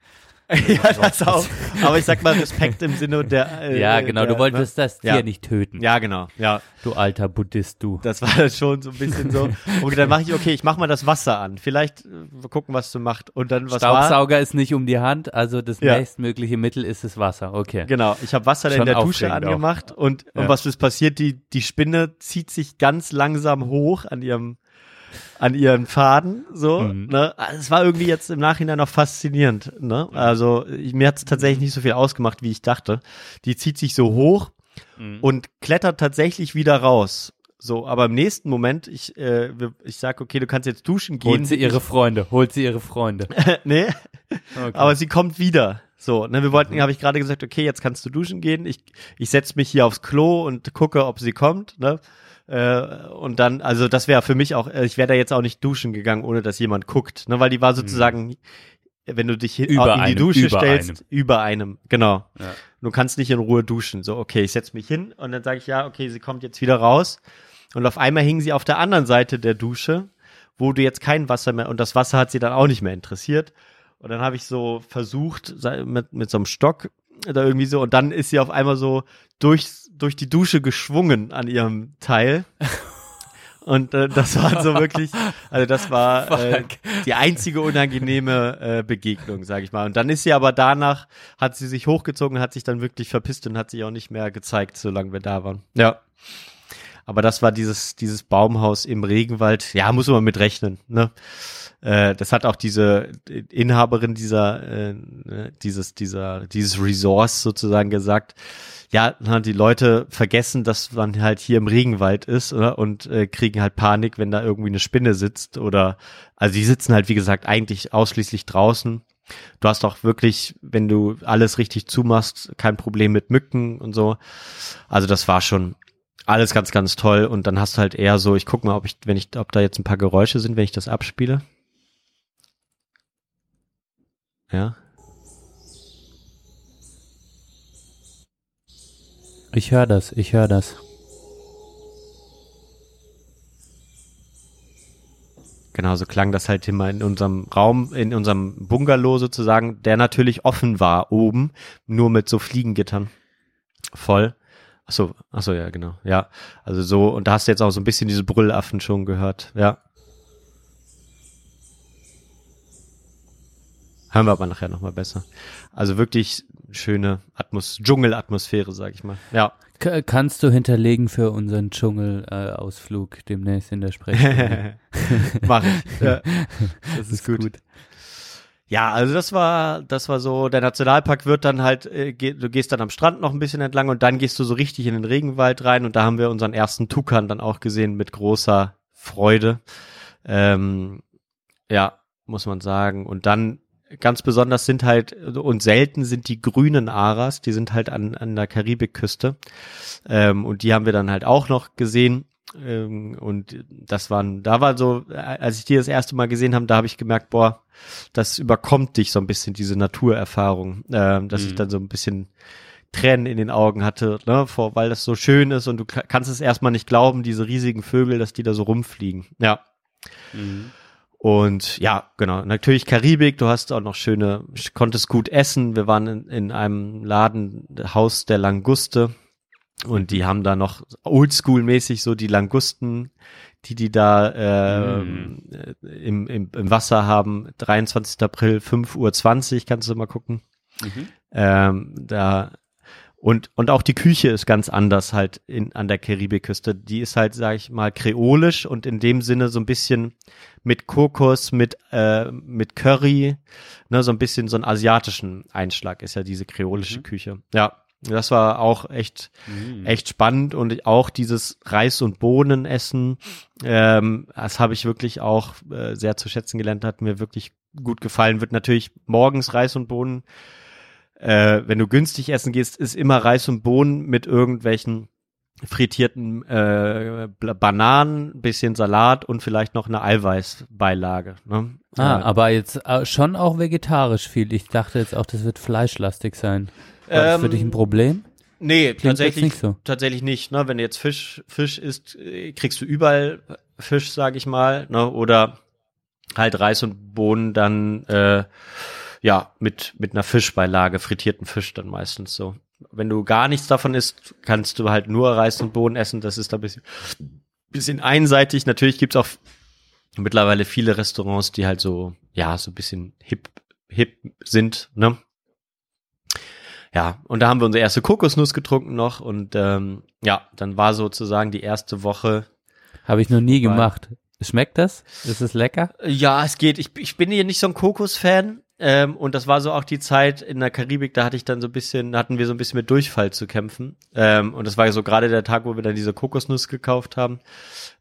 (laughs) ja, das auch. Aber ich sag mal Respekt im Sinne der. (laughs) Äh, ja, genau, der, du wolltest das Tier Ja. nicht töten. Ja, genau. Ja, Du alter Buddhist, du. das war schon so ein bisschen so. (laughs) Und dann mache ich, okay, ich mach mal das Wasser an. Vielleicht äh, gucken, was du macht. Und dann was war? Staubsauger ist nicht um die Hand, also das Ja. nächstmögliche Mittel ist das Wasser. Okay. Genau, ich habe Wasser in der Dusche aufregend auch. angemacht und, Ja. und was ist passiert? Die, die Spinne zieht sich ganz langsam hoch an ihrem an ihren Faden, so, Mhm. ne? Also Es war irgendwie jetzt im Nachhinein noch faszinierend, ne? Also ich, mir hat es tatsächlich nicht so viel ausgemacht, wie ich dachte. Die zieht sich so hoch Mhm. und klettert tatsächlich wieder raus. So, aber im nächsten Moment, ich, äh, ich sag, okay, du kannst jetzt duschen gehen. Holt sie ihre Freunde, holt sie ihre Freunde. (laughs) nee, Okay. aber sie kommt wieder. So, ne, wir wollten, habe ich gerade gesagt, okay, jetzt kannst du duschen gehen. Ich, ich setz mich hier aufs Klo und gucke, ob sie kommt, ne? Äh, und dann, also das wäre für mich auch, äh, ich wäre da jetzt auch nicht duschen gegangen, ohne dass jemand guckt, ne? Weil die war sozusagen, wenn du dich Über in die einem, Dusche über stellst, einem. über einem, genau. Ja. Du kannst nicht in Ruhe duschen. So, okay, ich setz mich hin und dann sage ich, ja, okay, sie kommt jetzt wieder raus. Und auf einmal hing sie auf der anderen Seite der Dusche, wo du jetzt kein Wasser mehr, und das Wasser hat sie dann auch nicht mehr interessiert. Und dann habe ich so versucht, mit, mit so einem Stock da irgendwie so, und dann ist sie auf einmal so durch, durch die Dusche geschwungen an ihrem Teil. Und äh, das war so wirklich, also das war (laughs) äh, die einzige unangenehme äh, Begegnung, sage ich mal. Und dann ist sie aber danach, hat sie sich hochgezogen, hat sich dann wirklich verpisst und hat sich auch nicht mehr gezeigt, solange wir da waren. Ja. Aber das war dieses, dieses Baumhaus im Regenwald. Ja, muss man mit rechnen, ne? Äh, das hat auch diese Inhaberin dieser, äh, ne, dieses, dieser, dieses Resource sozusagen gesagt. Ja, die Leute vergessen, dass man halt hier im Regenwald ist oder? und äh, kriegen halt Panik, wenn da irgendwie eine Spinne sitzt oder, also die sitzen halt, wie gesagt, eigentlich ausschließlich draußen. Du hast auch wirklich, wenn du alles richtig zumachst, kein Problem mit Mücken und so. Also das war schon alles ganz, ganz toll. Und dann hast du halt eher so, ich guck mal, ob ich, wenn ich, ob da jetzt ein paar Geräusche sind, wenn ich das abspiele. Ja. Ich höre das, ich höre das. Genau, so klang das halt immer in unserem Raum, in unserem Bungalow sozusagen, der natürlich offen war oben, nur mit so Fliegengittern voll. Ach so, ach so, ja, genau. Ja, also so, und da hast du jetzt auch so ein bisschen diese Brüllaffen schon gehört. Ja. Hören wir aber nachher nochmal besser. Also wirklich schöne Atmos Dschungelatmosphäre, sag ich mal. Ja. K kannst du hinterlegen für unseren Dschungelausflug äh, demnächst in der Sprechstunde? (laughs) Mach ich. (laughs) Ja. Das ist gut. Ja, also das war, das war so, der Nationalpark wird dann halt, äh, geh, du gehst dann am Strand noch ein bisschen entlang und dann gehst du so richtig in den Regenwald rein und da haben wir unseren ersten Tukan dann auch gesehen mit großer Freude. Ähm, ja, muss man sagen. Und dann ganz besonders sind halt und selten sind die grünen Aras, die sind halt an, an der Karibikküste. Ähm, und die haben wir dann halt auch noch gesehen. Ähm, und das waren, da war so, als ich die das erste Mal gesehen habe, da habe ich gemerkt, boah, das überkommt dich so ein bisschen, diese Naturerfahrung, ähm, dass mhm. ich dann so ein bisschen Tränen in den Augen hatte, ne, vor, weil das so schön ist und du kannst es erstmal nicht glauben, diese riesigen Vögel, dass die da so rumfliegen. Ja. Mhm. Und ja, genau. Natürlich Karibik, du hast auch noch schöne, konntest gut essen. Wir waren in, in einem Laden, Haus der Languste. Und die haben da noch oldschool-mäßig so die Langusten, die die da äh, mm. im, im, im Wasser haben. 23. April, 5.20 Uhr, kannst du mal gucken. Mhm. Ähm, da und, und auch die Küche ist ganz anders halt in, an der Karibikküste. Die ist halt, sag ich mal, kreolisch und in dem Sinne so ein bisschen mit Kokos, mit, äh, mit Curry, ne, so ein bisschen so einen asiatischen Einschlag ist ja diese kreolische mhm. Küche. Ja, das war auch echt, mhm. echt spannend und auch dieses Reis- und Bohnenessen, ähm, das habe ich wirklich auch äh, sehr zu schätzen gelernt, hat mir wirklich gut gefallen. Wird natürlich morgens Reis und Bohnen äh, wenn du günstig essen gehst, ist immer Reis und Bohnen mit irgendwelchen frittierten äh, Bananen, bisschen Salat und vielleicht noch eine Eiweißbeilage. Ne? Ah, äh, aber jetzt äh, schon auch vegetarisch viel. Ich dachte jetzt auch, das wird fleischlastig sein. War ähm, das für dich ein ähm, Problem? Nee, Klingt tatsächlich nicht so. tatsächlich nicht. Ne? Wenn du jetzt Fisch Fisch isst, äh, kriegst du überall Fisch, sag ich mal, ne? oder halt Reis und Bohnen dann äh, ja, mit, mit einer Fischbeilage, frittierten Fisch dann meistens so. Wenn du gar nichts davon isst, kannst du halt nur Reis und Bohnen essen. Das ist da bisschen, bisschen einseitig. Natürlich gibt's auch mittlerweile viele Restaurants, die halt so, ja, so ein bisschen hip, hip sind, ne? Ja, und da haben wir unsere erste Kokosnuss getrunken noch und ähm, ja, dann war sozusagen die erste Woche. Habe ich noch nie gemacht. Schmeckt das? Ist es lecker? Ja, es geht. Ich, ich bin hier nicht so ein Kokos-Fan. Ähm, und das war so auch die Zeit in der Karibik, da hatte ich dann so ein bisschen, hatten wir so ein bisschen mit Durchfall zu kämpfen. Ähm, und das war so gerade der Tag, wo wir dann diese Kokosnuss gekauft haben.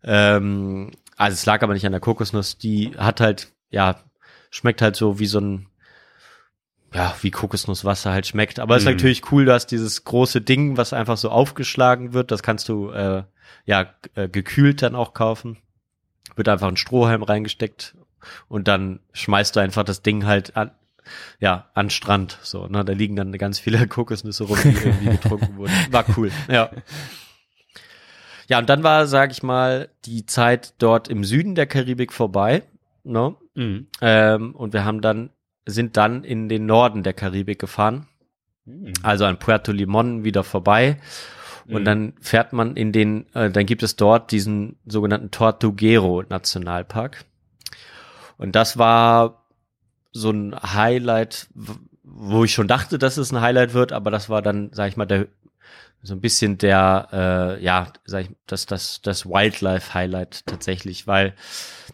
Ähm, also es lag aber nicht an der Kokosnuss, die hat halt, ja, schmeckt halt so wie so ein, ja, wie Kokosnusswasser halt schmeckt. Aber es mhm. ist natürlich cool, du hast dieses große Ding, was einfach so aufgeschlagen wird. Das kannst du, äh, ja, äh, gekühlt dann auch kaufen. Wird einfach ein Strohhalm reingesteckt und dann schmeißt du einfach das Ding halt an, ja, an Strand, so, ne, da liegen dann ganz viele (laughs) Kokosnüsse rum, die irgendwie (laughs) getrunken wurden. War cool, ja. Ja, und dann war, sag ich mal, die Zeit dort im Süden der Karibik vorbei, ne? Mhm. Ähm, und wir haben dann, sind dann in den Norden der Karibik gefahren, mhm. also an Puerto Limon wieder vorbei. Und mhm. dann fährt man in den, äh, dann gibt es dort diesen sogenannten Tortuguero Nationalpark. Und das war so ein Highlight, wo ich schon dachte, dass es ein Highlight wird, aber das war dann, sag ich mal, der so ein bisschen der, äh, ja, sag ich, das, das, das Wildlife-Highlight tatsächlich, weil,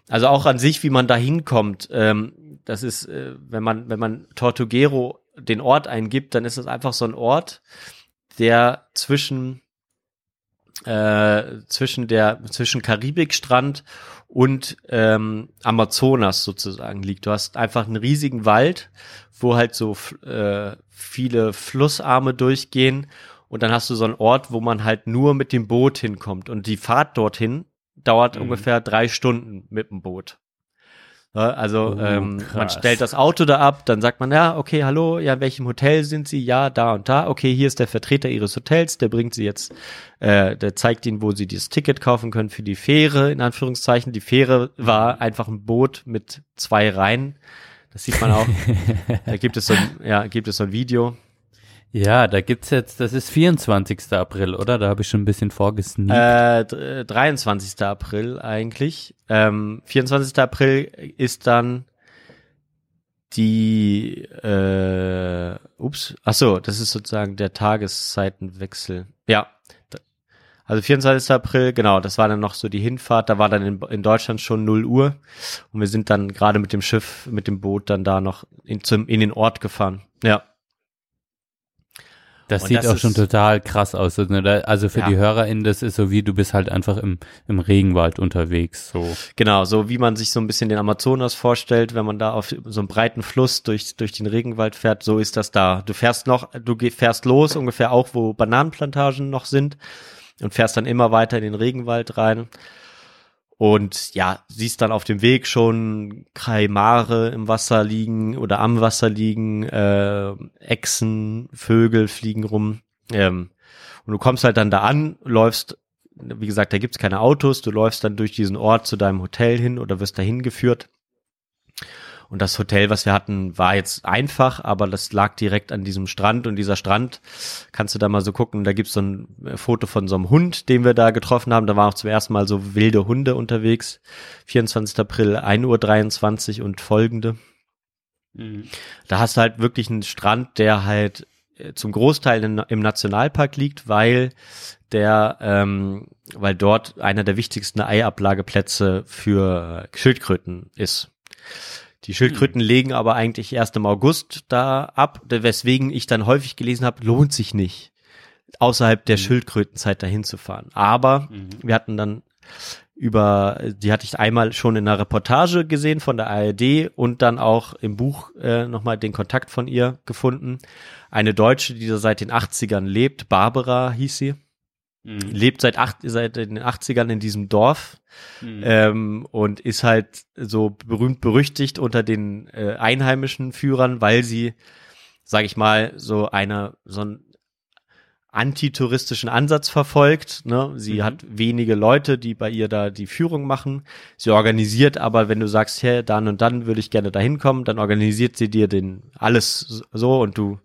also auch an sich, wie man da hinkommt, ähm, das ist, äh, wenn man, wenn man Tortuguero den Ort eingibt, dann ist es einfach so ein Ort, der zwischen äh, zwischen der zwischen Karibikstrand und ähm, Amazonas sozusagen liegt. Du hast einfach einen riesigen Wald, wo halt so äh, viele Flussarme durchgehen und dann hast du so einen Ort, wo man halt nur mit dem Boot hinkommt und die Fahrt dorthin dauert Mhm. ungefähr drei Stunden mit dem Boot. Ja, also Oh, ähm, man stellt das Auto da ab, dann sagt man, ja, okay, hallo, ja, in welchem Hotel sind Sie? Ja, da und da. Okay, hier ist der Vertreter Ihres Hotels, der bringt Sie jetzt, äh, der zeigt Ihnen, wo Sie dieses Ticket kaufen können für die Fähre, in Anführungszeichen. Die Fähre war einfach ein Boot mit zwei Reihen. Das sieht man auch. (laughs) da gibt es so ein, ja, gibt es so ein Video. Ja, da gibt's jetzt, das ist 24. April, oder? Da habe ich schon ein bisschen vorgesneakt. Äh, dr- 23. April eigentlich. Ähm, 24. April ist dann die, äh, ups, ach so, das ist sozusagen der Tageszeitenwechsel. Ja. Also 24. April, genau, das war dann noch so die Hinfahrt, da war dann in, in Deutschland schon 0 Uhr und wir sind dann gerade mit dem Schiff, mit dem Boot dann da noch in, zum, in den Ort gefahren. Ja. Das Und sieht das auch schon total krass aus. ne? Also für Ja. die HörerInnen, das ist so wie, du bist halt einfach im, im Regenwald unterwegs. So. Genau, so wie man sich so ein bisschen den Amazonas vorstellt, wenn man da auf so einem breiten Fluss durch, durch den Regenwald fährt, so ist das da. Du fährst noch, du fährst los, ungefähr auch, wo Bananenplantagen noch sind und fährst dann immer weiter in den Regenwald rein. Und ja, siehst dann auf dem Weg schon Kaimare im Wasser liegen oder am Wasser liegen, äh, Echsen, Vögel fliegen rum. Ähm, und du kommst halt dann da an, läufst wie gesagt, da gibt's keine Autos, du läufst dann durch diesen Ort zu deinem Hotel hin oder wirst dahin geführt. Und das Hotel, was wir hatten, war jetzt einfach, aber das lag direkt an diesem Strand und dieser Strand, kannst du da mal so gucken, da gibt's so ein äh, Foto von so einem Hund, den wir da getroffen haben, da waren auch zum ersten Mal so wilde Hunde unterwegs. 24. April, 1.23 Uhr und folgende. Da hast du halt wirklich einen Strand, der halt äh, zum Großteil in, im Nationalpark liegt, weil der, ähm, weil dort einer der wichtigsten Eiablageplätze für Schildkröten ist. Die Schildkröten legen aber eigentlich erst im August da ab, weswegen ich dann häufig gelesen habe, lohnt sich nicht, außerhalb der Schildkrötenzeit dahin zu fahren. Aber wir hatten dann über, die hatte ich einmal schon in einer Reportage gesehen von der ARD und dann auch im Buch äh, nochmal den Kontakt von ihr gefunden. Eine Deutsche, die da seit den 80ern lebt, Barbara hieß sie, lebt seit, acht, seit den 80ern in diesem Dorf ähm, und ist halt so berühmt berüchtigt unter den äh, einheimischen Führern, weil sie, sag ich mal, so eine so einen antitouristischen Ansatz verfolgt. Ne? Sie hat wenige Leute, die bei ihr da die Führung machen. Sie organisiert aber, wenn du sagst, hey, dann und dann würde ich gerne da hinkommen, dann organisiert sie dir den alles so und du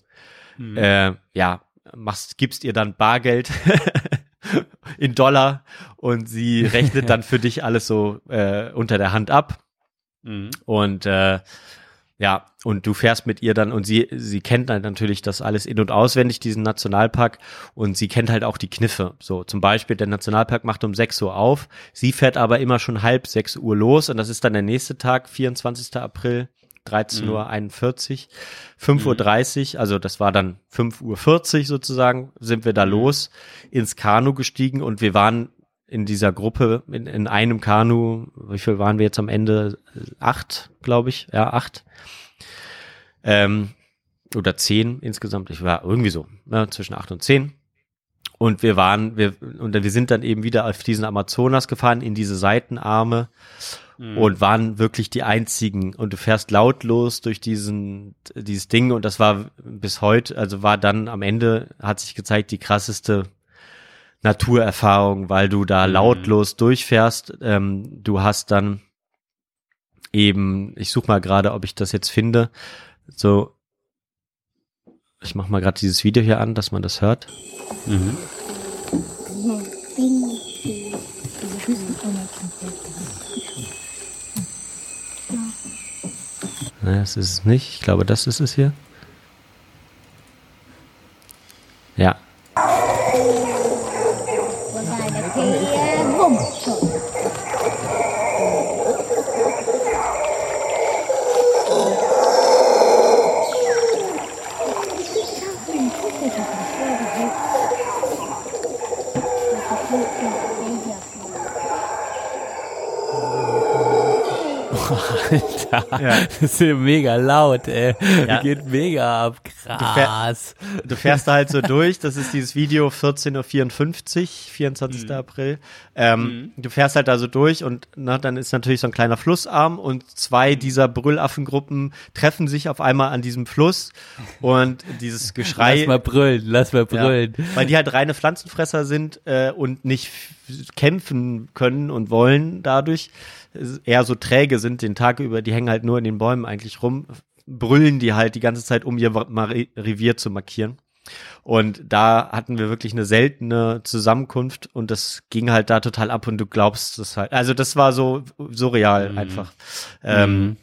äh, ja machst, gibst ihr dann Bargeld (laughs) in Dollar und sie (laughs) rechnet dann für dich alles so äh, unter der Hand ab. Und äh, ja, und du fährst mit ihr dann und sie, sie kennt dann natürlich das alles in- und auswendig, diesen Nationalpark, und sie kennt halt auch die Kniffe. So, zum Beispiel, der Nationalpark macht um 6 Uhr auf, sie fährt aber immer schon halb 6 Uhr los und das ist dann der nächste Tag, 24. April, 13.41 Uhr, 5.30 Uhr, also das war dann 5.40 Uhr sozusagen, sind wir da los, ins Kanu gestiegen und wir waren in dieser Gruppe, in, in einem Kanu, wie viel waren wir jetzt am Ende? Acht, glaube ich, ja, acht. Ähm, oder zehn insgesamt, ich war irgendwie so, ne, zwischen acht und zehn. Und wir waren, wir, und wir sind dann eben wieder auf diesen Amazonas gefahren, in diese Seitenarme und waren wirklich die einzigen. Und du fährst lautlos durch diesen, dieses Ding und das war bis heute, also war dann am Ende, hat sich gezeigt, die krasseste Naturerfahrung, weil du da lautlos durchfährst. Ähm, du hast dann eben, ich suche mal gerade, ob ich das jetzt finde, so, ich mache mal gerade dieses Video hier an, dass man das hört. Ne, das ist es nicht. Ich glaube, das ist es hier. Ja. Alter, (laughs) (laughs) Ja. (laughs) das ist ja mega laut, ey. Ja. Geht mega ab. Krass. Du fährst da halt so (laughs) durch, das ist dieses Video 14.54 Uhr, 24. Mhm. April. Ähm, Du fährst halt da so durch und na, dann ist natürlich so ein kleiner Flussarm und Mhm. zwei dieser Brüllaffengruppen treffen sich auf einmal an diesem Fluss und dieses Geschrei. Lass mal brüllen, lass mal Ja, brüllen. weil die halt reine Pflanzenfresser sind äh, und nicht kämpfen können und wollen dadurch, eher so träge sind den Tag über, die hängen halt nur in den Bäumen eigentlich rum, brüllen die halt die ganze Zeit, um ihr Revier zu markieren. Und da hatten wir wirklich eine seltene Zusammenkunft und das ging halt da total ab und du glaubst es halt. Also das war so surreal einfach. Ähm,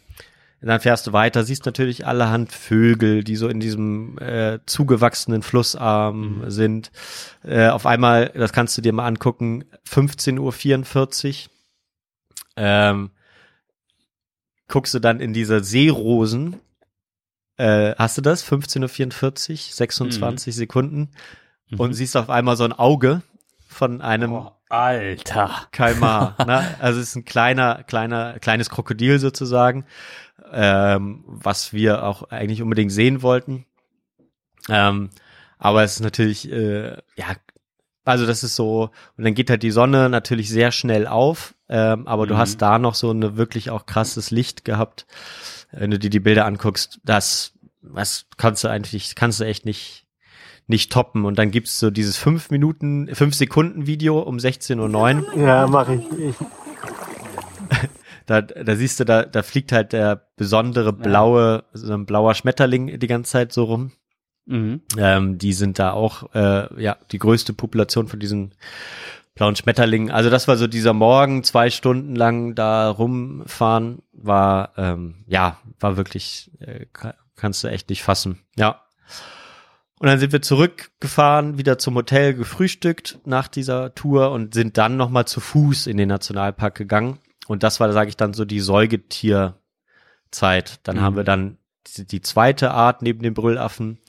dann fährst du weiter, siehst natürlich allerhand Vögel, die so in diesem äh, zugewachsenen Flussarm sind. Äh, auf einmal, das kannst du dir mal angucken, 15.44 Uhr. Ähm, guckst du dann in diese Seerosen. Äh, hast du das? 15.44 Uhr, 26 Sekunden. Und siehst auf einmal so ein Auge von einem Alter. Kalmar. (laughs) ne? Also es ist ein kleiner, kleiner, kleines Krokodil sozusagen, ähm, was wir auch eigentlich unbedingt sehen wollten. Ähm, aber es ist natürlich, äh, ja, also das ist so, und dann geht halt die Sonne natürlich sehr schnell auf, ähm, aber du hast da noch so eine wirklich auch krasses Licht gehabt, wenn du dir die Bilder anguckst, das, was kannst du eigentlich, kannst du echt nicht, nicht toppen. Und dann gibt's so dieses fünf Minuten, fünf Sekunden Video um 16.09 Uhr. Ja, mache ich. ich. (laughs) Da, da siehst du, da, da fliegt halt der besondere blaue, so ein blauer Schmetterling die ganze Zeit so rum. Mhm. Ähm, die sind da auch, äh, ja, die größte Population von diesen blauen Schmetterlingen. Also das war so dieser Morgen, zwei Stunden lang da rumfahren, war, ähm, ja, war wirklich, äh, ka- kannst du echt nicht fassen. Ja. Und dann sind wir zurückgefahren, wieder zum Hotel gefrühstückt nach dieser Tour und sind dann nochmal zu Fuß in den Nationalpark gegangen. Und das war, sage ich dann, so die Säugetierzeit. Dann Mhm. haben wir dann die, die zweite Art neben den Brüllaffen,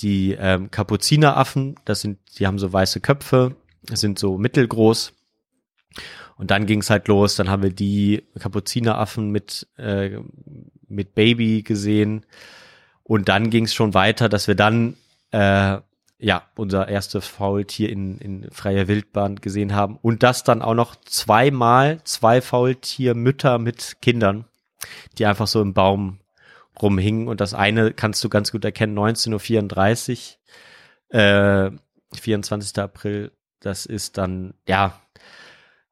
die ähm, Kapuzineraffen. Das sind, die haben so weiße Köpfe, sind so mittelgroß. Und dann ging es halt los. Dann haben wir die Kapuzineraffen mit äh, mit Baby gesehen. Und dann ging es schon weiter, dass wir dann äh, ja unser erstes Faultier in, in freier Wildbahn gesehen haben. Und das dann auch noch zweimal zwei Faultiermütter mit Kindern, die einfach so im Baum rumhingen. Und das eine kannst du ganz gut erkennen, 19.34 Uhr, äh, 24. April. Das ist dann, ja,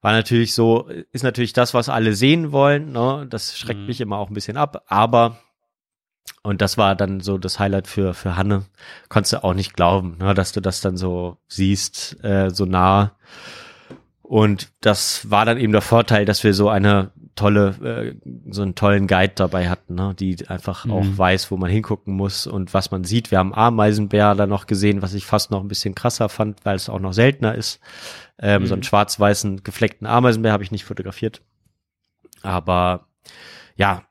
war natürlich so, ist natürlich das, was alle sehen wollen. Ne? Das schreckt Mhm. mich immer auch ein bisschen ab. Aber und das war dann so das Highlight für, für Hanne. Konntest du auch nicht glauben, ne, dass du das dann so siehst, äh, so nah. Und das war dann eben der Vorteil, dass wir so eine tolle, äh, so einen tollen Guide dabei hatten, ne, die einfach Mhm. auch weiß, wo man hingucken muss und was man sieht. Wir haben Ameisenbär da noch gesehen, was ich fast noch ein bisschen krasser fand, weil es auch noch seltener ist. Ähm, So einen schwarz-weißen gefleckten Ameisenbär habe ich nicht fotografiert. Aber ja,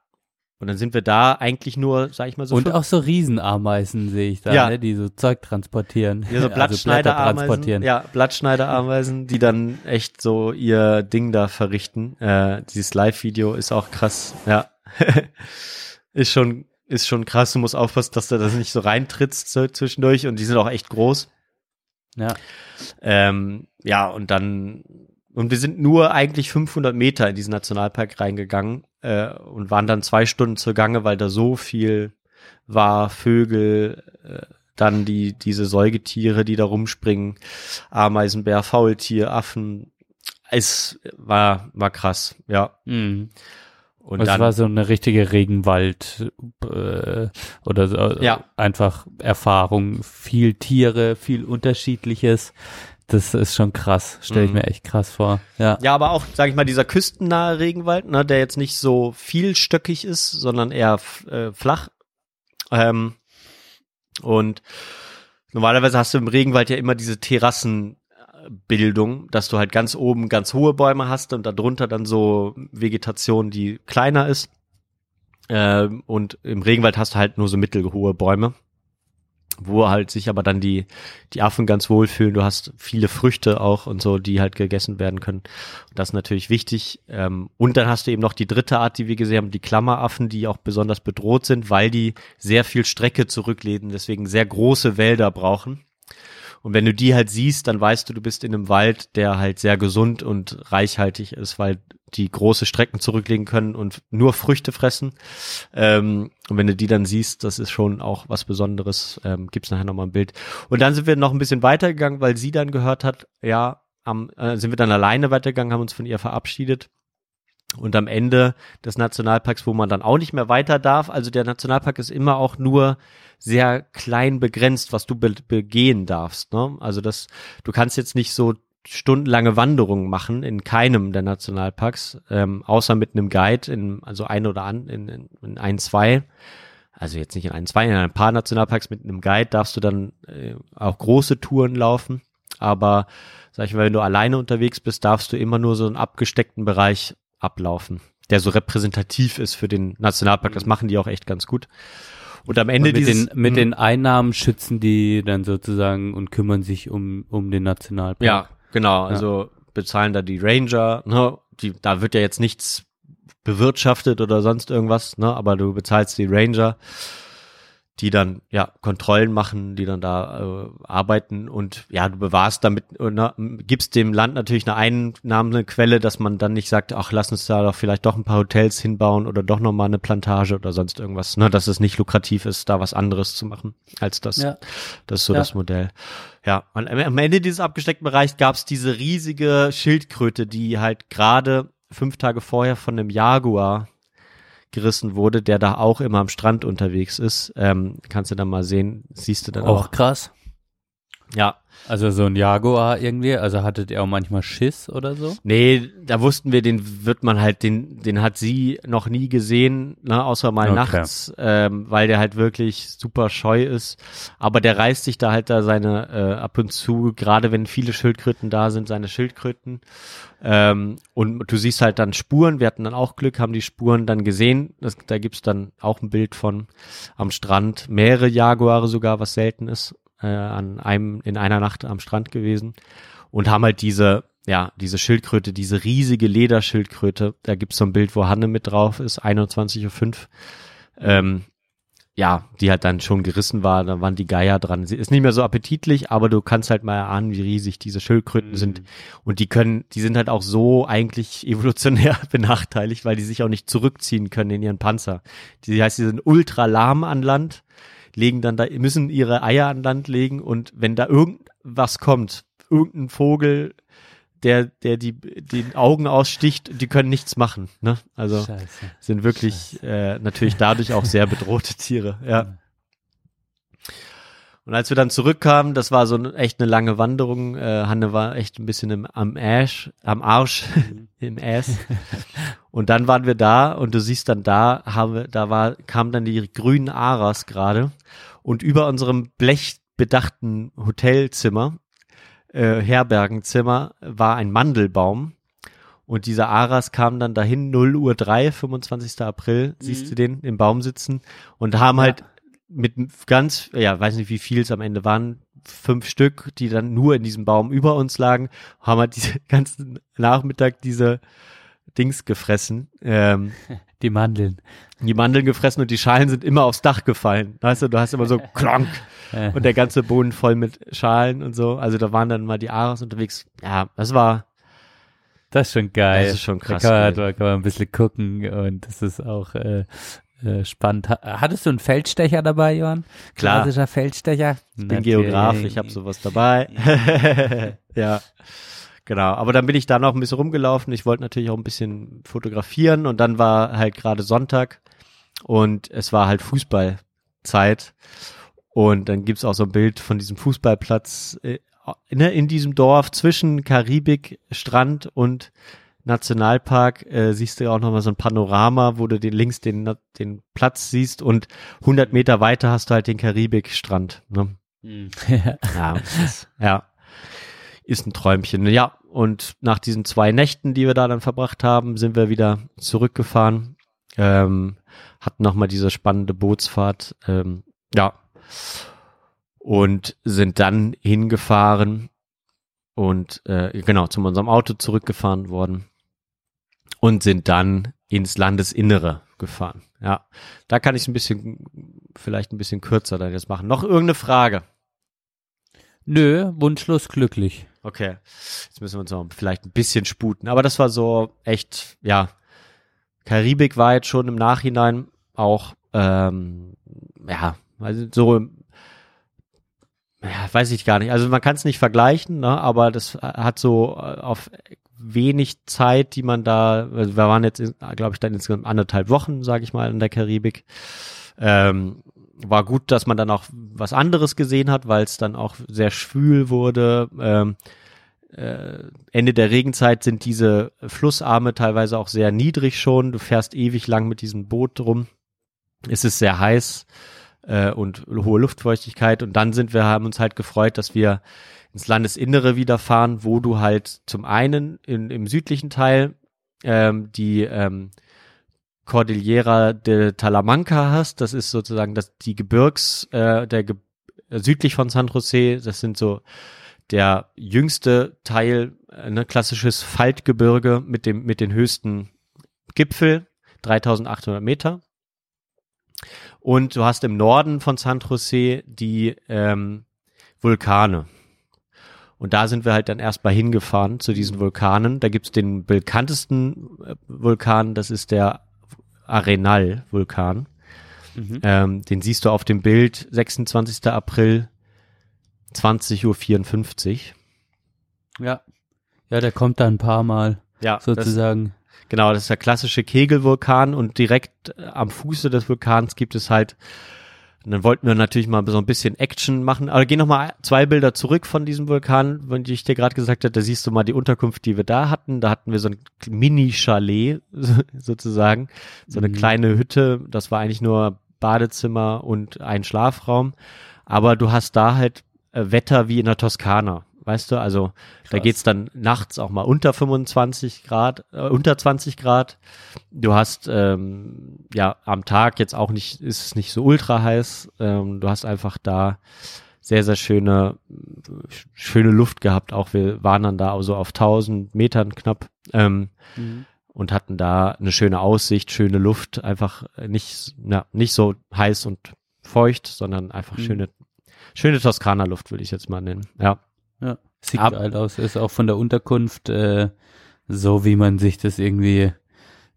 und dann sind wir da eigentlich nur, sag ich mal so, Und auch so Riesenameisen sehe ich da, Ja. ne, die so Zeug transportieren. Ja, so (laughs) Also Blattschneiderameisen. transportieren. ja, Blattschneiderameisen, die dann echt so ihr Ding da verrichten. Äh, dieses Live-Video ist auch krass. Ja. (laughs) ist schon, ist schon krass. Du musst aufpassen, dass du das nicht so reintrittst zwischendurch und die sind auch echt groß. Ja. Ähm, ja, und dann, und wir sind nur eigentlich 500 Meter in diesen Nationalpark reingegangen äh, und waren dann zwei Stunden zugange, weil da so viel war, Vögel, äh, dann die, diese Säugetiere, die da rumspringen, Ameisenbär, Faultier, Affen. Es war, war krass, ja. Mhm. Und es dann, war so eine richtige Regenwald äh, oder so, Ja. einfach Erfahrung, viel Tiere, viel Unterschiedliches. Das ist schon krass, stelle ich Mhm. mir echt krass vor. Ja. Ja, aber auch, sage ich mal, dieser küstennahe Regenwald, ne, der jetzt nicht so vielstöckig ist, sondern eher äh, flach. Ähm, und normalerweise hast du im Regenwald ja immer diese Terrassen Bildung, dass du halt ganz oben ganz hohe Bäume hast und darunter dann so Vegetation, die kleiner ist. Ähm, und im Regenwald hast du halt nur so mittelhohe Bäume, wo halt sich aber dann die, die Affen ganz wohlfühlen. Du hast viele Früchte auch und so, die halt gegessen werden können. Das ist natürlich wichtig. Ähm, und dann hast du eben noch die dritte Art, die wir gesehen haben, die Klammeraffen, die auch besonders bedroht sind, weil die sehr viel Strecke zurücklegen, deswegen sehr große Wälder brauchen. Und wenn du die halt siehst, dann weißt du, du bist in einem Wald, der halt sehr gesund und reichhaltig ist, weil die große Strecken zurücklegen können und nur Früchte fressen. Ähm, und wenn du die dann siehst, das ist schon auch was Besonderes. Ähm, gibt's nachher nochmal ein Bild. Und dann sind wir noch ein bisschen weitergegangen, weil sie dann gehört hat, ja, am, äh, sind wir dann alleine weitergegangen, haben uns von ihr verabschiedet. Und am Ende des Nationalparks, wo man dann auch nicht mehr weiter darf, also der Nationalpark ist immer auch nur sehr klein begrenzt, was du be begehen darfst. Ne? Also das, du kannst jetzt nicht so stundenlange Wanderungen machen in keinem der Nationalparks, ähm, außer mit einem Guide in also ein oder an in, in, in ein zwei. Also jetzt nicht in ein zwei, in ein paar Nationalparks mit einem Guide darfst du dann äh, auch große Touren laufen. Aber sag ich mal, wenn du alleine unterwegs bist, darfst du immer nur so einen abgesteckten Bereich ablaufen, der so repräsentativ ist für den Nationalpark. Das machen die auch echt ganz gut. Und am Ende Und mit, dieses, den, mit Mhm. den Einnahmen schützen die dann sozusagen und kümmern sich um, um den Nationalpark. Ja, genau. Also bezahlen da die Ranger, ne? Die, da wird ja jetzt nichts bewirtschaftet oder sonst irgendwas, ne? Aber du bezahlst die Ranger, die dann ja Kontrollen machen, die dann da äh, arbeiten und ja, du bewahrst damit, äh, ne, gibst dem Land natürlich eine Einnahmequelle, dass man dann nicht sagt, ach, lass uns da doch vielleicht doch ein paar Hotels hinbauen oder doch nochmal eine Plantage oder sonst irgendwas, ne? Dass es nicht lukrativ ist, da was anderes zu machen als das. Ja. Das ist so Ja. das Modell. Ja, und am am Ende dieses abgesteckten Bereichs gab es diese riesige Schildkröte, die halt gerade fünf Tage vorher von einem Jaguar gerissen wurde, der da auch immer am Strand unterwegs ist. Ähm, kannst du dann mal sehen, siehst du dann auch. Auch krass. Ja, Also so ein Jaguar irgendwie, also hattet ihr auch manchmal Schiss oder so? nee, da wussten wir, den wird man halt, den, den hat sie noch nie gesehen, ne, außer mal Okay. nachts, ähm, weil der halt wirklich super scheu ist. Aber der reißt sich da halt da seine äh, ab und zu, gerade wenn viele Schildkröten da sind, seine Schildkröten. Ähm, und du siehst halt dann Spuren. Wir hatten dann auch Glück, haben die Spuren dann gesehen. Das, da gibt's dann auch ein Bild von am Strand. Mehrere Jaguare sogar, was selten ist, äh, an einem, in einer Nacht am Strand gewesen. Und haben halt diese, ja, diese Schildkröte, diese riesige Lederschildkröte. Da gibt's so ein Bild, wo Hanne mit drauf ist, 21.05 Uhr. Ähm, ja, die halt dann schon gerissen war, da waren die Geier dran. Sie ist nicht mehr so appetitlich, aber du kannst halt mal erahnen, wie riesig diese Schildkröten sind. Und die können, die sind halt auch so eigentlich (laughs) evolutionär benachteiligt, weil die sich auch nicht zurückziehen können in ihren Panzer. Die heißt, die sind ultra lahm an Land, legen dann da, müssen ihre Eier an Land legen und wenn da irgendwas kommt, irgendein Vogel, der, der die, die Augen aussticht, die können nichts machen, ne? Also Scheiße. sind wirklich äh, natürlich dadurch auch sehr bedrohte Tiere, ja. Und als wir dann zurückkamen, das war so ein, echt eine lange Wanderung. Äh, Hanne war echt ein bisschen im, am Ash, am Arsch, (laughs) im Ass. Und dann waren wir da und du siehst dann da, haben wir, da war, kamen dann die grünen Aras gerade und über unserem blechbedachten Hotelzimmer, äh, Herbergenzimmer, war ein Mandelbaum. Und dieser Aras kam dann dahin, 0 Uhr 3, 25. April, siehst du den im Baum sitzen und haben halt mit ganz, ja, weiß nicht, wie viel es am Ende waren, fünf Stück, die dann nur in diesem Baum über uns lagen, haben halt diese (laughs) ganzen Nachmittag diese Dings gefressen, ähm, (laughs) Die Mandeln. die Mandeln gefressen und die Schalen sind immer aufs Dach gefallen. Weißt du, du hast immer so (laughs) klonk und der ganze Boden voll mit Schalen und so. Also da waren dann mal die Aras unterwegs. Ja, das war, Das ist schon geil. Das ist schon krass Da kann man, da kann man ein bisschen gucken und das ist auch äh, äh, spannend. Ha- Hattest du einen Feldstecher dabei, Johann? Klar. Klassischer Feldstecher? ich bin Geograf, ich habe sowas dabei. (laughs) ja. Genau, aber dann bin ich da noch ein bisschen rumgelaufen. Ich wollte natürlich auch ein bisschen fotografieren und dann war halt gerade Sonntag und es war halt Fußballzeit. Und dann gibt's auch so ein Bild von diesem Fußballplatz äh, ne, in diesem Dorf zwischen Karibik, Strand und Nationalpark. Äh, siehst du auch nochmal so ein Panorama, wo du den links den, den Platz siehst und 100 Meter weiter hast du halt den Karibik-Strand. Ne? Mhm. (laughs) Ja, ist, ja. ist ein Träumchen. Ja, und nach diesen zwei Nächten, die wir da dann verbracht haben, sind wir wieder zurückgefahren. Ähm, hatten nochmal diese spannende Bootsfahrt. Ähm, ja. Und sind dann hingefahren und äh, genau zu unserem Auto zurückgefahren worden und sind dann ins Landesinnere gefahren. Ja, da kann ich es ein bisschen, vielleicht ein bisschen kürzer dann jetzt machen. Noch irgendeine Frage? Nö, wunschlos glücklich. Okay, jetzt müssen wir uns noch vielleicht ein bisschen sputen. Aber das war so echt, ja, Karibik war jetzt schon im Nachhinein auch, ähm, ja, also so, ja, weiß ich gar nicht. Also man kann es nicht vergleichen, ne, aber das hat so auf wenig Zeit, die man da, also wir waren jetzt, glaube ich, dann insgesamt anderthalb Wochen, sage ich mal, in der Karibik. Ähm, war gut, dass man dann auch was anderes gesehen hat, weil es dann auch sehr schwül wurde. Ähm, äh, Ende der Regenzeit sind diese Flussarme teilweise auch sehr niedrig schon. Du fährst ewig lang mit diesem Boot rum. Es ist sehr heiß äh, und hohe Luftfeuchtigkeit. Und dann sind wir, haben uns halt gefreut, dass wir ins Landesinnere wieder fahren, wo du halt zum einen in, im südlichen Teil ähm, die ähm, Cordillera de Talamanca hast. Das ist sozusagen das, die Gebirgs, äh, der Ge südlich von San Jose. Das sind so der jüngste Teil, äh, ne, klassisches Faltgebirge mit dem mit den höchsten Gipfel, 3800 Meter. Und du hast im Norden von San Jose die ähm, Vulkane. Und da sind wir halt dann erstmal hingefahren zu diesen Vulkanen. Da gibt's den bekanntesten äh, Vulkan, das ist der Arenal-Vulkan. Mhm. Ähm, den siehst du auf dem Bild 26. April 20.54 Uhr. Ja. Ja, der kommt da ein paar Mal Ja, das, sozusagen. genau, das ist der klassische Kegelvulkan und direkt äh, am Fuße des Vulkans gibt es halt und dann wollten wir natürlich mal so ein bisschen Action machen. Aber geh noch mal zwei Bilder zurück von diesem Vulkan, wenn ich dir gerade gesagt habe, da siehst du mal die Unterkunft, die wir da hatten. Da hatten wir so ein Mini-Chalet sozusagen, so eine Mhm. kleine Hütte. Das war eigentlich nur Badezimmer und ein Schlafraum. Aber du hast da halt äh, Wetter wie in der Toskana. Weißt du, also da Krass. geht's dann nachts auch mal unter 25 Grad, äh, unter 20 Grad. Du hast ähm, ja am Tag jetzt auch nicht, ist es nicht so ultra heiß. Ähm, du hast einfach da sehr, sehr schöne, sch- schöne Luft gehabt. Auch wir waren dann da so auf 1000 Metern knapp ähm, Mhm. und hatten da eine schöne Aussicht, schöne Luft. Einfach nicht, ja, nicht so heiß und feucht, sondern einfach Mhm. schöne, schöne Toskana-Luft, würde ich jetzt mal nennen. Ja. Sieht Ab- geil aus. Ist auch von der Unterkunft äh, so, wie man sich das irgendwie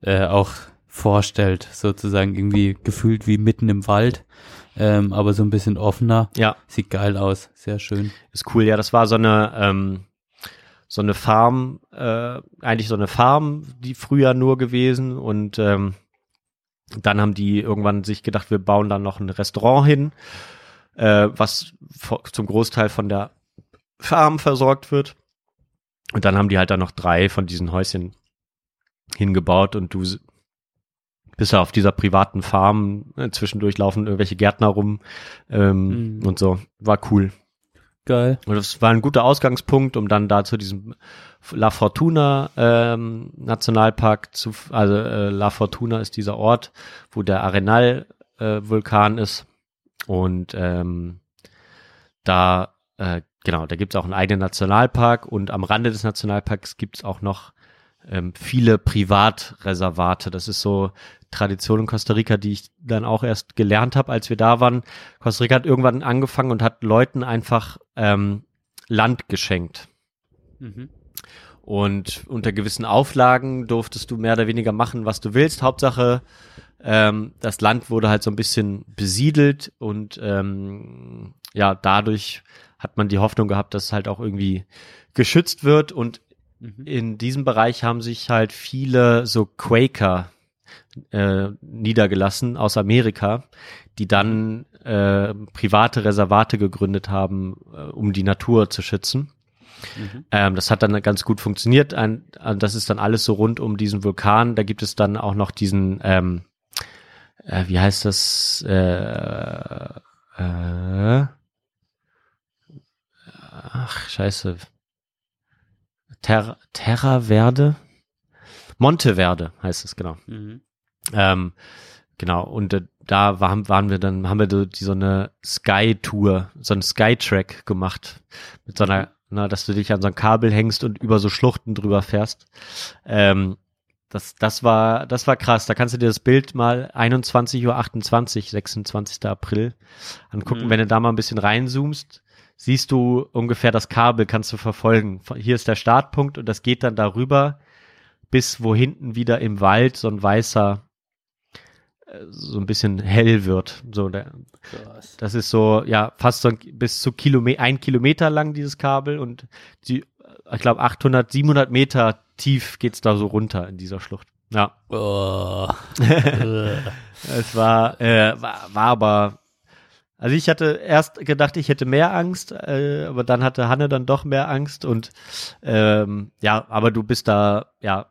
äh, auch vorstellt. Sozusagen irgendwie gefühlt wie mitten im Wald, ähm, aber so ein bisschen offener. Ja, Sieht geil aus. Sehr schön. ist cool. Ja, das war so eine, ähm, so eine Farm, äh, eigentlich so eine Farm, die früher nur gewesen und ähm, dann haben die irgendwann sich gedacht, wir bauen dann noch ein Restaurant hin, äh, was zum Großteil von der Farm versorgt wird. Und dann haben die halt dann noch drei von diesen Häuschen hingebaut und du bist ja auf dieser privaten Farm, äh, zwischendurch laufen irgendwelche Gärtner rum ähm, Mhm. und so. War cool. Geil. Und das war ein guter Ausgangspunkt, um dann da zu diesem La Fortuna ähm, Nationalpark zu, also äh, La Fortuna ist dieser Ort, wo der Arenal äh, Vulkan ist. Und ähm, da, äh, genau, da gibt's auch einen eigenen Nationalpark und am Rande des Nationalparks gibt's auch noch ähm, viele Privatreservate. Das ist so Tradition in Costa Rica, die ich dann auch erst gelernt habe, als wir da waren. Costa Rica hat irgendwann angefangen und hat Leuten einfach ähm, Land geschenkt. Mhm. Und unter gewissen Auflagen durftest du mehr oder weniger machen, was du willst. Hauptsache, ähm, das Land wurde halt so ein bisschen besiedelt und ähm, ja, dadurch hat man die Hoffnung gehabt, dass es halt auch irgendwie geschützt wird. Und Mhm. in diesem Bereich haben sich halt viele so Quaker äh, niedergelassen aus Amerika, die dann äh, private Reservate gegründet haben, äh, um die Natur zu schützen. Mhm. Ähm, das hat dann ganz gut funktioniert. Ein, das ist dann alles so rund um diesen Vulkan. Da gibt es dann auch noch diesen, ähm, äh, wie heißt das? Äh, äh, ach, scheiße. Terra, Terra Verde? Monteverde heißt es, genau. Mhm. Ähm, genau, und äh, da waren, waren wir dann, haben wir so, die, so eine Sky-Tour, so einen Sky-Track gemacht. Mit so einer, na, dass du dich an so ein Kabel hängst und über so Schluchten drüber fährst. Ähm, das, das war, das war krass. Da kannst du dir das Bild mal 21.28 Uhr, 26. April angucken. Mhm. Wenn du da mal ein bisschen reinzoomst, siehst du ungefähr das Kabel, kannst du verfolgen. Hier ist der Startpunkt und das geht dann darüber bis wo hinten wieder im Wald so ein weißer, äh, so ein bisschen hell wird. So, der, das ist so, ja, fast so ein, bis zu Kilome ein Kilometer lang dieses Kabel und die, äh, ich glaube 800, 700 Meter tief geht's da so runter in dieser Schlucht. Ja, Oh. (laughs) es war, äh, war, war aber, also ich hatte erst gedacht, ich hätte mehr Angst, äh, aber dann hatte Hanne dann doch mehr Angst und ähm, ja, aber du bist da, ja,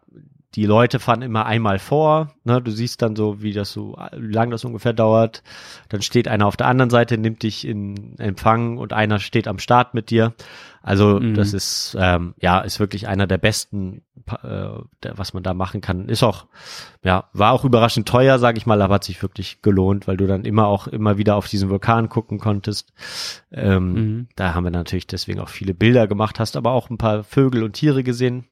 die Leute fahren immer einmal vor, ne, du siehst dann so, wie das so, wie lang das ungefähr dauert. Dann steht einer auf der anderen Seite, nimmt dich in Empfang und einer steht am Start mit dir. Also Mhm. das ist ähm, ja ist wirklich einer der besten, äh, was man da machen kann. Ist auch ja war auch überraschend teuer, sage ich mal, aber hat sich wirklich gelohnt, weil du dann immer auch immer wieder auf diesen Vulkan gucken konntest. Ähm, Mhm. Da haben wir natürlich deswegen auch viele Bilder gemacht, hast aber auch ein paar Vögel und Tiere gesehen.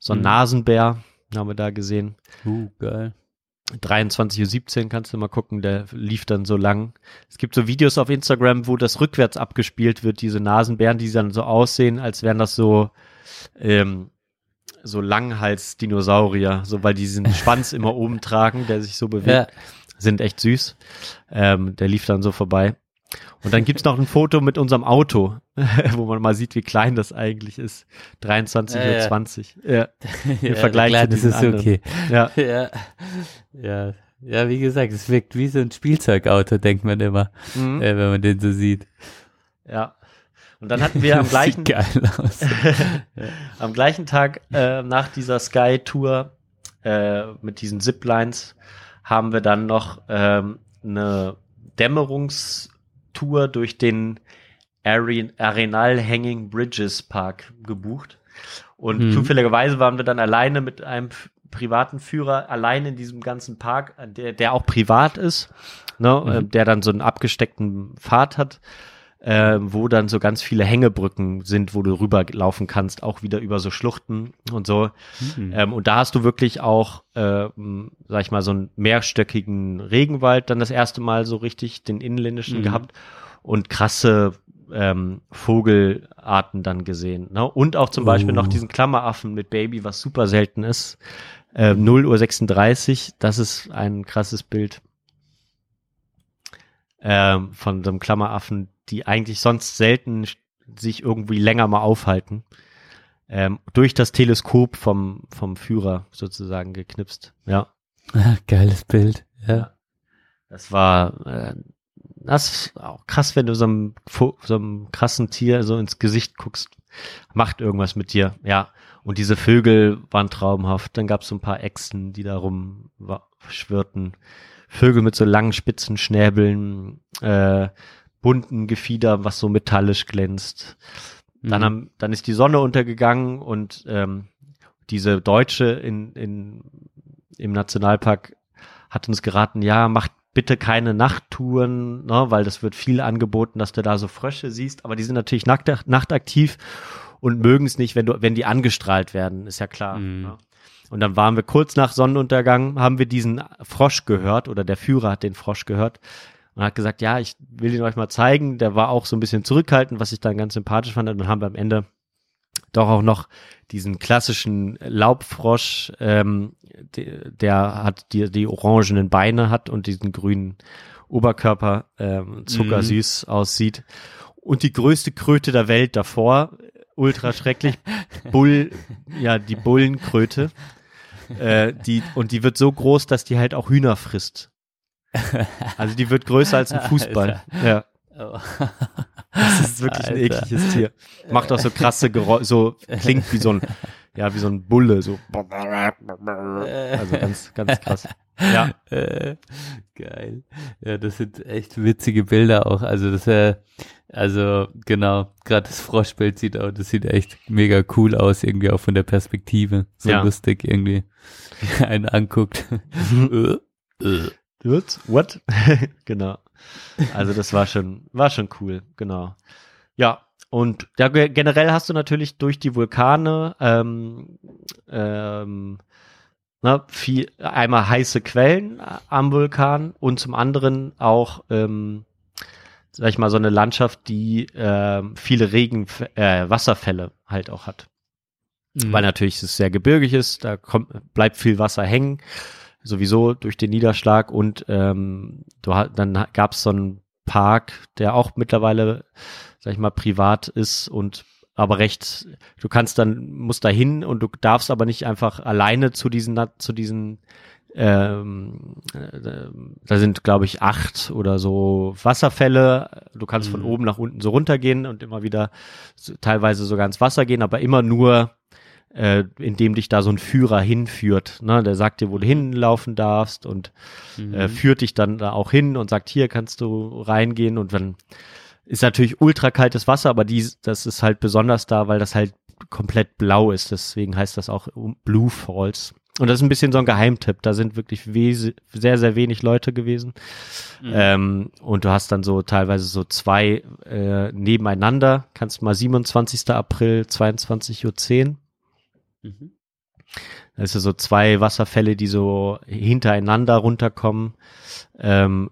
So ein Mhm. Nasenbär haben wir da gesehen. Uh, geil. 23.17 Uhr kannst du mal gucken, der lief dann so lang. Es gibt so Videos auf Instagram, wo das rückwärts abgespielt wird, diese Nasenbären, die dann so aussehen, als wären das so, ähm, so Langhals-Dinosaurier, so weil die diesen Schwanz immer (laughs) oben tragen, der sich so bewegt. Sind echt süß. Ähm, der lief dann so vorbei. Und dann gibt's noch ein Foto mit unserem Auto, (laughs) wo man mal sieht, wie klein das eigentlich ist. 23.20 Uhr. Ja, ja, Vergleich klar, zu das ist anderen. okay. ja. Ja. ja. Ja, wie gesagt, es wirkt wie so ein Spielzeugauto, denkt man immer, Mhm. äh, wenn man den so sieht. ja. Und dann hatten wir am (laughs) gleichen, (laughs) am gleichen Tag äh, nach dieser Sky-Tour äh, mit diesen Ziplines haben wir dann noch ähm, eine Dämmerungstour durch den Are- Arenal Hanging Bridges Park gebucht. Und Mhm. zufälligerweise waren wir dann alleine mit einem privaten Führer allein in diesem ganzen Park, der, der auch privat ist, ne, Mhm. äh, der dann so einen abgesteckten Pfad hat, äh, wo dann so ganz viele Hängebrücken sind, wo du rüberlaufen kannst, auch wieder über so Schluchten und so. Mhm. Ähm, und da hast du wirklich auch, ähm, sag ich mal, so einen mehrstöckigen Regenwald dann das erste Mal so richtig, den inländischen Mhm. gehabt und krasse ähm, Vogelarten dann gesehen. Ne? Und auch zum Beispiel noch Uh. diesen Klammeraffen mit Baby, was super selten ist. Äh, 0 Uhr 36, das ist ein krasses Bild ähm, von so einem Klammeraffen, die eigentlich sonst selten sich irgendwie länger mal aufhalten. Ähm, durch das Teleskop vom, vom Führer sozusagen geknipst. Ja. Geiles Bild. Ja. Das war äh, das ist auch krass, wenn du so einem, so einem krassen Tier so ins Gesicht guckst. Macht irgendwas mit dir, ja. Und diese Vögel waren traumhaft. Dann gab es so ein paar Echsen, die da rumschwirrten. Vögel mit so langen spitzen Schnäbeln, äh, bunten Gefieder, was so metallisch glänzt. Dann, Mhm. haben, dann ist die Sonne untergegangen und ähm, diese Deutsche in, in, im Nationalpark hat uns geraten, ja, macht bitte keine Nachttouren, ne, weil das wird viel angeboten, dass du da so Frösche siehst, aber die sind natürlich nackt, nachtaktiv und mögen es nicht, wenn du, wenn die angestrahlt werden, ist ja klar. Mhm. Ne? Und dann waren wir kurz nach Sonnenuntergang, haben wir diesen Frosch gehört oder der Führer hat den Frosch gehört und hat gesagt, ja, ich will ihn euch mal zeigen. Der war auch so ein bisschen zurückhaltend, was ich dann ganz sympathisch fand. Und dann haben wir am Ende doch auch noch diesen klassischen Laubfrosch, ähm, der, der hat die, die orangenen Beine hat und diesen grünen Oberkörper ähm, zuckersüß aussieht. Und die größte Kröte der Welt davor, ultra schrecklich, (laughs) Bull, ja, die Bullenkröte. Äh, die, und die wird so groß, dass die halt auch Hühner frisst. Also die wird größer als ein (laughs) Fußball. Ja. Oh. Das ist wirklich ein Alter. ekliges Tier. Macht auch so krasse Geräusche, so klingt wie so ein, ja, wie so ein Bulle, so. Also ganz, ganz krass. Ja. Äh, geil. Ja, das sind echt witzige Bilder auch. Also das äh, Also genau, gerade das Froschbild sieht auch, das sieht echt mega cool aus, irgendwie auch von der Perspektive. So Ja. lustig irgendwie, wie (laughs) einen anguckt. (laughs) Äh, äh. What? What? (laughs) genau. Also das war schon, war schon cool, genau. Ja, und ja, ge- generell hast du natürlich durch die Vulkane ähm, ähm, ne, viel, einmal heiße Quellen am Vulkan und zum anderen auch, ähm, sag ich mal, so eine Landschaft, die ähm, viele Regen, äh, Wasserfälle halt auch hat. Mhm. Weil natürlich es sehr gebirgig ist, da kommt, bleibt viel Wasser hängen, sowieso durch den Niederschlag und ähm, du, dann gab es so einen Park, der auch mittlerweile, sag ich mal, privat ist und aber recht, du kannst dann, musst da hin und du darfst aber nicht einfach alleine zu diesen, zu diesen, ähm, äh, da sind, glaube ich, acht oder so Wasserfälle. Du kannst von Mhm. oben nach unten so runtergehen und immer wieder so, teilweise sogar ins Wasser gehen, aber immer nur äh, indem dich da so ein Führer hinführt. Ne? Der sagt dir, wo du hinlaufen darfst und Mhm. äh, führt dich dann da auch hin und sagt, hier kannst du reingehen und dann ist natürlich ultra kaltes Wasser, aber die, das ist halt besonders da, weil das halt komplett blau ist. Deswegen heißt das auch Blue Falls. Und das ist ein bisschen so ein Geheimtipp. Da sind wirklich sehr, sehr wenig Leute gewesen. Mhm. Ähm, und du hast dann so teilweise so zwei äh, nebeneinander. Kannst mal 27. April, 22.10 Uhr. Mhm. Also so zwei Wasserfälle, die so hintereinander runterkommen. Ähm,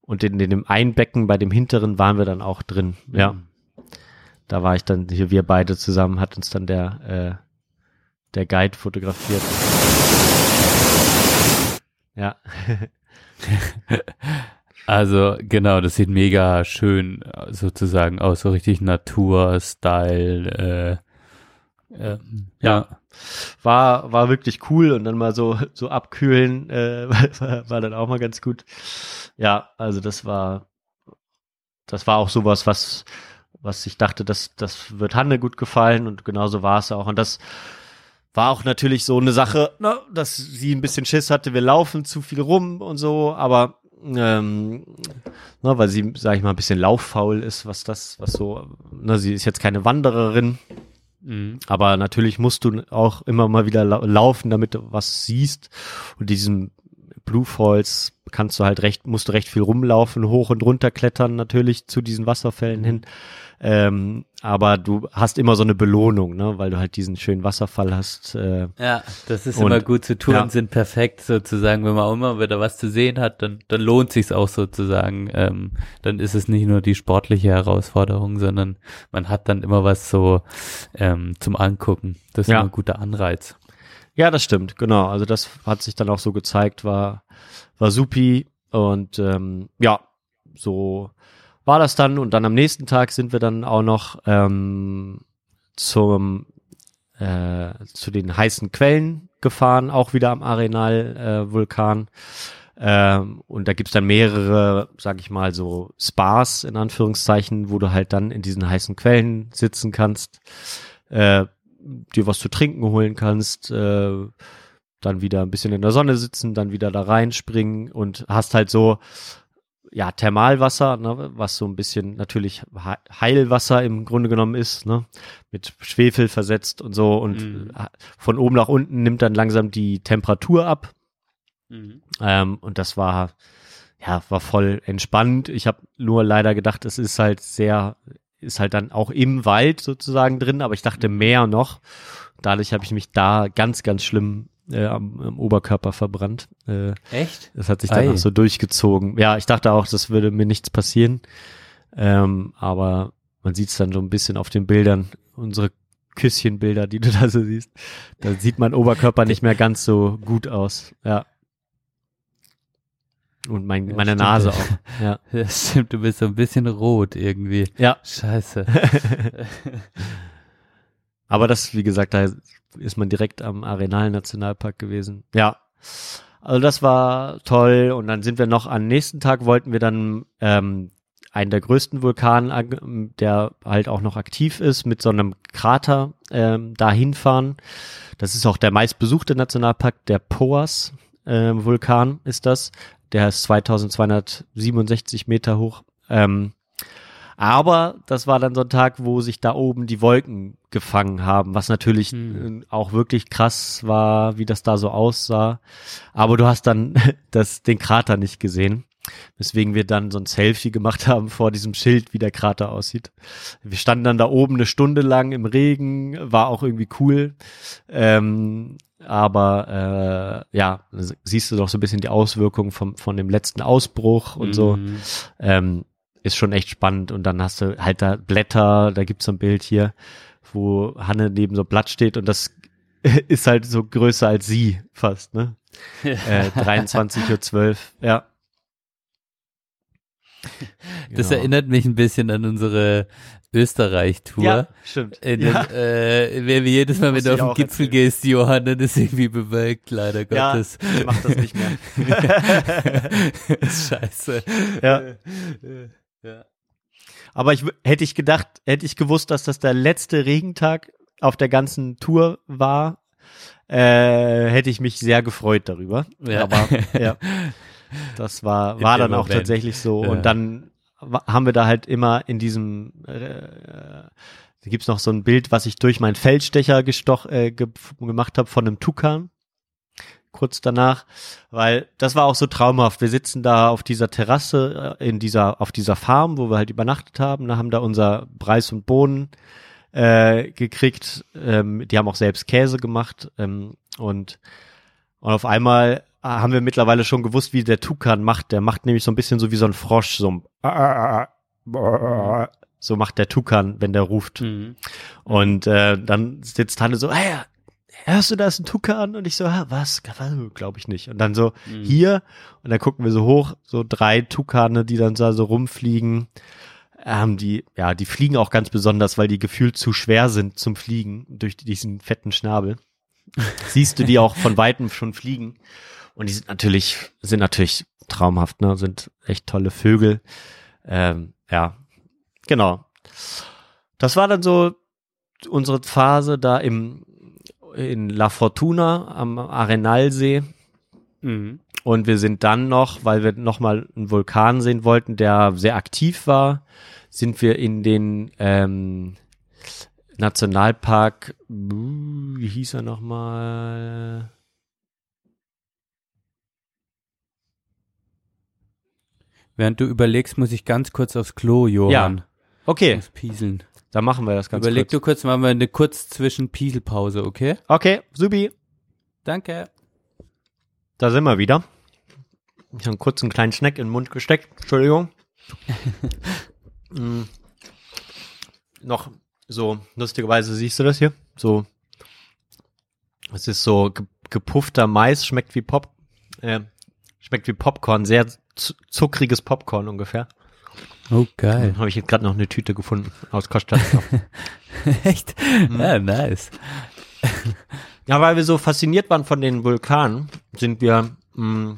und in, in dem einen Becken bei dem hinteren waren wir dann auch drin. Ja, Mhm. da war ich dann, hier wir beide zusammen, hat uns dann der, äh, der Guide fotografiert. Ja, (laughs) Also genau, das sieht mega schön äh, sozusagen aus, so richtig Natur-Style. Äh, ja. war, war wirklich cool und dann mal so, so abkühlen, äh, (laughs) war, war dann auch mal ganz gut. Ja, also das war, das war auch sowas, was, was ich dachte, das, das wird Hanne gut gefallen und genauso war es auch. Und das war auch natürlich so eine Sache, ne, dass sie ein bisschen Schiss hatte, wir laufen zu viel rum und so, aber ähm, ne, weil sie, sag ich mal, ein bisschen lauffaul ist, was das, was so, ne, sie ist jetzt keine Wandererin, Mhm. aber natürlich musst du auch immer mal wieder lau laufen, damit du was siehst. Und diesen Blue Falls kannst du halt recht, musst du recht viel rumlaufen, hoch und runter klettern natürlich zu diesen Wasserfällen hin. Ähm, aber du hast immer so eine Belohnung, ne, weil du halt diesen schönen Wasserfall hast. Äh, Ja, das ist Und- immer gut zu tun, ja. sind perfekt sozusagen, wenn man auch immer wieder was zu sehen hat, dann, dann lohnt sich's auch sozusagen. Ähm, dann ist es nicht nur die sportliche Herausforderung, sondern man hat dann immer was so ähm, zum Angucken. Das ist Ja. immer ein guter Anreiz. Ja, das stimmt, genau. Also das hat sich dann auch so gezeigt, war, war supi und ähm, ja, so war das dann und dann am nächsten Tag sind wir dann auch noch ähm, zum äh, zu den heißen Quellen gefahren, auch wieder am Arenal äh, Vulkan. Ähm, und da gibt's dann mehrere, sag ich mal, so Spas in Anführungszeichen, wo du halt dann in diesen heißen Quellen sitzen kannst, äh, dir was zu trinken holen kannst, äh, dann wieder ein bisschen in der Sonne sitzen, dann wieder da reinspringen und hast halt so ja Thermalwasser, ne, was so ein bisschen natürlich He- Heilwasser im Grunde genommen ist, ne, mit Schwefel versetzt und so und Mhm. von oben nach unten nimmt dann langsam die Temperatur ab ähm, und das war, ja, war voll entspannt. Ich habe nur leider gedacht, es ist halt sehr, ist halt dann auch im Wald sozusagen drin, aber ich dachte mehr noch. Dadurch habe ich mich da ganz, ganz schlimm äh, am, am Oberkörper verbrannt. Äh, Echt? das hat sich dann auch so durchgezogen. Ja, ich dachte auch, das würde mir nichts passieren. Ähm, aber man sieht es dann so ein bisschen auf den Bildern, unsere Küsschenbilder, die du da so siehst. Da sieht mein Oberkörper nicht mehr ganz so gut aus. Ja. Und mein, Ja, meine stimmt. Nase auch. Ja. (laughs) Das stimmt, du bist so ein bisschen rot irgendwie. Ja. Scheiße. (laughs) Aber das, wie gesagt, da ist man direkt am Arenal Nationalpark gewesen. Ja. Also das war toll. Und dann sind wir noch am nächsten Tag wollten wir dann ähm, einen der größten Vulkane, an- der halt auch noch aktiv ist, mit so einem Krater ähm, dahin fahren. Das ist auch der meistbesuchte Nationalpark, der Poas ähm, Vulkan ist das. Der ist 2267 Meter hoch. Ähm, Aber das war dann so ein Tag, wo sich da oben die Wolken gefangen haben, was natürlich Hm. äh, auch wirklich krass war, wie das da so aussah. Aber du hast dann (laughs) das, den Krater nicht gesehen. Weswegen wir dann so ein Selfie gemacht (laughs) haben vor diesem Schild, wie der Krater aussieht. Wir standen dann da oben eine Stunde lang im Regen, war auch irgendwie cool. Ähm, aber äh, ja, siehst du doch so ein bisschen die Auswirkungen vom, von dem letzten Ausbruch und so. Mhm. Ähm, ist schon echt spannend. Und dann hast du halt da Blätter, da gibt's so ein Bild hier, wo Hanne neben so Blatt steht und das (laughs) ist halt so größer als sie fast, ne? (laughs) Äh, 23.12 Uhr, ja. Das Genau. erinnert mich ein bisschen an unsere Österreich-Tour. Ja, stimmt. In ja. den, äh, wenn wir jedes Mal, wenn du auf den Gipfel erzählen. gehst, Johann, dann ist irgendwie bewölkt, leider ja, Gottes. ich mach das nicht mehr. (laughs) Scheiße. ja. Ja. Aber ich hätte ich gedacht, hätte ich gewusst, dass das der letzte Regentag auf der ganzen Tour war, äh, hätte ich mich sehr gefreut darüber. Ja. Aber (laughs) ja, das war war dann auch Moment. tatsächlich so. Ja. Und dann haben wir da halt immer in diesem äh, da gibt's noch so ein Bild, was ich durch meinen Feldstecher gestoch, äh, ge gemacht habe von einem Tukan. Kurz danach, weil das war auch so traumhaft. Wir sitzen da auf dieser Terrasse, äh, in dieser, auf dieser Farm, wo wir halt übernachtet haben. Da haben da unser Preis und Bohnen äh, gekriegt. Ähm, die haben auch selbst Käse gemacht. Ähm, und, und auf einmal äh, haben wir mittlerweile schon gewusst, wie der Tukan macht. Der macht nämlich so ein bisschen so wie so ein Frosch, so ein so macht der Tukan, wenn der ruft. Mhm. Und äh, dann sitzt Hanne so, hey, hörst du da ist ein Tukan? Und ich so, ah, was? Glaube ich nicht. Und dann so, Mhm. hier, und dann gucken wir so hoch, so drei Tukane, die dann so, so rumfliegen. Ähm, die, ja, die fliegen auch ganz besonders, weil die gefühlt zu schwer sind zum Fliegen durch diesen fetten Schnabel. (laughs) Siehst du die auch von weitem schon fliegen. Und die sind natürlich, sind natürlich traumhaft, ne? Sind echt tolle Vögel. Ähm, ja, genau. Das war dann so unsere Phase da im in La Fortuna am Arenalsee. Mhm. Und wir sind dann noch, weil wir nochmal einen Vulkan sehen wollten, der sehr aktiv war, sind wir in den ähm, Nationalpark, uh, wie hieß er nochmal? Während du überlegst, muss ich ganz kurz aufs Klo, Johann. Okay, Muss pieseln. Dann machen wir das ganz Überleg kurz. du kurz, machen wir eine kurz zwischen Pieselpause, okay? Okay, Subi, Danke. da sind wir wieder. Ich habe kurz einen kleinen Schneck in den Mund gesteckt. Entschuldigung. (laughs) mm. Noch so, lustigerweise siehst du das hier? So, es ist so ge gepuffter Mais, schmeckt wie Pop, äh, schmeckt wie Popcorn, sehr zu- zuckriges Popcorn ungefähr. Oh, geil. Dann habe ich jetzt gerade noch eine Tüte gefunden aus Costa. (laughs) Echt? Mhm. Ja, nice. (laughs) Ja, weil wir so fasziniert waren von den Vulkanen, sind wir, mh,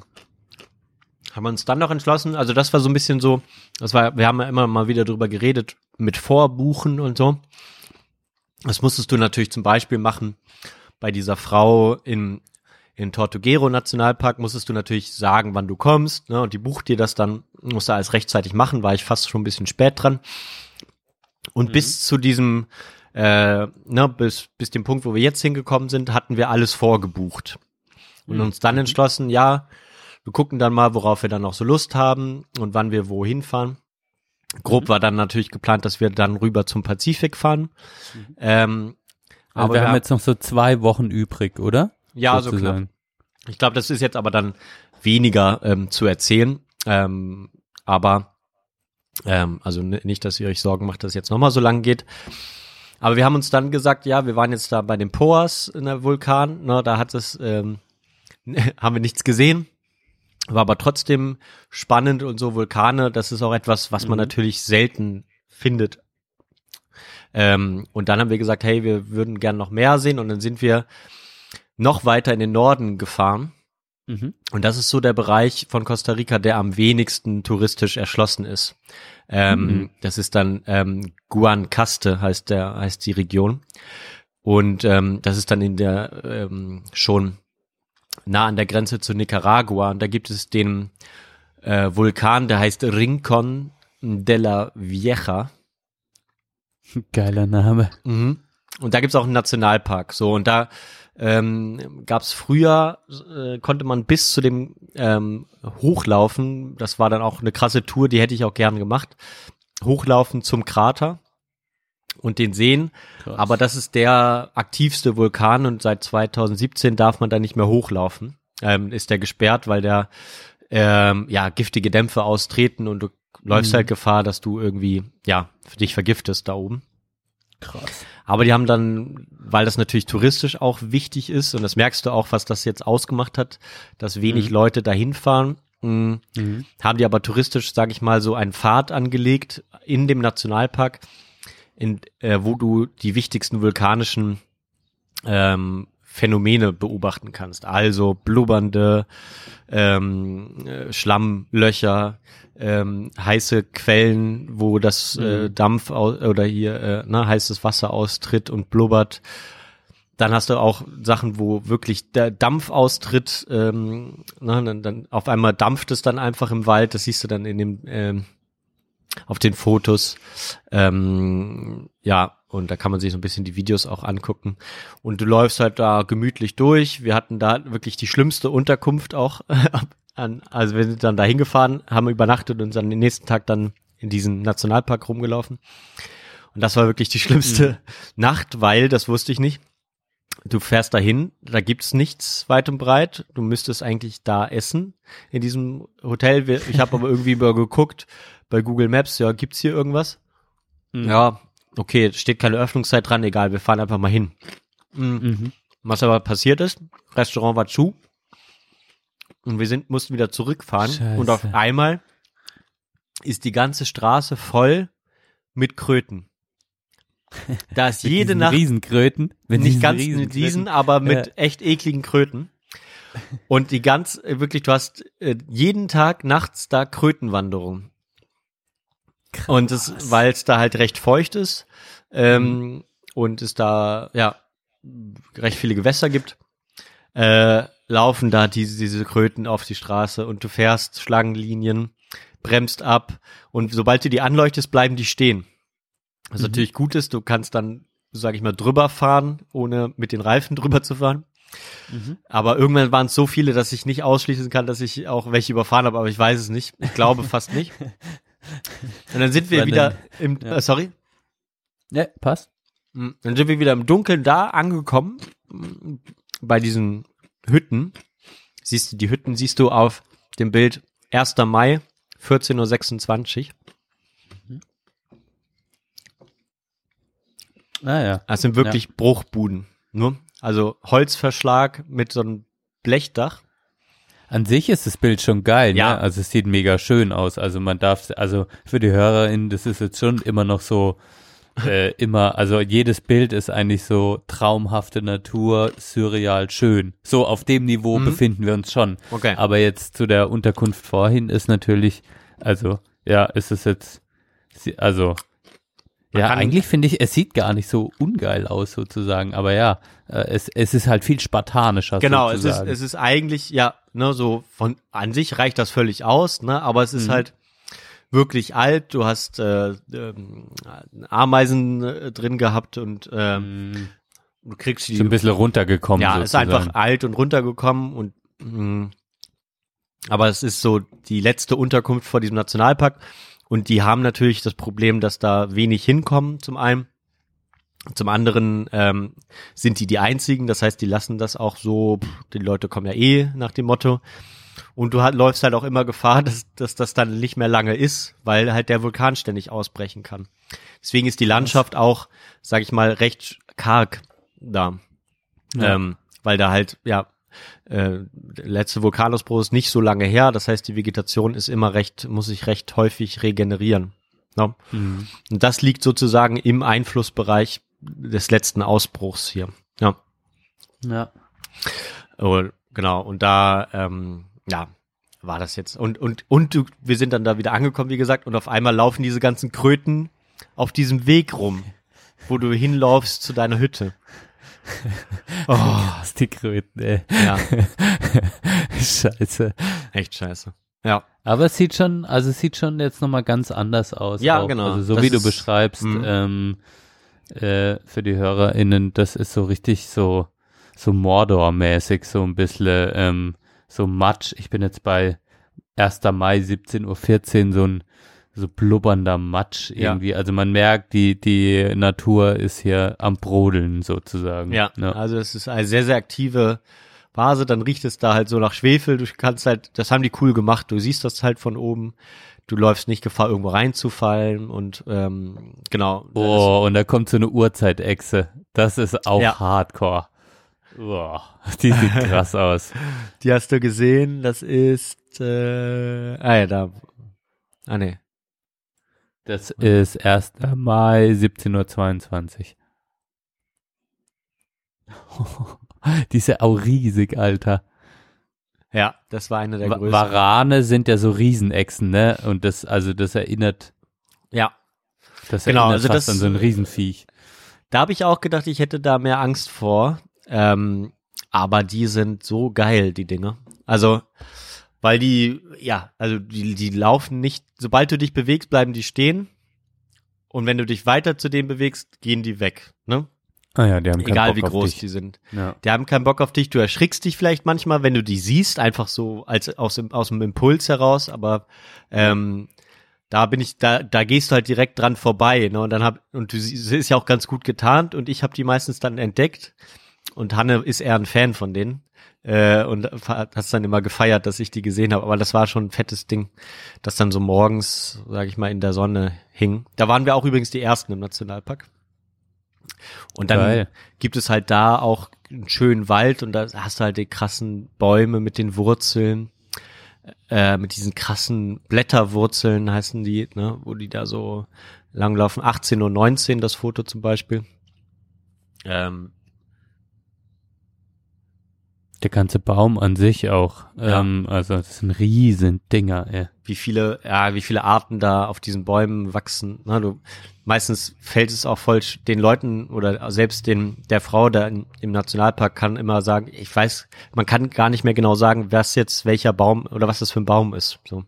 haben wir uns dann noch entschlossen, also das war so ein bisschen so, das war, wir haben ja immer mal wieder drüber geredet, mit Vorbuchen und so. Das musstest du natürlich zum Beispiel machen bei dieser Frau in, in Tortuguero Nationalpark, musstest du natürlich sagen, wann du kommst, ne, und die bucht dir das dann, musst du alles rechtzeitig machen, war ich fast schon ein bisschen spät dran. Und bis zu diesem, äh, ne, bis, bis dem Punkt, wo wir jetzt hingekommen sind, hatten wir alles vorgebucht. Und uns dann entschlossen, ja, wir gucken dann mal, worauf wir dann noch so Lust haben und wann wir wohin fahren. Grob war dann natürlich geplant, dass wir dann rüber zum Pazifik fahren. Ähm, Aber aber wir haben- jetzt noch so zwei Wochen übrig, oder? Ja, so knapp. Ich glaube, das ist jetzt aber dann weniger ähm, zu erzählen. Ähm, aber ähm, also nicht, dass ihr euch Sorgen macht, dass es jetzt nochmal so lang geht. Aber wir haben uns dann gesagt, ja, wir waren jetzt da bei den Poas in der Vulkan. Ne, da hat es ähm, (laughs) haben wir nichts gesehen. War aber trotzdem spannend und so Vulkane, das ist auch etwas, was man natürlich selten findet. Ähm, und dann haben wir gesagt, hey, wir würden gern noch mehr sehen und dann sind wir noch weiter in den Norden gefahren. Mhm. Und das ist so der Bereich von Costa Rica, der am wenigsten touristisch erschlossen ist. Ähm, Mhm. Das ist dann ähm, Guanacaste heißt der heißt die Region. Und ähm, das ist dann in der ähm, schon nah an der Grenze zu Nicaragua. Und da gibt es den äh, Vulkan, der heißt Rincon de la Vieja. Geiler Name. Mhm. Und da gibt's auch einen Nationalpark. So, und da ähm, gab es früher, äh, konnte man bis zu dem ähm, Hochlaufen, das war dann auch eine krasse Tour, die hätte ich auch gern gemacht, hochlaufen zum Krater und den sehen. Krass. Aber das ist der aktivste Vulkan und seit 2017 darf man da nicht mehr hochlaufen. Ähm, ist der gesperrt, weil der ähm, ja giftige Dämpfe austreten und du läufst Mhm. halt Gefahr, dass du irgendwie ja für dich vergiftest da oben. Krass. Aber die haben dann, weil das natürlich touristisch auch wichtig ist, und das merkst du auch, was das jetzt ausgemacht hat, dass wenig Mhm. Leute dahin fahren, mh, Mhm. haben die aber touristisch, sage ich mal, so einen Pfad angelegt in dem Nationalpark, in, äh, wo du die wichtigsten vulkanischen ähm, Phänomene beobachten kannst. Also blubbernde ähm, äh, Schlammlöcher, ähm, heiße Quellen, wo das äh, Dampf au oder hier äh, ne, heißes Wasser austritt und blubbert. Dann hast du auch Sachen, wo wirklich der Dampf austritt, ähm, ne, dann, dann auf einmal dampft es dann einfach im Wald. Das siehst du dann in dem ähm, auf den Fotos. Ähm, ja, und da kann man sich so ein bisschen die Videos auch angucken. Und du läufst halt da gemütlich durch. Wir hatten da wirklich die schlimmste Unterkunft auch. (laughs) an, also wir sind dann da hingefahren, haben übernachtet und dann den nächsten Tag dann in diesen Nationalpark rumgelaufen. Und das war wirklich die schlimmste Nacht, weil, das wusste ich nicht, du fährst dahin, da gibt's nichts weit und breit. Du müsstest eigentlich da essen in diesem Hotel. Ich habe aber irgendwie mal geguckt bei Google Maps, ja, gibt's hier irgendwas? Ja, okay, steht keine Öffnungszeit dran, egal, wir fahren einfach mal hin. Mhm. Mhm. Was aber passiert ist, Restaurant war zu und wir sind, mussten wieder zurückfahren Scheiße. und auf einmal ist die ganze Straße voll mit Kröten. Da ist (laughs) Mit jede Nacht Riesenkröten. Mit nicht ganz mit diesen, aber mit Ja. echt ekligen Kröten. Und die ganz, äh, wirklich, du hast äh, jeden Tag nachts da Krötenwanderung. Und das, weil es da halt recht feucht ist ähm, und es da ja recht viele Gewässer gibt, äh, laufen da diese, diese Kröten auf die Straße und du fährst Schlangenlinien, bremst ab und sobald du die anleuchtest, bleiben die stehen. Was natürlich gut ist, du kannst dann, sag ich mal, drüber fahren, ohne mit den Reifen (laughs) drüber zu fahren. Aber irgendwann waren es so viele, dass ich nicht ausschließen kann, dass ich auch welche überfahren habe, aber ich weiß es nicht. Ich glaube (laughs) fast nicht. Und dann sind wir War wieder denn- im, ja. äh, sorry, Ja, passt. Mm, Dann sind wir wieder im Dunkeln da angekommen, mm, bei diesen Hütten. Siehst du, die Hütten siehst du auf dem Bild 1. Mai, 14.26 Uhr. Ah ja. Das sind wirklich Bruchbuden. Ne? Also Holzverschlag mit so einem Blechdach. An sich ist das Bild schon geil, Ja. ja. Also es sieht mega schön aus. Also man darf, also für die HörerInnen, das ist jetzt schon immer noch so, (laughs) äh, immer, also jedes Bild ist eigentlich so traumhafte Natur, surreal schön. So auf dem Niveau befinden wir uns schon. Okay. Aber jetzt zu der Unterkunft vorhin ist natürlich, also ja, ist es jetzt, also ja, kann- eigentlich finde ich, es sieht gar nicht so ungeil aus sozusagen, aber ja, äh, es, es ist halt viel spartanischer Genau, es ist, sozusagen. es ist eigentlich, ja, ne, so von an sich reicht das völlig aus, ne, aber es Mhm. ist halt wirklich alt. Du hast äh, ähm, Ameisen äh, drin gehabt und ähm, du kriegst die so ein bisschen runtergekommen. Ja, ist sozusagen. einfach alt und runtergekommen und mh, aber es ist so die letzte Unterkunft vor diesem Nationalpark und die haben natürlich das Problem, dass da wenig hinkommen zum einen. Zum anderen ähm, sind die die einzigen, das heißt, die lassen das auch so, pff, die Leute kommen ja eh nach dem Motto. Und du halt, läufst halt auch immer Gefahr, (laughs) dass, dass das dann nicht mehr lange ist, weil halt der Vulkan ständig ausbrechen kann. Deswegen ist die Landschaft auch, sag ich mal, recht karg da. Ja. Ähm, weil da halt, ja, äh, der letzte Vulkanausbruch ist nicht so lange her. Das heißt, die Vegetation ist immer recht, muss sich recht häufig regenerieren. Ne? Mhm. Und das liegt sozusagen im Einflussbereich des letzten Ausbruchs hier. Ja. Ja. Oh, genau. Und da, ähm, ja, war das jetzt. Und, und, und du, wir sind dann da wieder angekommen, wie gesagt, und auf einmal laufen diese ganzen Kröten auf diesem Weg rum, wo du hinlaufst zu deiner Hütte. (laughs) Oh, (laughs) die Kröten, ey. ja, (laughs) Scheiße. echt scheiße. Ja. Aber es sieht schon, also es sieht schon jetzt nochmal ganz anders aus. Ja, auch. genau. Also so Das wie du ist- beschreibst, Mhm. ähm, äh, für die HörerInnen, das ist so richtig so, so Mordor-mäßig, so ein bisschen, ähm, so Matsch. Ich bin jetzt bei 1. Mai 17.14 Uhr, so ein so blubbernder Matsch Ja. irgendwie. Also man merkt, die, die Natur ist hier am Brodeln sozusagen. Ja, ja. also es ist eine sehr, sehr aktive Phase, dann riecht es da halt so nach Schwefel, du kannst halt, das haben die cool gemacht, du siehst das halt von oben, du läufst nicht Gefahr, irgendwo reinzufallen und ähm, genau. Oh, und da kommt so eine Uhrzeitechse. Das ist auch Ja. Hardcore. Oh, (laughs) die sieht krass (laughs) aus. Die hast du gesehen, das ist, äh, ah ja, da, ah nee, Das ist 1. Mai 17.22 Uhr. Die ist ja auch riesig, Alter. ja, das war eine der größten. Warane sind ja so Riesenechsen, ne? Und das, also das erinnert, ja, das Genau, erinnert also fast das- an so ein Riesenviech. Da habe ich auch gedacht, ich hätte da mehr Angst vor. Ähm, aber die sind so geil, die Dinge. Also, weil die, ja, also die, die laufen nicht, sobald du dich bewegst, bleiben die stehen. Und wenn du dich weiter zu denen bewegst, gehen die weg. Ne? Ah ja, die haben keinen Egal Bock wie groß die sind. Ja. Die haben keinen Bock auf dich. Du erschrickst dich vielleicht manchmal, wenn du die siehst, einfach so als aus dem, aus dem Impuls heraus. Aber ähm, da bin ich, da, da gehst du halt direkt dran vorbei. Ne? Und dann hab und du sie ist ja auch ganz gut getarnt und ich habe die meistens dann entdeckt. Und Hanne ist eher ein Fan von denen. Äh, und hat das dann immer gefeiert, dass ich die gesehen habe. Aber das war schon ein fettes Ding, das dann so morgens, sage ich mal, in der Sonne hing. Da waren wir auch übrigens die ersten im Nationalpark. Und dann Geil. gibt es halt da auch einen schönen Wald und da hast du halt die krassen Bäume mit den Wurzeln, äh, mit diesen krassen Blätterwurzeln heißen die, ne, wo die da so langlaufen. 18 und 19 das Foto zum Beispiel. Ähm, Der ganze Baum an sich auch. Ja. Ähm, also das sind riesen Dinger, ey. wie viele, ja, wie viele Arten da auf diesen Bäumen wachsen. Ne, du, meistens fällt es auch voll den Leuten oder selbst den, der Frau da in, im Nationalpark kann immer sagen, ich weiß, man kann gar nicht mehr genau sagen, was jetzt welcher Baum oder was das für ein Baum ist. So.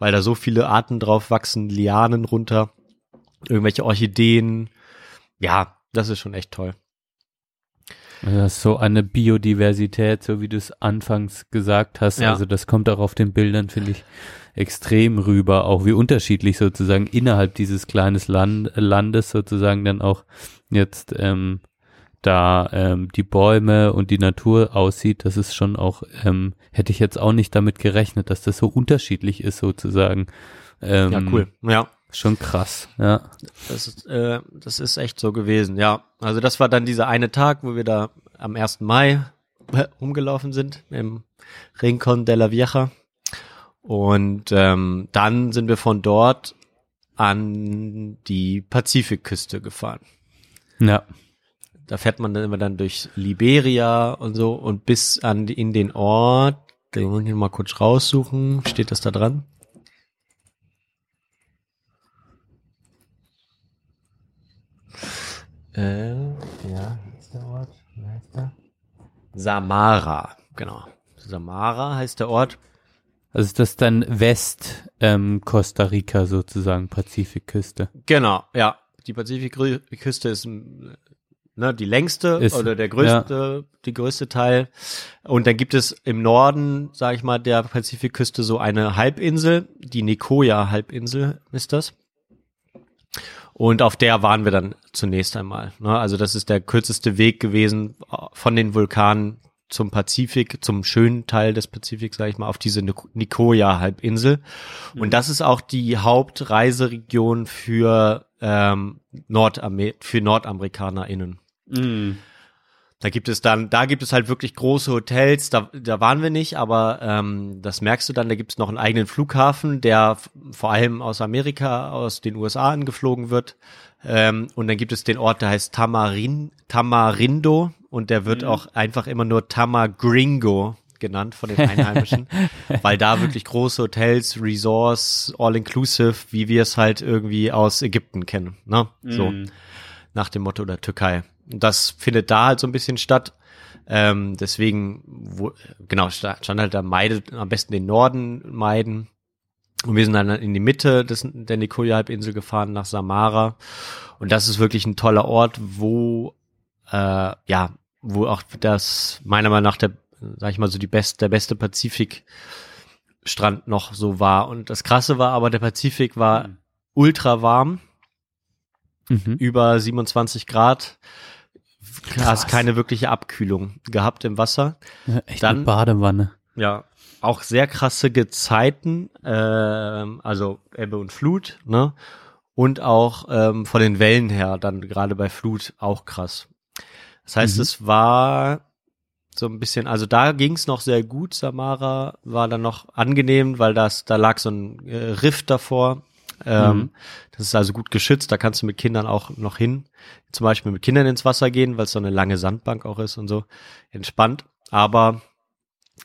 Weil da so viele Arten drauf wachsen, Lianen runter, irgendwelche Orchideen. Ja, das ist schon echt toll. Das ist so eine Biodiversität, so wie du es anfangs gesagt hast. Ja. Also das kommt auch auf den Bildern, finde ich, extrem rüber, auch wie unterschiedlich sozusagen innerhalb dieses kleines Land, Landes sozusagen dann auch jetzt ähm, da ähm, die Bäume und die Natur aussieht. Das ist schon auch, ähm, hätte ich jetzt auch nicht damit gerechnet, dass das so unterschiedlich ist sozusagen. Ähm, Ja, cool. Ja. Schon krass, ja. Das ist, äh, das ist echt so gewesen, ja. Also das war dann dieser eine Tag, wo wir da am 1. Mai rumgelaufen sind im Rincon de la Vieja. Und ähm, dann sind wir von dort an die Pazifikküste gefahren. Ja. Da fährt man dann immer dann durch Liberia und so und bis an die, in den Ort, den muss ich mal kurz raussuchen, steht das da dran? Äh, ja, ist der Ort, wie heißt der? Samara, genau. Samara heißt der Ort. Also ist das dann West ähm, Costa Rica sozusagen, Pazifikküste. Genau, ja. Die Pazifikküste ist ne, die längste Ist- oder der größte, die größte Teil. Und dann gibt es im Norden, sag ich mal, der Pazifikküste so eine Halbinsel, die Nicoya-Halbinsel ist das. Und auf der waren wir dann zunächst einmal. Ne? Also das ist der kürzeste Weg gewesen äh, von den Vulkanen zum Pazifik, zum schönen Teil des Pazifiks, sage ich mal, auf diese Nicoya-Halbinsel. Und das ist auch die Hauptreiseregion für ähm, Nordamer für NordamerikanerInnen. Da gibt es dann, da gibt es halt wirklich große Hotels, da, da waren wir nicht, aber ähm, das merkst du dann, da gibt es noch einen eigenen Flughafen, der vor allem aus Amerika, aus den USA angeflogen wird. Ähm, und dann gibt es den Ort, der heißt Tamarin, Tamarindo und der wird auch einfach immer nur Tamagringo genannt von den Einheimischen, (laughs) weil da wirklich große Hotels, Resorts, All-Inclusive, wie wir es halt irgendwie aus Ägypten kennen, ne? So nach dem Motto der Türkei. Das findet da halt so ein bisschen statt. Ähm, deswegen, wo, genau, sta- stand halt da, meidet am besten den Norden meiden. Und wir sind dann in die Mitte des, der Nicoya-Halbinsel gefahren, nach Samara. Und das ist wirklich ein toller Ort, wo, äh, ja, wo auch das, meiner Meinung nach, der, sag ich mal so, die best, der beste Pazifikstrand noch so war. Und das Krasse war aber, der Pazifik war ultra warm, Mhm. über 27 Grad. Krass. Hast keine wirkliche Abkühlung gehabt im Wasser. Ja, echt Dann- eine Badewanne. Ja, auch sehr krasse Gezeiten, ähm, also Ebbe und Flut, ne? Und auch ähm, von den Wellen her, dann gerade bei Flut auch krass. Das heißt, Mhm. es war so ein bisschen, also da ging's noch sehr gut. Samara war dann noch angenehm, weil das, da lag so ein äh, Riff davor. Ähm, Mhm. Das ist also gut geschützt, da kannst du mit Kindern auch noch hin. Zum Beispiel mit Kindern ins Wasser gehen, weil es so eine lange Sandbank auch ist und so. Entspannt. Aber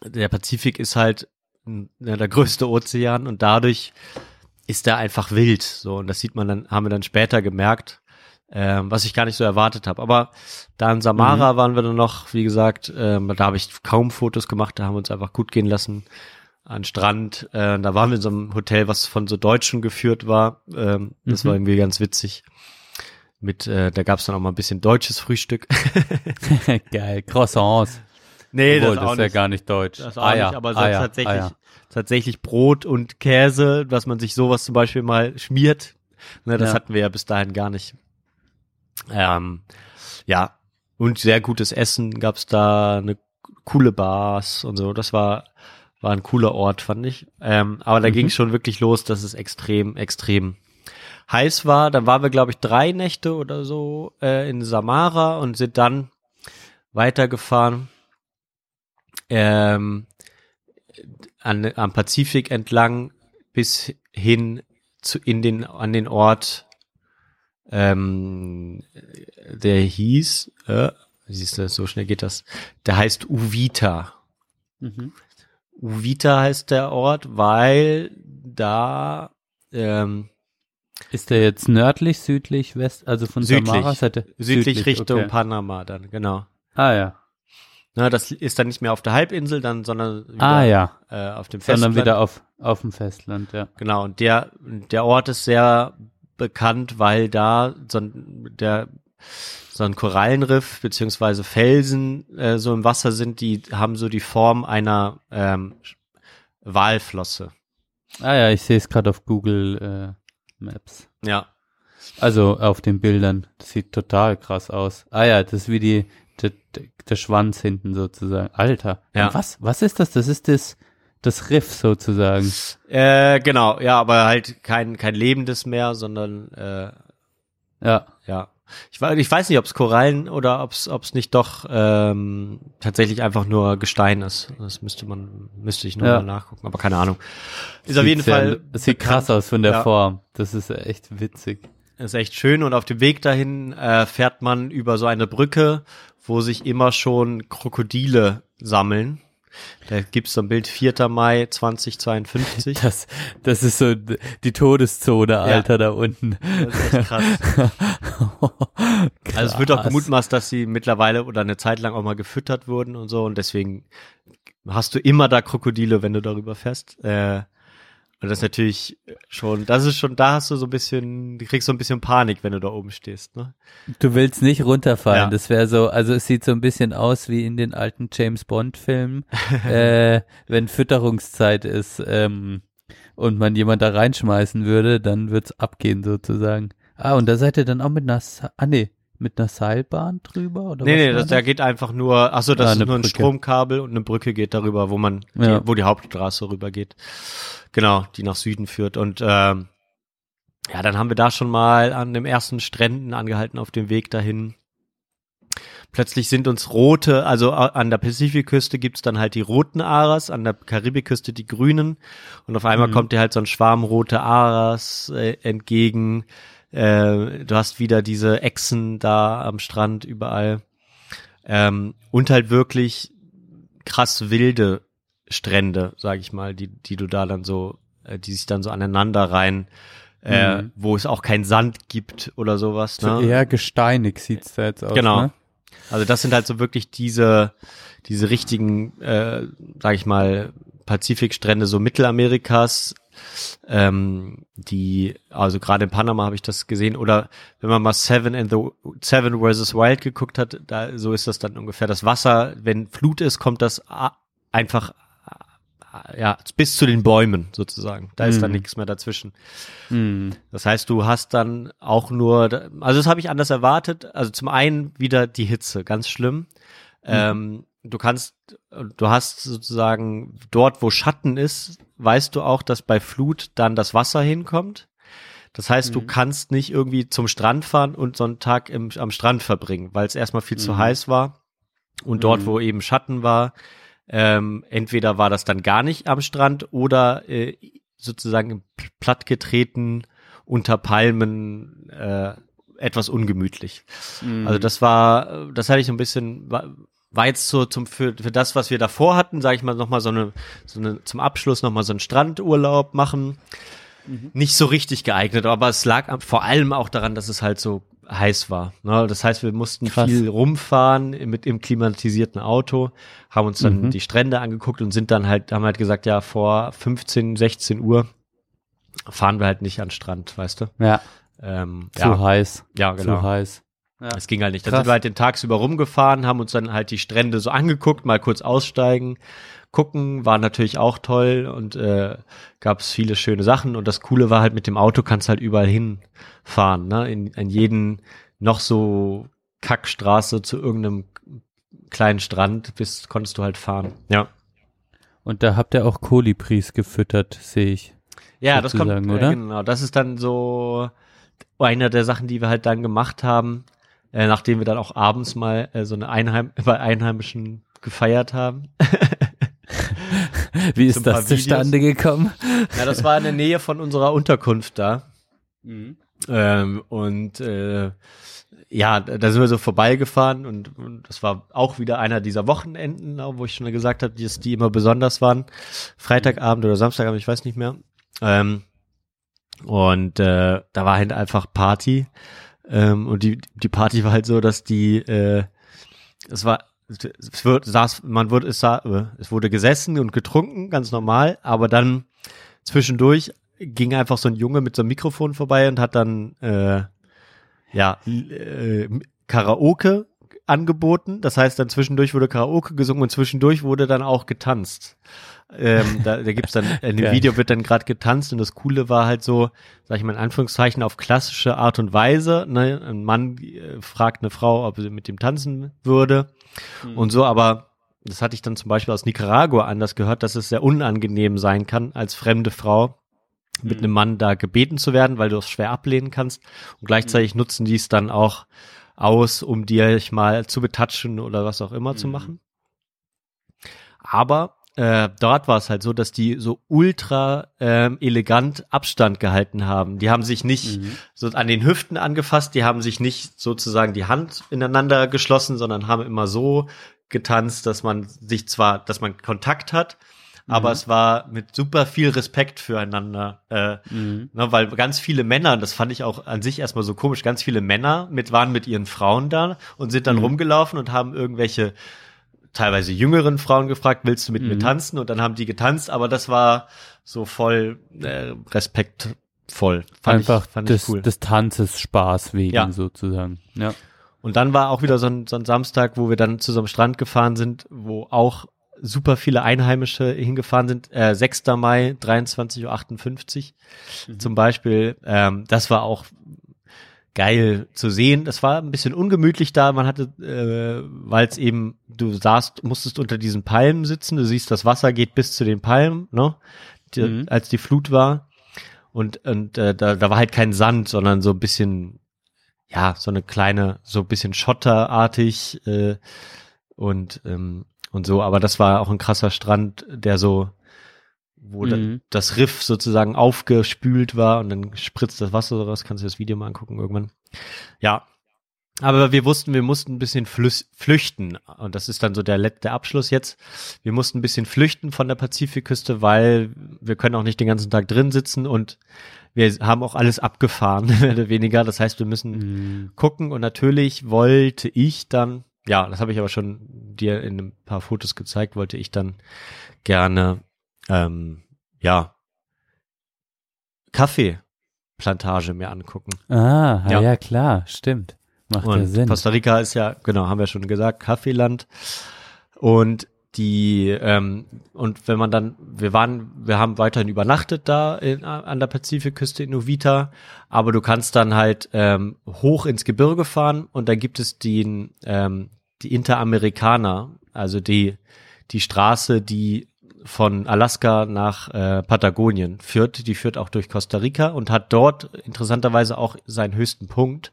der Pazifik ist halt ja, der größte Ozean und dadurch ist der einfach wild. So, und das sieht man dann, haben wir dann später gemerkt, ähm, was ich gar nicht so erwartet habe. Aber da in Samara waren wir dann noch, wie gesagt, ähm, da habe ich kaum Fotos gemacht, da haben wir uns einfach gut gehen lassen an Strand. Äh, da waren wir in so einem Hotel, was von so Deutschen geführt war. Ähm, das Mhm. war irgendwie ganz witzig. Mit, äh, da gab es dann auch mal ein bisschen deutsches Frühstück. (laughs) (laughs) Geil. Croissants. nee, Obwohl, das, das ist ja nicht. gar nicht deutsch. Das auch Eier, nicht, aber Eier, tatsächlich, Eier. tatsächlich Brot und Käse, dass man sich sowas zum Beispiel mal schmiert. Ne, das Ja. hatten wir ja bis dahin gar nicht. Ähm, ja, und sehr gutes Essen gab's da, eine coole Bars und so. Das war war ein cooler Ort, fand ich. Ähm, aber da Mhm. ging schon wirklich los, dass es extrem, extrem heiß war. Dann waren wir, glaube ich, drei Nächte oder so äh, in Samara und sind dann weitergefahren ähm, an, am Pazifik entlang bis hin zu in den an den Ort, ähm, der hieß, äh, siehst du, so schnell geht das. Der heißt Uvita. Mhm. Uvita heißt der Ort, weil da ähm, Ist der jetzt nördlich, südlich, west, also von Südlich. Samara Seite? südlich, Richtung okay. Panama dann, genau. Ah ja. Na, das ist dann nicht mehr auf der Halbinsel, dann, sondern wieder, Ah ja. äh, auf dem Sondern Festland. wieder auf, auf dem Festland, ja. Genau, und der, der Ort ist sehr bekannt, weil da so der, so ein Korallenriff beziehungsweise Felsen äh, so im Wasser sind, die haben so die Form einer ähm, Walflosse. Ah ja, ich sehe es gerade auf Google äh, Maps. Ja, Also auf den Bildern. Das sieht total krass aus. Ah ja, das ist wie die, der, der Schwanz hinten sozusagen. Alter. Ja. Was, was ist das? Das ist das, das Riff sozusagen. äh, genau, ja, aber halt kein kein lebendes Meer, sondern äh, Ja. ja. Ich, ich weiß nicht, ob es Korallen oder ob es nicht doch ähm, tatsächlich einfach nur Gestein ist. Das müsste man müsste ich noch Ja. mal nachgucken, aber keine Ahnung. Ist auf Sieht jeden sehr- Fall Das sieht krass aus von der Ja. Form. Das ist echt witzig. ist echt schön und auf dem Weg dahin äh, fährt man über so eine Brücke, wo sich immer schon Krokodile sammeln. Da gibt's so ein Bild 4. Mai 2052. (laughs) Das, das ist so die Todeszone, Alter, da unten. Das ist echt krass. Also es wird auch Krass. gemutmaßt, dass sie mittlerweile oder eine Zeit lang auch mal gefüttert wurden und so und deswegen hast du immer da Krokodile, wenn du darüber fährst. Äh, und das ist natürlich schon, das ist schon, da hast du so ein bisschen, du kriegst so ein bisschen Panik, wenn du da oben stehst, ne? Du willst nicht runterfallen. Ja. Das wäre so, also es sieht so ein bisschen aus wie in den alten James Bond Filmen, (laughs) äh, wenn Fütterungszeit ist ähm, und man jemand da reinschmeißen würde, dann wird's abgehen sozusagen. Ah, und da seid ihr dann auch mit einer, Sa- ah nee, mit einer Seilbahn drüber oder Nee, was nee, das, da geht einfach nur, ach so, das Ah, ist nur ein Brücke. Stromkabel und eine Brücke geht darüber, wo man, Ja. die, wo die Hauptstraße rüber geht. Genau, die nach Süden führt. Und ähm, ja, dann haben wir da schon mal an dem ersten Stränden angehalten auf dem Weg dahin. Plötzlich sind uns rote, also an der Pazifikküste gibt's dann halt die roten Aras, an der Karibikküste die grünen. Und auf einmal Mhm. kommt dir halt so ein Schwarm rote Aras äh, entgegen. Äh, du hast wieder diese Echsen da am Strand überall. Ähm, und halt wirklich krass wilde Strände, sag ich mal, die, die du da dann so, äh, die sich dann so aneinander rein, äh, Mhm. wo es auch kein Sand gibt oder sowas. So Ne? eher gesteinig sieht's da jetzt aus. Genau. Ne? Also das sind halt so wirklich diese, diese richtigen, äh, sag ich mal, Pazifikstrände so Mittelamerikas. Ähm, die, also gerade in Panama habe ich das gesehen, oder wenn man mal Seven and the Seven vs. Wild geguckt hat, da so ist das dann ungefähr. Das Wasser, wenn Flut ist, kommt das einfach ja bis zu den Bäumen sozusagen. Da ist dann Mhm. nichts mehr dazwischen. Mhm. Das heißt, du hast dann auch nur, also das habe ich anders erwartet. Also zum einen wieder die Hitze, ganz schlimm. Ähm, du kannst, du hast sozusagen dort, wo Schatten ist, weißt du auch, dass bei Flut dann das Wasser hinkommt. Das heißt, du kannst nicht irgendwie zum Strand fahren und so einen Tag im, am Strand verbringen, weil es erstmal viel zu heiß war. Und dort, wo eben Schatten war, ähm, entweder war das dann gar nicht am Strand oder äh, sozusagen plattgetreten unter Palmen äh, etwas ungemütlich. Also das war, das hatte ich so ein bisschen, war, war jetzt so zum für, für das, was wir davor hatten, sage ich mal noch mal so eine, so eine zum Abschluss noch mal so einen Strandurlaub machen. Nicht so richtig geeignet, aber es lag vor allem auch daran, dass es halt so heiß war. Ne? Das heißt, wir mussten Krass. viel rumfahren mit im klimatisierten Auto, haben uns dann Mhm. die Strände angeguckt und sind dann halt, haben halt gesagt, ja, vor 15, 16 Uhr fahren wir halt nicht an Strand, weißt du? Ja, Ähm, zu ja, heiß. ja, genau. Zu heiß. Es ging halt nicht. Dann Krass. sind wir halt den tagsüber rumgefahren, haben uns dann halt die Strände so angeguckt, mal kurz aussteigen, gucken, war natürlich auch toll und äh, gab es viele schöne Sachen. Und das Coole war halt mit dem Auto kannst halt überall hinfahren, ne? In, in jeden noch so Kackstraße zu irgendeinem kleinen Strand bist, konntest du halt fahren. Ja. Und da habt ihr auch Kolibris gefüttert, sehe ich. Ja, das kommt, sozusagen, äh, oder? genau, das ist dann so eine der Sachen, die wir halt dann gemacht haben, äh, nachdem wir dann auch abends mal äh, so eine Einheim (laughs) bei Einheimischen gefeiert haben. Wie ist das zustande gekommen? Ja, das war in der Nähe von unserer Unterkunft da. Ähm, und äh, ja, da da sind wir so vorbeigefahren und, und das war auch wieder einer dieser Wochenenden, wo ich schon gesagt habe, dass die immer besonders waren. Freitagabend oder Samstagabend, ich weiß nicht mehr. Ähm, und äh, da war halt einfach Party. Ähm, und die, die Party war halt so, dass die, äh, es war, es wird, saß, man wurde, es, sah, äh, es wurde gesessen und getrunken, ganz normal, aber dann zwischendurch ging einfach so ein Junge mit so einem Mikrofon vorbei und hat dann äh, ja äh, Karaoke angeboten. Das heißt, dann zwischendurch wurde Karaoke gesungen und zwischendurch wurde dann auch getanzt. Ähm, da, da gibt's dann (laughs) in dem Geil. Video wird dann gerade getanzt und das Coole war halt so, sag ich mal in Anführungszeichen auf klassische Art und Weise. Ne? Ein Mann äh, fragt eine Frau, ob sie mit ihm tanzen würde und so, aber das hatte ich dann zum Beispiel aus Nicaragua anders gehört, dass es sehr unangenehm sein kann, als fremde Frau mit einem Mann da gebeten zu werden, weil du es schwer ablehnen kannst. Und gleichzeitig nutzen die es dann auch aus, um dir mal zu betatschen oder was auch immer zu machen. Aber äh, dort war es halt so, dass die so ultra ähm, elegant Abstand gehalten haben. Die haben sich nicht so an den Hüften angefasst, die haben sich nicht sozusagen die Hand ineinander geschlossen, sondern haben immer so getanzt, dass man sich zwar, dass man Kontakt hat, aber es war mit super viel Respekt füreinander. Äh, ne, weil ganz viele Männer, das fand ich auch an sich erstmal so komisch, ganz viele Männer mit waren mit ihren Frauen da und sind dann rumgelaufen und haben irgendwelche teilweise jüngeren Frauen gefragt, willst du mit mir tanzen? Und dann haben die getanzt, aber das war so voll äh, respektvoll. Fand Einfach ich, fand des, ich cool. des Tanzes Spaß wegen Ja. sozusagen. Ja. Und dann war auch wieder so ein, so ein Samstag, wo wir dann zu so einem Strand gefahren sind, wo auch super viele Einheimische hingefahren sind. Äh, 6. Mai, 23.58 Uhr zum Beispiel. Ähm, das war auch geil zu sehen. Das war ein bisschen ungemütlich da. Man hatte, äh, weil es eben, du saßt, musstest unter diesen Palmen sitzen. Du siehst, das Wasser geht bis zu den Palmen, ne? Die, Mhm. Als die Flut war. Und, und äh, da, da war halt kein Sand, sondern so ein bisschen, ja, so eine kleine, so ein bisschen schotterartig äh, und ähm, und so. Aber das war auch ein krasser Strand, der so, wo Mhm. das Riff sozusagen aufgespült war und dann spritzt das Wasser raus. Kannst du das Video mal angucken irgendwann? Ja. Aber wir wussten, wir mussten ein bisschen flüchten. Und das ist dann so der letzte Abschluss jetzt. Wir mussten ein bisschen flüchten von der Pazifikküste, weil wir können auch nicht den ganzen Tag drin sitzen und wir haben auch alles abgefahren, (laughs) mehr oder weniger. Das heißt, wir müssen Mhm. gucken und natürlich wollte ich dann, ja, das habe ich aber schon dir in ein paar Fotos gezeigt, wollte ich dann gerne, ähm, ja, Kaffeeplantage mir angucken. Ah, ja, Ja. ja klar, stimmt. Macht ja Und Sinn. Costa Rica ist ja, genau, haben wir schon gesagt, Kaffeeland. Und die, ähm, und wenn man dann, wir waren, wir haben weiterhin übernachtet da in, an der Pazifikküste in Uvita, aber du kannst dann halt ähm, hoch ins Gebirge fahren und dann gibt es den, ähm, die Interamerikaner, also die, die Straße, die von Alaska nach äh, Patagonien führt, die führt auch durch Costa Rica und hat dort interessanterweise auch seinen höchsten Punkt.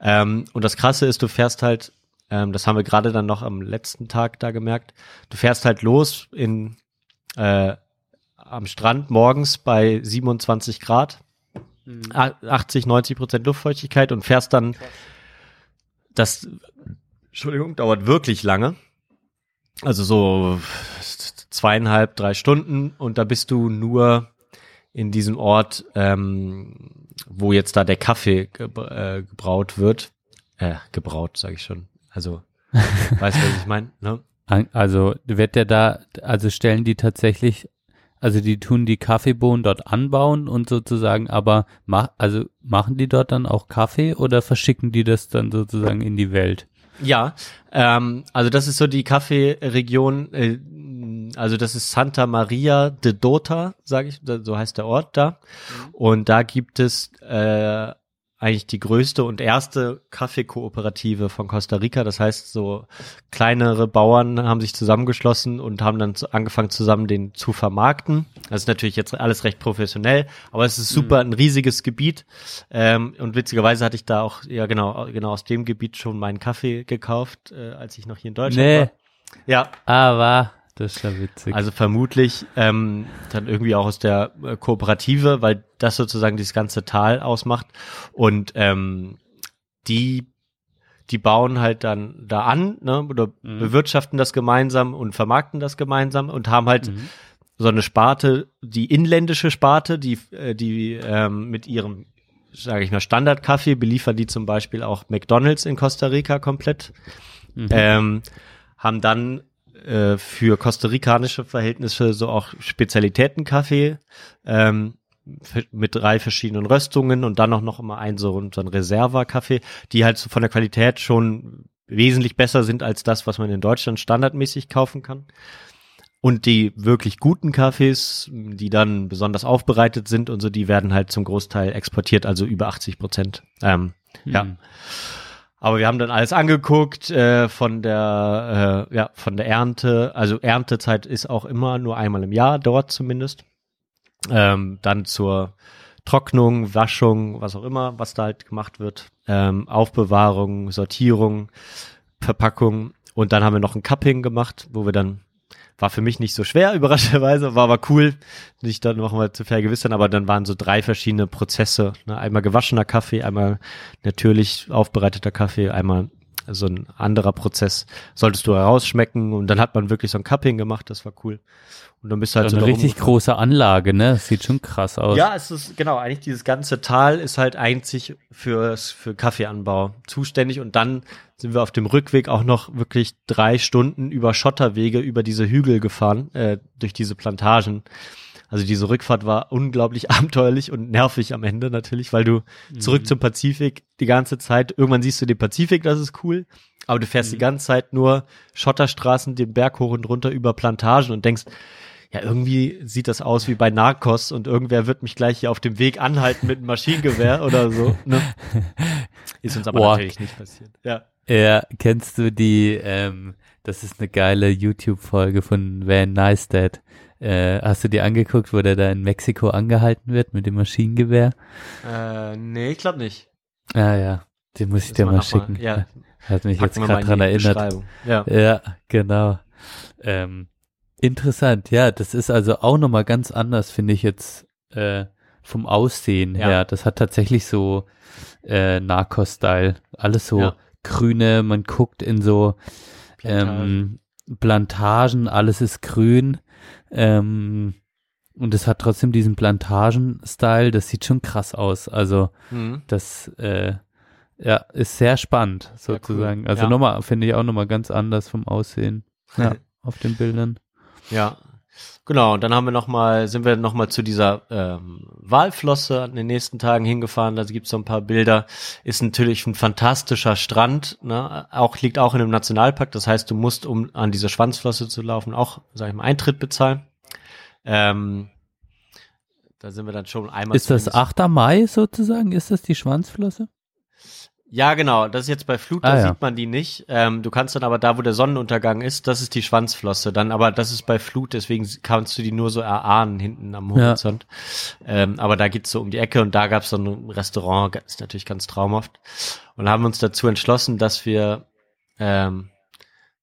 Ähm, und das Krasse ist, du fährst halt, ähm, das haben wir gerade dann noch am letzten Tag da gemerkt, du fährst halt los in äh, am Strand morgens bei 27 Grad, a- 80, 90 Prozent Luftfeuchtigkeit und fährst dann, das, Entschuldigung, dauert wirklich lange. Also so zweieinhalb, drei Stunden und da bist du nur in diesem Ort, ähm, wo jetzt da der Kaffee gebr äh, gebraut wird. Äh, gebraut, sage ich schon. Also, (laughs) weißt du, was ich meine? Ne? Also wird der da, also stellen die tatsächlich, also die tun die Kaffeebohnen dort anbauen und sozusagen, aber mach, also machen die dort dann auch Kaffee oder verschicken die das dann sozusagen in die Welt? Ja, ähm, also das ist so die Kaffeeregion, äh, also das ist Santa Maria de Dota, sage ich, so heißt der Ort da. Und da gibt es äh, eigentlich die größte und erste Kaffeekooperative von Costa Rica. Das heißt, so kleinere Bauern haben sich zusammengeschlossen und haben dann angefangen, zusammen den zu vermarkten. Das ist natürlich jetzt alles recht professionell, aber es ist super ein riesiges Gebiet. Ähm, und witzigerweise hatte ich da auch, ja genau, genau aus dem Gebiet schon meinen Kaffee gekauft, äh, als ich noch hier in Deutschland Nee. war. Ja, Aber, das ist ja witzig. also vermutlich ähm, dann irgendwie auch aus der äh, Kooperative, weil das sozusagen dieses ganze Tal ausmacht. Und ähm, die, die bauen halt dann da an, ne, oder Mhm. bewirtschaften das gemeinsam und vermarkten das gemeinsam und haben halt Mhm. so eine Sparte, die inländische Sparte, die, äh, die ähm, mit ihrem, sage ich mal, Standardkaffee beliefern die zum Beispiel auch McDonalds in Costa Rica komplett. Mhm. Ähm, haben dann äh, für kostarikanische Verhältnisse so auch Spezialitätenkaffee ähm, mit drei verschiedenen Röstungen und dann auch noch immer ein so, so ein Reserva-Kaffee, die halt so von der Qualität schon wesentlich besser sind als das, was man in Deutschland standardmäßig kaufen kann. Und die wirklich guten Kaffees, die dann besonders aufbereitet sind und so, die werden halt zum Großteil exportiert, also über 80 Prozent. Ähm, Ja. Aber wir haben dann alles angeguckt äh, von der äh, ja von der Ernte. Also Erntezeit ist auch immer nur einmal im Jahr dort zumindest. Ähm, dann zur Trocknung, Waschung, was auch immer, was da halt gemacht wird. Ähm, Aufbewahrung, Sortierung, Verpackung. Und dann haben wir noch ein Cupping gemacht, wo wir dann war für mich nicht so schwer, (laughs) überraschenderweise, war aber cool, nicht dann nochmal zu vergewissern, aber dann waren so drei verschiedene Prozesse. Ne? Einmal gewaschener Kaffee, einmal natürlich aufbereiteter Kaffee, einmal so ein anderer Prozess. Solltest du herausschmecken und dann hat man wirklich so ein Cupping gemacht, das war cool. Und dann bist du halt So eine richtig rumgefahren. große Anlage, ne? Sieht schon krass aus. Ja, es ist genau, eigentlich dieses ganze Tal ist halt einzig fürs, für Kaffeeanbau zuständig und dann sind wir auf dem Rückweg auch noch wirklich drei Stunden über Schotterwege über diese Hügel gefahren, äh, durch diese Plantagen. Also diese Rückfahrt war unglaublich (laughs) abenteuerlich und nervig am Ende natürlich, weil du zurück zum Pazifik die ganze Zeit, irgendwann siehst du den Pazifik, das ist cool, aber du fährst die ganze Zeit nur Schotterstraßen den Berg hoch und runter über Plantagen und denkst, ja, irgendwie sieht das aus wie bei Narcos und irgendwer wird mich gleich hier auf dem Weg anhalten mit einem Maschinengewehr oder so. Ne? (laughs) Ist uns aber Boah. natürlich nicht passiert. Ja. Ja, kennst du die, ähm, das ist eine geile YouTube-Folge von Van Neistat. Äh, hast du die angeguckt, wo der da in Mexiko angehalten wird mit dem Maschinengewehr? Äh, nee, ich glaube nicht. Ah ja, den muss ich dir mal noch mal- schicken. ja. (laughs) Hat mich jetzt Packen wir gerade dran erinnert. Ja. Ja, genau. Ähm, interessant, ja, das ist also auch nochmal ganz anders, finde ich jetzt äh, vom Aussehen Ja. her. Das hat tatsächlich so äh, Narcos-Style. Alles so Ja. grüne, man guckt in so ähm, Plantagen, alles ist grün. Ähm, und es hat trotzdem diesen Plantagen-Style, das sieht schon krass aus. Also Mhm. das äh, ja, ist sehr spannend, cool. sozusagen. Also Ja. nochmal, finde ich auch nochmal ganz anders vom Aussehen. Ja, (laughs) auf den Bildern. Ja. Genau, und dann haben wir noch mal, sind wir noch mal zu dieser ähm, Walflosse an den nächsten Tagen hingefahren. Da gibt's so ein paar Bilder. Ist natürlich ein fantastischer Strand. Ne? Auch liegt auch in einem Nationalpark. Das heißt, du musst, um an diese Schwanzflosse zu laufen, auch, sag ich mal, Eintritt bezahlen. Ähm, da sind wir dann schon einmal. Ist das zumindest- 8. Mai sozusagen? Ist das die Schwanzflosse? Ja, genau. Das ist jetzt bei Flut, da Ah, ja. sieht man die nicht. Ähm, du kannst dann aber da, wo der Sonnenuntergang ist, das ist die Schwanzflosse. Dann, aber das ist bei Flut, deswegen kannst du die nur so erahnen hinten am Ja. Horizont. Ähm, aber da geht's so um die Ecke und da gab's so ein Restaurant, ist natürlich ganz traumhaft. Und haben uns dazu entschlossen, dass wir ähm,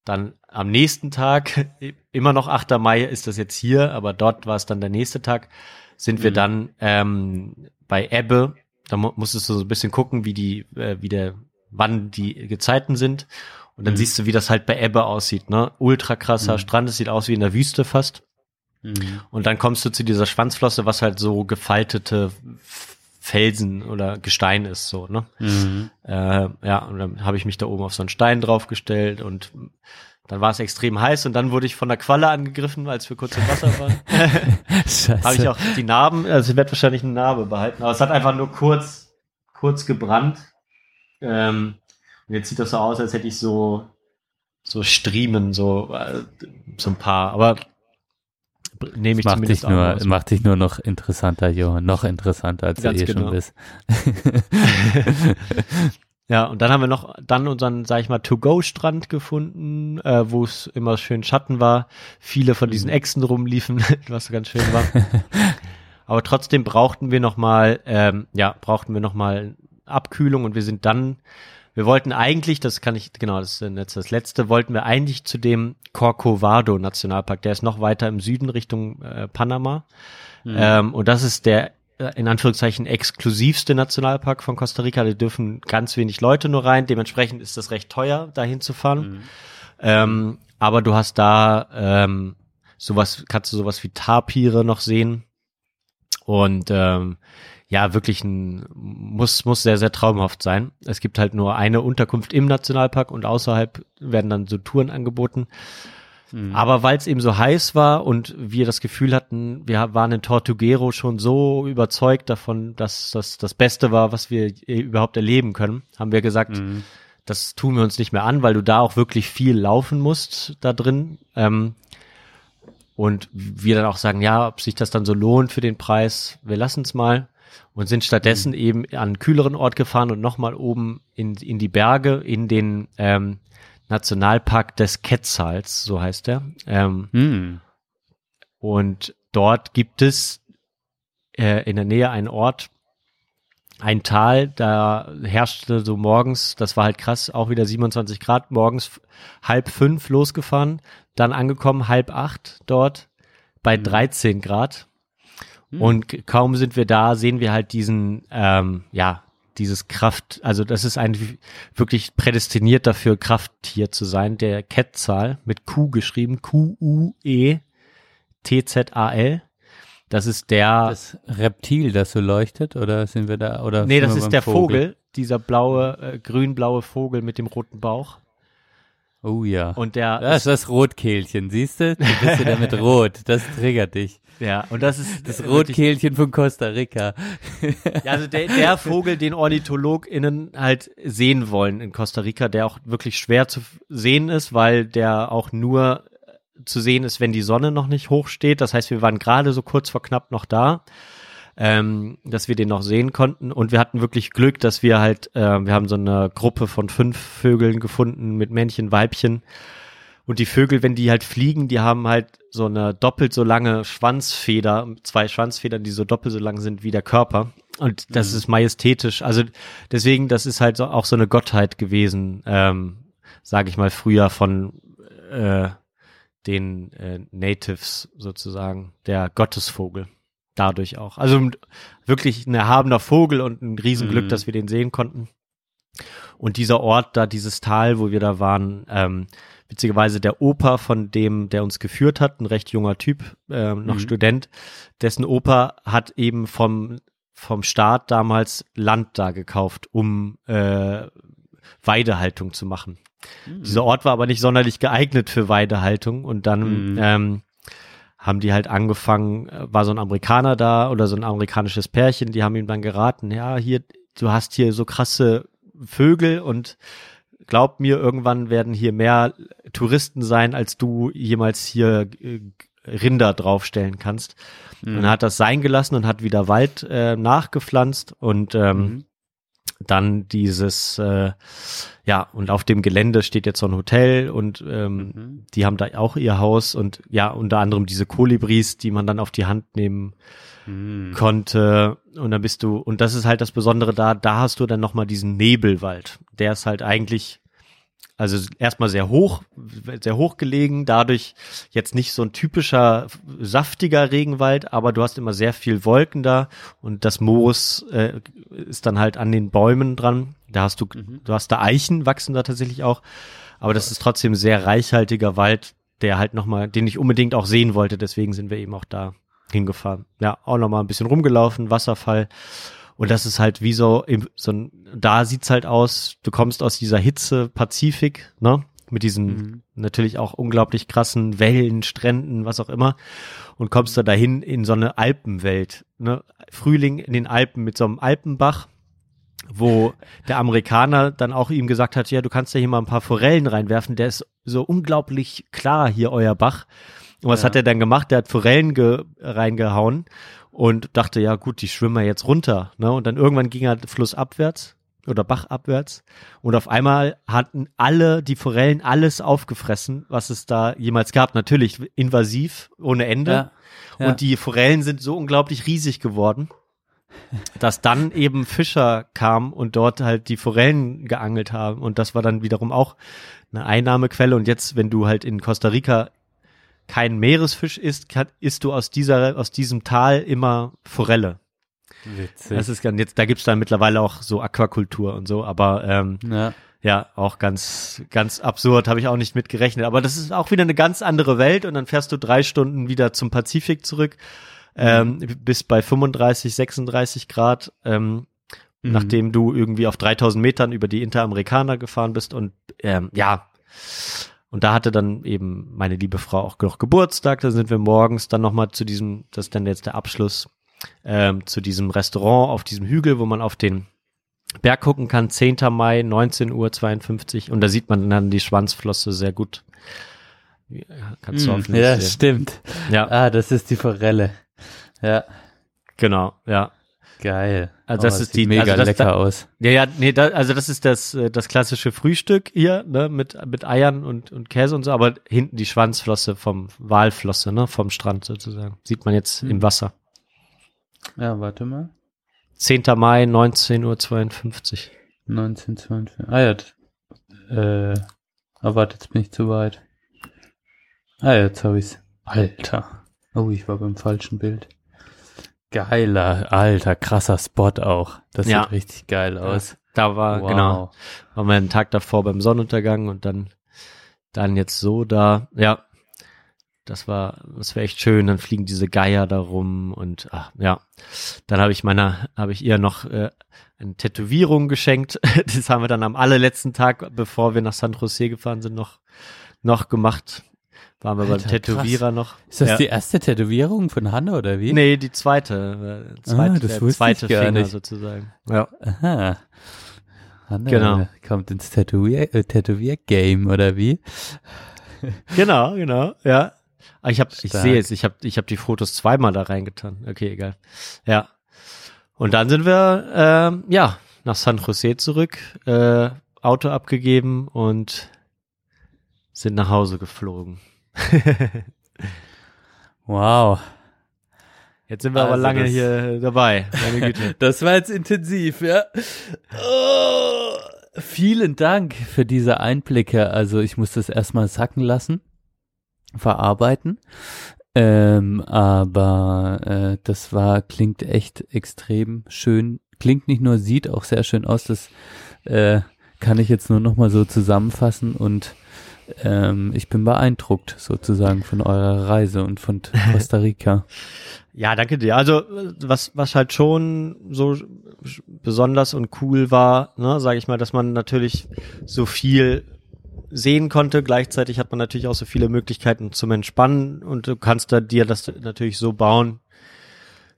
dann am nächsten Tag, (laughs) immer noch 8. Mai ist das jetzt hier, aber dort war es dann der nächste Tag, sind wir dann ähm, bei Ebbe. Da mu musstest du so ein bisschen gucken, wie die, äh, wie der, wann die Gezeiten sind. Und dann siehst du, wie das halt bei Ebbe aussieht, ne? Ultra krasser Strand, es sieht aus wie in der Wüste fast. Und dann kommst du zu dieser Schwanzflosse, was halt so gefaltete Felsen oder Gestein ist, so, ne? Äh, ja, und dann habe ich mich da oben auf so einen Stein draufgestellt und dann war es extrem heiß und dann wurde ich von der Qualle angegriffen, als wir kurz im Wasser waren. (laughs) Scheiße. habe ich auch die Narben, also ich werde wahrscheinlich eine Narbe behalten, aber es hat einfach nur kurz, kurz gebrannt. Ähm, und jetzt sieht das so aus, als hätte ich so, so Striemen, so, äh, so ein paar, aber nehme ich macht zumindest dich, nur, macht dich nur noch interessanter, Johann. Noch interessanter, als Ganz du eh genau. schon bist. (laughs) (laughs) Ja, und dann haben wir noch dann unseren, sag ich mal, To-Go-Strand gefunden, äh, wo es immer schön Schatten war, viele von Mhm. diesen Echsen rumliefen, (laughs) was ganz schön war. (laughs) Aber trotzdem brauchten wir noch mal, ähm, ja, brauchten wir noch mal Abkühlung und wir sind dann, wir wollten eigentlich, das kann ich, genau, das ist jetzt das letzte, wollten wir eigentlich zu dem Corcovado Nationalpark, der ist noch weiter im Süden Richtung äh, Panama. Ähm, und das ist der in Anführungszeichen exklusivste Nationalpark von Costa Rica. Da dürfen ganz wenig Leute nur rein. Dementsprechend ist das recht teuer, dahin zu fahren. Ähm, aber du hast da ähm, sowas, kannst du sowas wie Tapire noch sehen. Und ähm, ja, wirklich ein, muss, muss sehr, sehr traumhaft sein. Es gibt halt nur eine Unterkunft im Nationalpark und außerhalb werden dann so Touren angeboten. Aber weil es eben so heiß war und wir das Gefühl hatten, wir waren in Tortuguero schon so überzeugt davon, dass das das Beste war, was wir überhaupt erleben können, haben wir gesagt, das tun wir uns nicht mehr an, weil du da auch wirklich viel laufen musst da drin. Ähm, und wir dann auch sagen, ja, ob sich das dann so lohnt für den Preis, wir lassen es mal. Und sind stattdessen eben an einen kühleren Ort gefahren und nochmal oben in, in die Berge, in den ähm, Nationalpark des Quetzals, so heißt er. Ähm, Hm. und dort gibt es äh, in der Nähe einen Ort, ein Tal, da herrschte so morgens, das war halt krass, auch wieder 27 Grad, morgens halb fünf losgefahren, dann angekommen halb acht dort bei 13 Grad. Und k- kaum sind wir da, sehen wir halt diesen, ähm, ja, dieses Kraft, also das ist ein wirklich prädestiniert dafür, Krafttier zu sein, der Quetzal mit Q geschrieben, Q-U-E T-Z-A-L. Das ist der, Das Reptil, das so leuchtet, oder sind wir da? Oder nee, das ist der Vogel, dieser blaue, äh, grün-blaue Vogel mit dem roten Bauch. Oh ja. Und der, das ist das Rotkehlchen, siehst du? Du bist wieder (laughs) mit Rot. Das triggert dich. Ja, und das ist Das wirklich- Rotkehlchen von Costa Rica. Ja, also der, der Vogel, den OrnithologInnen halt sehen wollen in Costa Rica, der auch wirklich schwer zu sehen ist, weil der auch nur äh, zu sehen ist, wenn die Sonne noch nicht hoch steht. Das heißt, wir waren gerade so kurz vor knapp noch da, ähm, dass wir den noch sehen konnten. Und wir hatten wirklich Glück, dass wir halt, äh, wir haben so eine Gruppe von fünf Vögeln gefunden mit Männchen, Weibchen. Und die Vögel, wenn die halt fliegen, die haben halt so eine doppelt so lange Schwanzfeder, zwei Schwanzfedern, die so doppelt so lang sind wie der Körper. Und das ist majestätisch. Also deswegen, das ist halt so, auch so eine Gottheit gewesen, ähm, sage ich mal, früher von äh, den äh, Natives sozusagen, der Gottesvogel. Dadurch auch. Also wirklich ein erhabener Vogel und ein Riesenglück, Mhm. dass wir den sehen konnten. Und dieser Ort da, dieses Tal, wo wir da waren, ähm, witzigerweise der Opa von dem, der uns geführt hat, ein recht junger Typ, ähm, noch Mhm. Student, dessen Opa hat eben vom, vom Staat damals Land da gekauft, um äh, Weidehaltung zu machen. Dieser Ort war aber nicht sonderlich geeignet für Weidehaltung und dann Mhm. ähm, haben die halt angefangen, äh, war so ein Amerikaner da oder so ein amerikanisches Pärchen, die haben ihm dann geraten, ja, hier, du hast hier so krasse Vögel und glaub mir, irgendwann werden hier mehr Touristen sein, als du jemals hier äh, Rinder draufstellen kannst. Mhm. Und hat das sein gelassen und hat wieder Wald äh, nachgepflanzt und ähm, Mhm. dann dieses, äh, ja, und auf dem Gelände steht jetzt so ein Hotel und ähm, Mhm. die haben da auch ihr Haus und ja, unter anderem diese Kolibris, die man dann auf die Hand nehmen Mhm. konnte und dann bist du und das ist halt das Besondere da, da hast du dann noch mal diesen Nebelwald. Der ist halt eigentlich also erstmal sehr hoch, sehr hoch gelegen, dadurch jetzt nicht so ein typischer saftiger Regenwald, aber du hast immer sehr viel Wolken da und das Moos äh, ist dann halt an den Bäumen dran. Da hast du, du hast da Eichen wachsen da tatsächlich auch, aber das ist trotzdem sehr reichhaltiger Wald, der halt nochmal, den ich unbedingt auch sehen wollte, deswegen sind wir eben auch da hingefahren. Ja, auch nochmal ein bisschen rumgelaufen, Wasserfall. Und das ist halt wie so, so ein, da sieht's halt aus, du kommst aus dieser Hitze Pazifik, ne? Mit diesen Mhm. natürlich auch unglaublich krassen Wellen, Stränden, was auch immer. Und kommst da dahin in so eine Alpenwelt, ne? Frühling in den Alpen mit so einem Alpenbach, wo der Amerikaner dann auch ihm gesagt hat, ja, du kannst ja hier mal ein paar Forellen reinwerfen, der ist so unglaublich klar hier, euer Bach. Und was Ja. hat er dann gemacht? Der hat Forellen ge reingehauen und dachte, ja gut, die schwimmen wir jetzt runter. Ne? Und dann irgendwann ging er flussabwärts oder bachabwärts und auf einmal hatten alle, die Forellen, alles aufgefressen, was es da jemals gab. Natürlich invasiv, ohne Ende. Ja. Ja. Und die Forellen sind so unglaublich riesig geworden, dass dann eben Fischer kamen und dort halt die Forellen geangelt haben. Und das war dann wiederum auch eine Einnahmequelle. Und jetzt, wenn du halt in Costa Rica keinen Meeresfisch isst, kann, isst du aus dieser, aus diesem Tal immer Forelle. Witzig. Das ist jetzt, da gibt's dann mittlerweile auch so Aquakultur und so, aber ähm, ja. ja, auch ganz, ganz absurd, habe ich auch nicht mit gerechnet. Aber das ist auch wieder eine ganz andere Welt und dann fährst du drei Stunden wieder zum Pazifik zurück, ähm, bis bei 35, 36 Grad, ähm, Mhm. nachdem du irgendwie auf 3000 Metern über die Interamerikaner gefahren bist und ähm, ja, und da hatte dann eben meine liebe Frau auch noch Geburtstag, da sind wir morgens dann nochmal zu diesem, das ist dann jetzt der Abschluss, ähm, zu diesem Restaurant auf diesem Hügel, wo man auf den Berg gucken kann, 10. Mai, 19.52 Uhr und da sieht man dann die Schwanzflosse sehr gut. Ja, Kannst du hoffentlich Ja, sehen. stimmt. Ja, Ah, das ist die Forelle. Ja, genau, ja. Geil. Also das Oh, ist sieht die- mega also das- lecker da- aus. Ja, ja, nee, da, also das ist das, äh, das klassische Frühstück hier, ne, mit, mit Eiern und, und Käse und so, aber hinten die Schwanzflosse vom Walflosse, ne, vom Strand sozusagen. Sieht man jetzt Hm. im Wasser. Ja, warte mal. 10. Mai, 19.52 Uhr. 1952. Ah ja. Äh, warte, jetzt bin ich zu weit. Ah, jetzt habe ich's. Alter. Oh, ich war beim falschen Bild. Geiler, alter, krasser Spot auch. Das Ja. sieht richtig geil aus. Da war, wow. genau, waren wir einen Tag davor beim Sonnenuntergang und dann, dann jetzt so da, ja. Das war, das war echt schön. Dann fliegen diese Geier da rum und ach, ja. Dann habe ich meiner, habe ich ihr noch äh, eine Tätowierung geschenkt. (laughs) Das haben wir dann am allerletzten Tag, bevor wir nach San Jose gefahren sind, noch noch gemacht. Waren wir Alter, beim Tätowierer noch. Ist das ja. die erste Tätowierung von Hanne oder wie? Nee, die zweite, äh, zweite Ah, das der wusste zweite ich gar Finger nicht. sozusagen. Ja. Aha. Hanne Genau. kommt ins Tätowier, äh, Tätowier-Game oder wie? Genau, genau, ja. Ah, Ich habe, ich sehe jetzt, ich habe, ich habe die Fotos zweimal da reingetan. Okay, egal. Ja. Und dann sind wir, ähm, ja, nach San Jose zurück, äh, Auto abgegeben und sind nach Hause geflogen. (laughs) Wow. Jetzt sind wir aber Also lange das- hier dabei. Meine Güte. (laughs) Das war jetzt intensiv, ja. Oh, vielen Dank für diese Einblicke. Also ich muss das erstmal sacken lassen, verarbeiten. Ähm, aber äh, das war, klingt echt extrem schön. Klingt nicht nur, sieht auch sehr schön aus. Das äh, kann ich jetzt nur noch mal so zusammenfassen und ähm, ich bin beeindruckt sozusagen von eurer Reise und von (laughs) Costa Rica. Ja, danke dir. Also äh, was was halt schon so besonders und cool war, ne, sage ich mal, dass man natürlich so viel sehen konnte. Gleichzeitig hat man natürlich auch so viele Möglichkeiten zum Entspannen und du kannst da dir das natürlich so bauen,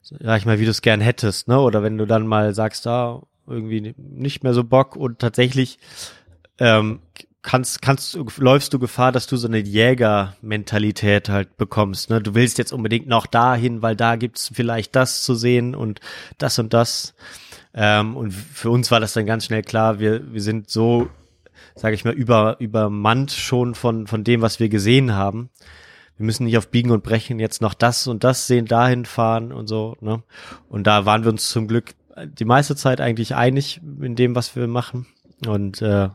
sag ich mal, wie du es gern hättest, ne? Oder wenn du dann mal sagst, da irgendwie nicht mehr so Bock und tatsächlich ähm, kannst, kannst, läufst du Gefahr, dass du so eine Jäger-Mentalität halt bekommst. Ne? Du willst jetzt unbedingt noch dahin, weil da gibt's vielleicht das zu sehen und das und das. Ähm, und für uns war das dann ganz schnell klar, wir, wir sind so, sage ich mal, über, übermannt schon von, von dem, was wir gesehen haben. Wir müssen nicht auf Biegen und Brechen jetzt noch das und das sehen, dahin fahren und so. Ne? Und da waren wir uns zum Glück die meiste Zeit eigentlich einig in dem, was wir machen. Und äh,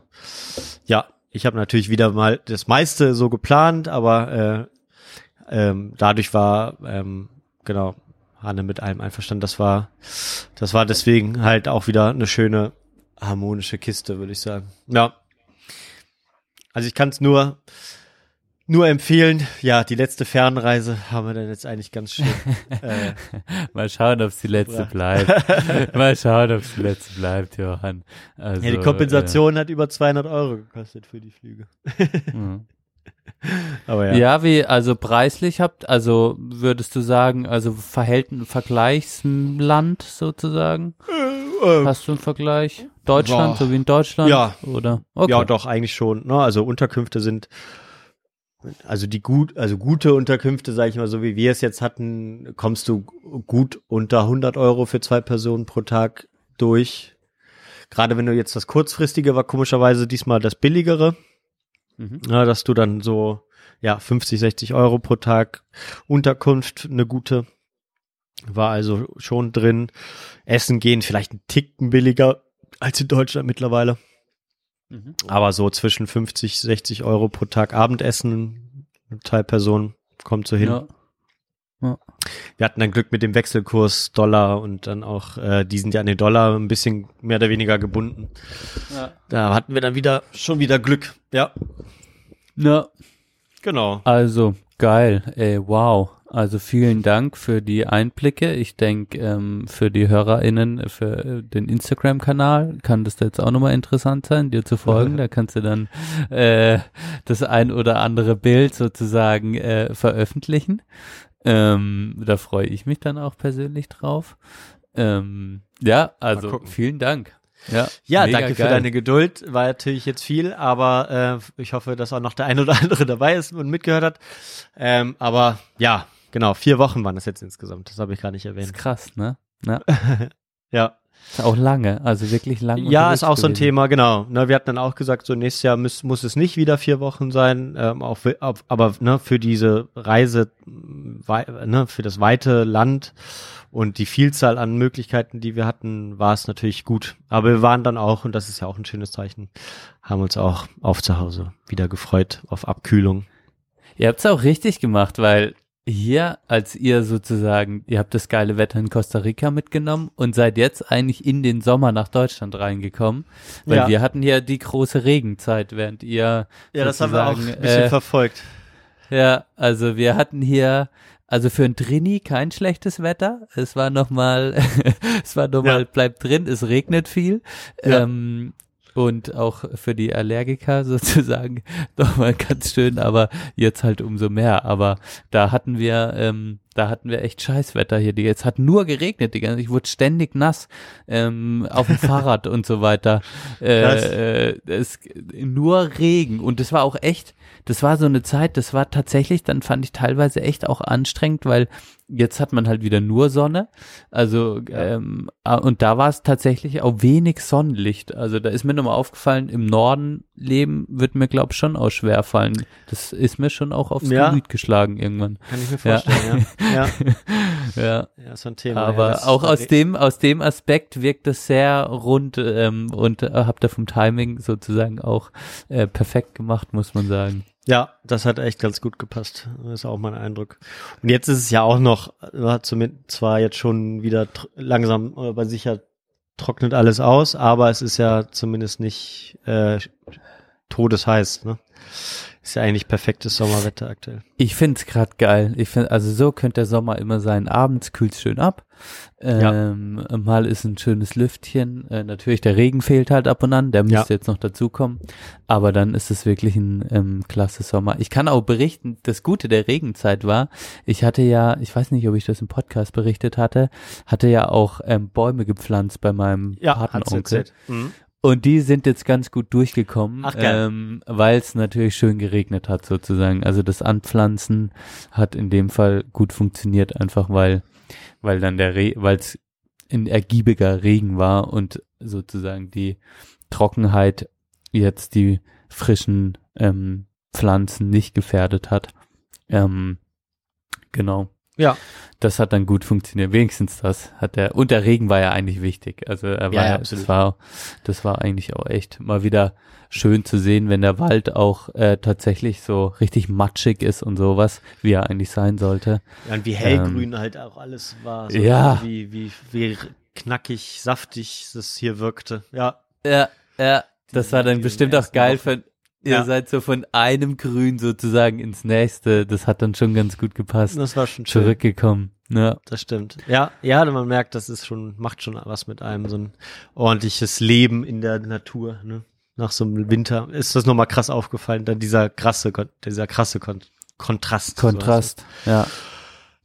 ja, ich habe natürlich wieder mal das meiste so geplant, aber äh, ähm, dadurch war ähm, genau Hanne mit allem einverstanden. Das war, das war deswegen halt auch wieder eine schöne harmonische Kiste, würde ich sagen. Ja. Also ich kann es nur nur empfehlen. Ja, die letzte Fernreise haben wir dann jetzt eigentlich ganz schön. Äh, (laughs) Mal schauen, ob es die letzte bleibt. (laughs) Mal schauen, ob es die letzte bleibt, Johann. Also, ja, die Kompensation hat über 200 Euro gekostet für die Flüge. Äh, mhm. (laughs) Aber ja. ja, wie, also preislich habt, also würdest du sagen, also Verhältnis, Vergleichsland sozusagen? Äh, Hast du einen Vergleich? Deutschland, boah. so wie in Deutschland? Ja. Oder? Okay. Ja, doch, eigentlich schon. Ne? Also Unterkünfte sind also die gut, also gute Unterkünfte, sage ich mal, so wie wir es jetzt hatten, kommst du gut unter 100 Euro für zwei Personen pro Tag durch. Gerade wenn du jetzt das kurzfristige war, komischerweise diesmal das billigere, Mhm. ja, dass du dann so ja 50, 60 Euro pro Tag Unterkunft, eine gute, war also schon drin. Essen gehen vielleicht ein Ticken billiger als in Deutschland mittlerweile. Mhm. Aber so zwischen 50, 60 Euro pro Tag Abendessen, eine Teilperson kommt so hin. Ja. Wir hatten dann Glück mit dem Wechselkurs Dollar und dann auch, äh, die sind ja an den Dollar ein bisschen mehr oder weniger gebunden. Ja. Da hatten wir dann wieder, schon wieder Glück. Ja, ja. genau. Also, geil, ey, wow. Also vielen Dank für die Einblicke. Ich denke, ähm, für die HörerInnen, für den Instagram-Kanal kann das jetzt auch nochmal interessant sein, dir zu folgen. (laughs) Da kannst du dann äh, das ein oder andere Bild sozusagen äh, veröffentlichen. Ähm, da freue ich mich dann auch persönlich drauf. Ähm, ja, also vielen Dank. Ja, Ja, danke für geil. deine Geduld. War natürlich jetzt viel, aber äh, ich hoffe, dass auch noch der ein oder andere dabei ist und mitgehört hat. Ähm, aber ja, genau, vier Wochen waren das jetzt insgesamt. Das habe ich gar nicht Das ist erwähnt. krass, ne? Ja, (laughs) Ja. ist auch lange, also wirklich lang. Ja, ist auch so ein gewesen. Thema, genau. Ne, wir hatten dann auch gesagt, so nächstes Jahr muss, muss es nicht wieder vier Wochen sein, ähm, auch für, auf, aber ne, für diese Reise, wei, ne, für das weite Land und die Vielzahl an Möglichkeiten, die wir hatten, war es natürlich gut. Aber wir waren dann auch, und das ist ja auch ein schönes Zeichen, haben uns auch auf zu Hause wieder gefreut auf Abkühlung. Ihr habt's auch richtig gemacht, weil hier, als ihr sozusagen, ihr habt das geile Wetter in Costa Rica mitgenommen und seid jetzt eigentlich in den Sommer nach Deutschland reingekommen, weil Ja. wir hatten hier die große Regenzeit, während ihr Ja, das haben wir auch ein bisschen äh, verfolgt. Ja, also wir hatten hier, also für ein Trini kein schlechtes Wetter. Es war nochmal, (laughs) es war nochmal, Ja. bleibt drin, es regnet viel. Ja. Ähm, und auch für die Allergiker (laughs) sozusagen nochmal ganz schön, aber jetzt halt umso mehr. Aber da hatten wir, ähm, da hatten wir echt Scheißwetter hier. Die jetzt hat nur geregnet, die ganze, ich wurde ständig nass ähm, auf dem (laughs) Fahrrad und so weiter. Äh, äh, es nur Regen und das war auch echt. Das war so eine Zeit, das war tatsächlich, dann fand ich teilweise echt auch anstrengend, weil jetzt hat man halt wieder nur Sonne. Also, ähm, ah, und da war es tatsächlich auch wenig Sonnenlicht. Also da ist mir nochmal aufgefallen, im Norden leben wird mir, glaub schon auch schwer fallen. Das ist mir schon auch aufs Ja. Gemüt geschlagen irgendwann. Kann ich mir Ja. vorstellen, ja. Ja, (laughs) Ja. ja so ein Thema. ja, Aber das- auch aus dem, aus dem Aspekt wirkt es sehr rund ähm, und äh, habt ihr vom Timing sozusagen auch äh, perfekt gemacht, muss man sagen. Ja, das hat echt ganz gut gepasst. Das ist auch mein Eindruck. Und jetzt ist es ja auch noch, hat zumindest zwar jetzt schon wieder langsam, aber sicher trocknet alles aus, aber es ist ja zumindest nicht äh, todesheiß. Ne? Ist ja eigentlich perfektes Sommerwetter aktuell. Ich find's grad geil. Ich find, also so könnte der Sommer immer sein. Abends kühlt's schön ab. Ähm, Mal ist ein schönes Lüftchen. Äh, natürlich, der Regen fehlt halt ab und an. Der müsste jetzt noch dazukommen. Aber dann ist es wirklich ein ähm, klasse Sommer. Ich kann auch berichten, das Gute der Regenzeit war, ich hatte ja, ich weiß nicht, ob ich das im Podcast berichtet hatte, hatte ja auch ähm, Bäume gepflanzt bei meinem Ja, Patenonkel. Mhm. Und die sind jetzt ganz gut durchgekommen, Ach, ähm, weil es natürlich schön geregnet hat sozusagen. Also das Anpflanzen hat in dem Fall gut funktioniert, einfach weil, weil dann der Re weil es ein ergiebiger Regen war und sozusagen die Trockenheit jetzt die frischen ähm, Pflanzen nicht gefährdet hat. Ähm, genau. Ja. Das hat dann gut funktioniert. Wenigstens das hat der, und der Regen war ja eigentlich wichtig. Also er war, Ja, ja, das war, das war eigentlich auch echt mal wieder schön zu sehen, wenn der Wald auch äh, tatsächlich so richtig matschig ist und sowas, wie er eigentlich sein sollte. Ja, und wie hellgrün halt auch alles war. So Ähm, Ja. Wie, wie, wie knackig, saftig das hier wirkte. Ja. Ja, ja. Das war dann bestimmt auch geil Wochen. Von, ihr Ja. seid so von einem Grün sozusagen ins nächste. Das hat dann schon ganz gut gepasst. Das war schon schön. Zurückgekommen. Ja. Das stimmt. Ja, ja, man merkt, das ist schon, macht schon was mit einem, so ein ordentliches Leben in der Natur, ne? Nach so einem Winter ist das nochmal krass aufgefallen, dann dieser krasse, dieser krasse Kon Kontrast. Kontrast. Ja.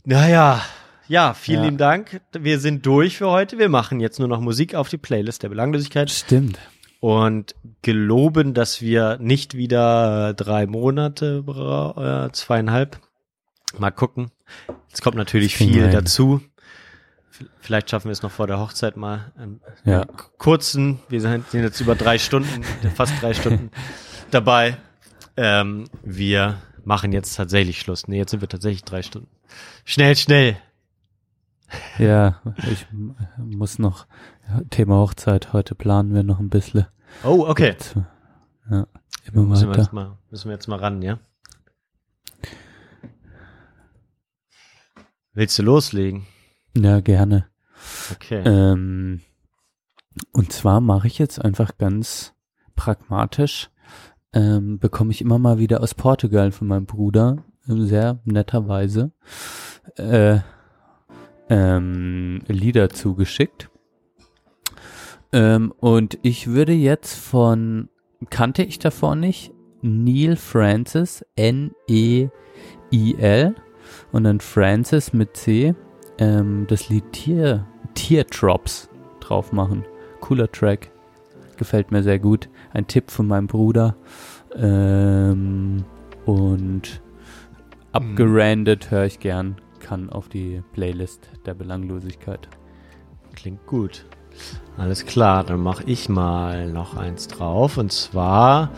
Naja, ja, vielen Ja. lieben Dank. Wir sind durch für heute. Wir machen jetzt nur noch Musik auf die Playlist der Belanglosigkeit Stimmt. Und geloben, dass wir nicht wieder drei Monate, äh, zweieinhalb. Mal gucken. Es kommt natürlich viel wir hin. dazu. Vielleicht schaffen wir es noch vor der Hochzeit mal. einen- Ja. kurzen, wir sind jetzt über drei Stunden, (laughs) fast drei Stunden dabei. Ähm, wir machen jetzt tatsächlich Schluss. Nee, jetzt sind wir tatsächlich drei Stunden. Schnell, schnell. Ja, ich muss noch, Thema Hochzeit, heute planen wir noch ein bisschen. Oh, okay. Jetzt, Ja, immer Müssen wir, weiter. jetzt mal, müssen wir jetzt mal ran, ja? Willst du loslegen? Ja, gerne. Okay. Ähm, und zwar mache ich jetzt einfach ganz pragmatisch, ähm, bekomme ich immer mal wieder aus Portugal von meinem Bruder, äh, sehr netterweise, äh, ähm, Lieder zugeschickt. Ähm, und ich würde jetzt von, kannte ich davor nicht, Neil Francis, N-E-I-L und dann Francis mit C, ähm, das Lied Tier, Teardrops drauf machen. Cooler Track. Gefällt mir sehr gut. Ein Tipp von meinem Bruder. Ähm, und abgerandet höre ich gern. Kann auf die Playlist der Belanglosigkeit. Klingt gut. Alles klar, dann mache ich mal noch eins drauf. Und zwar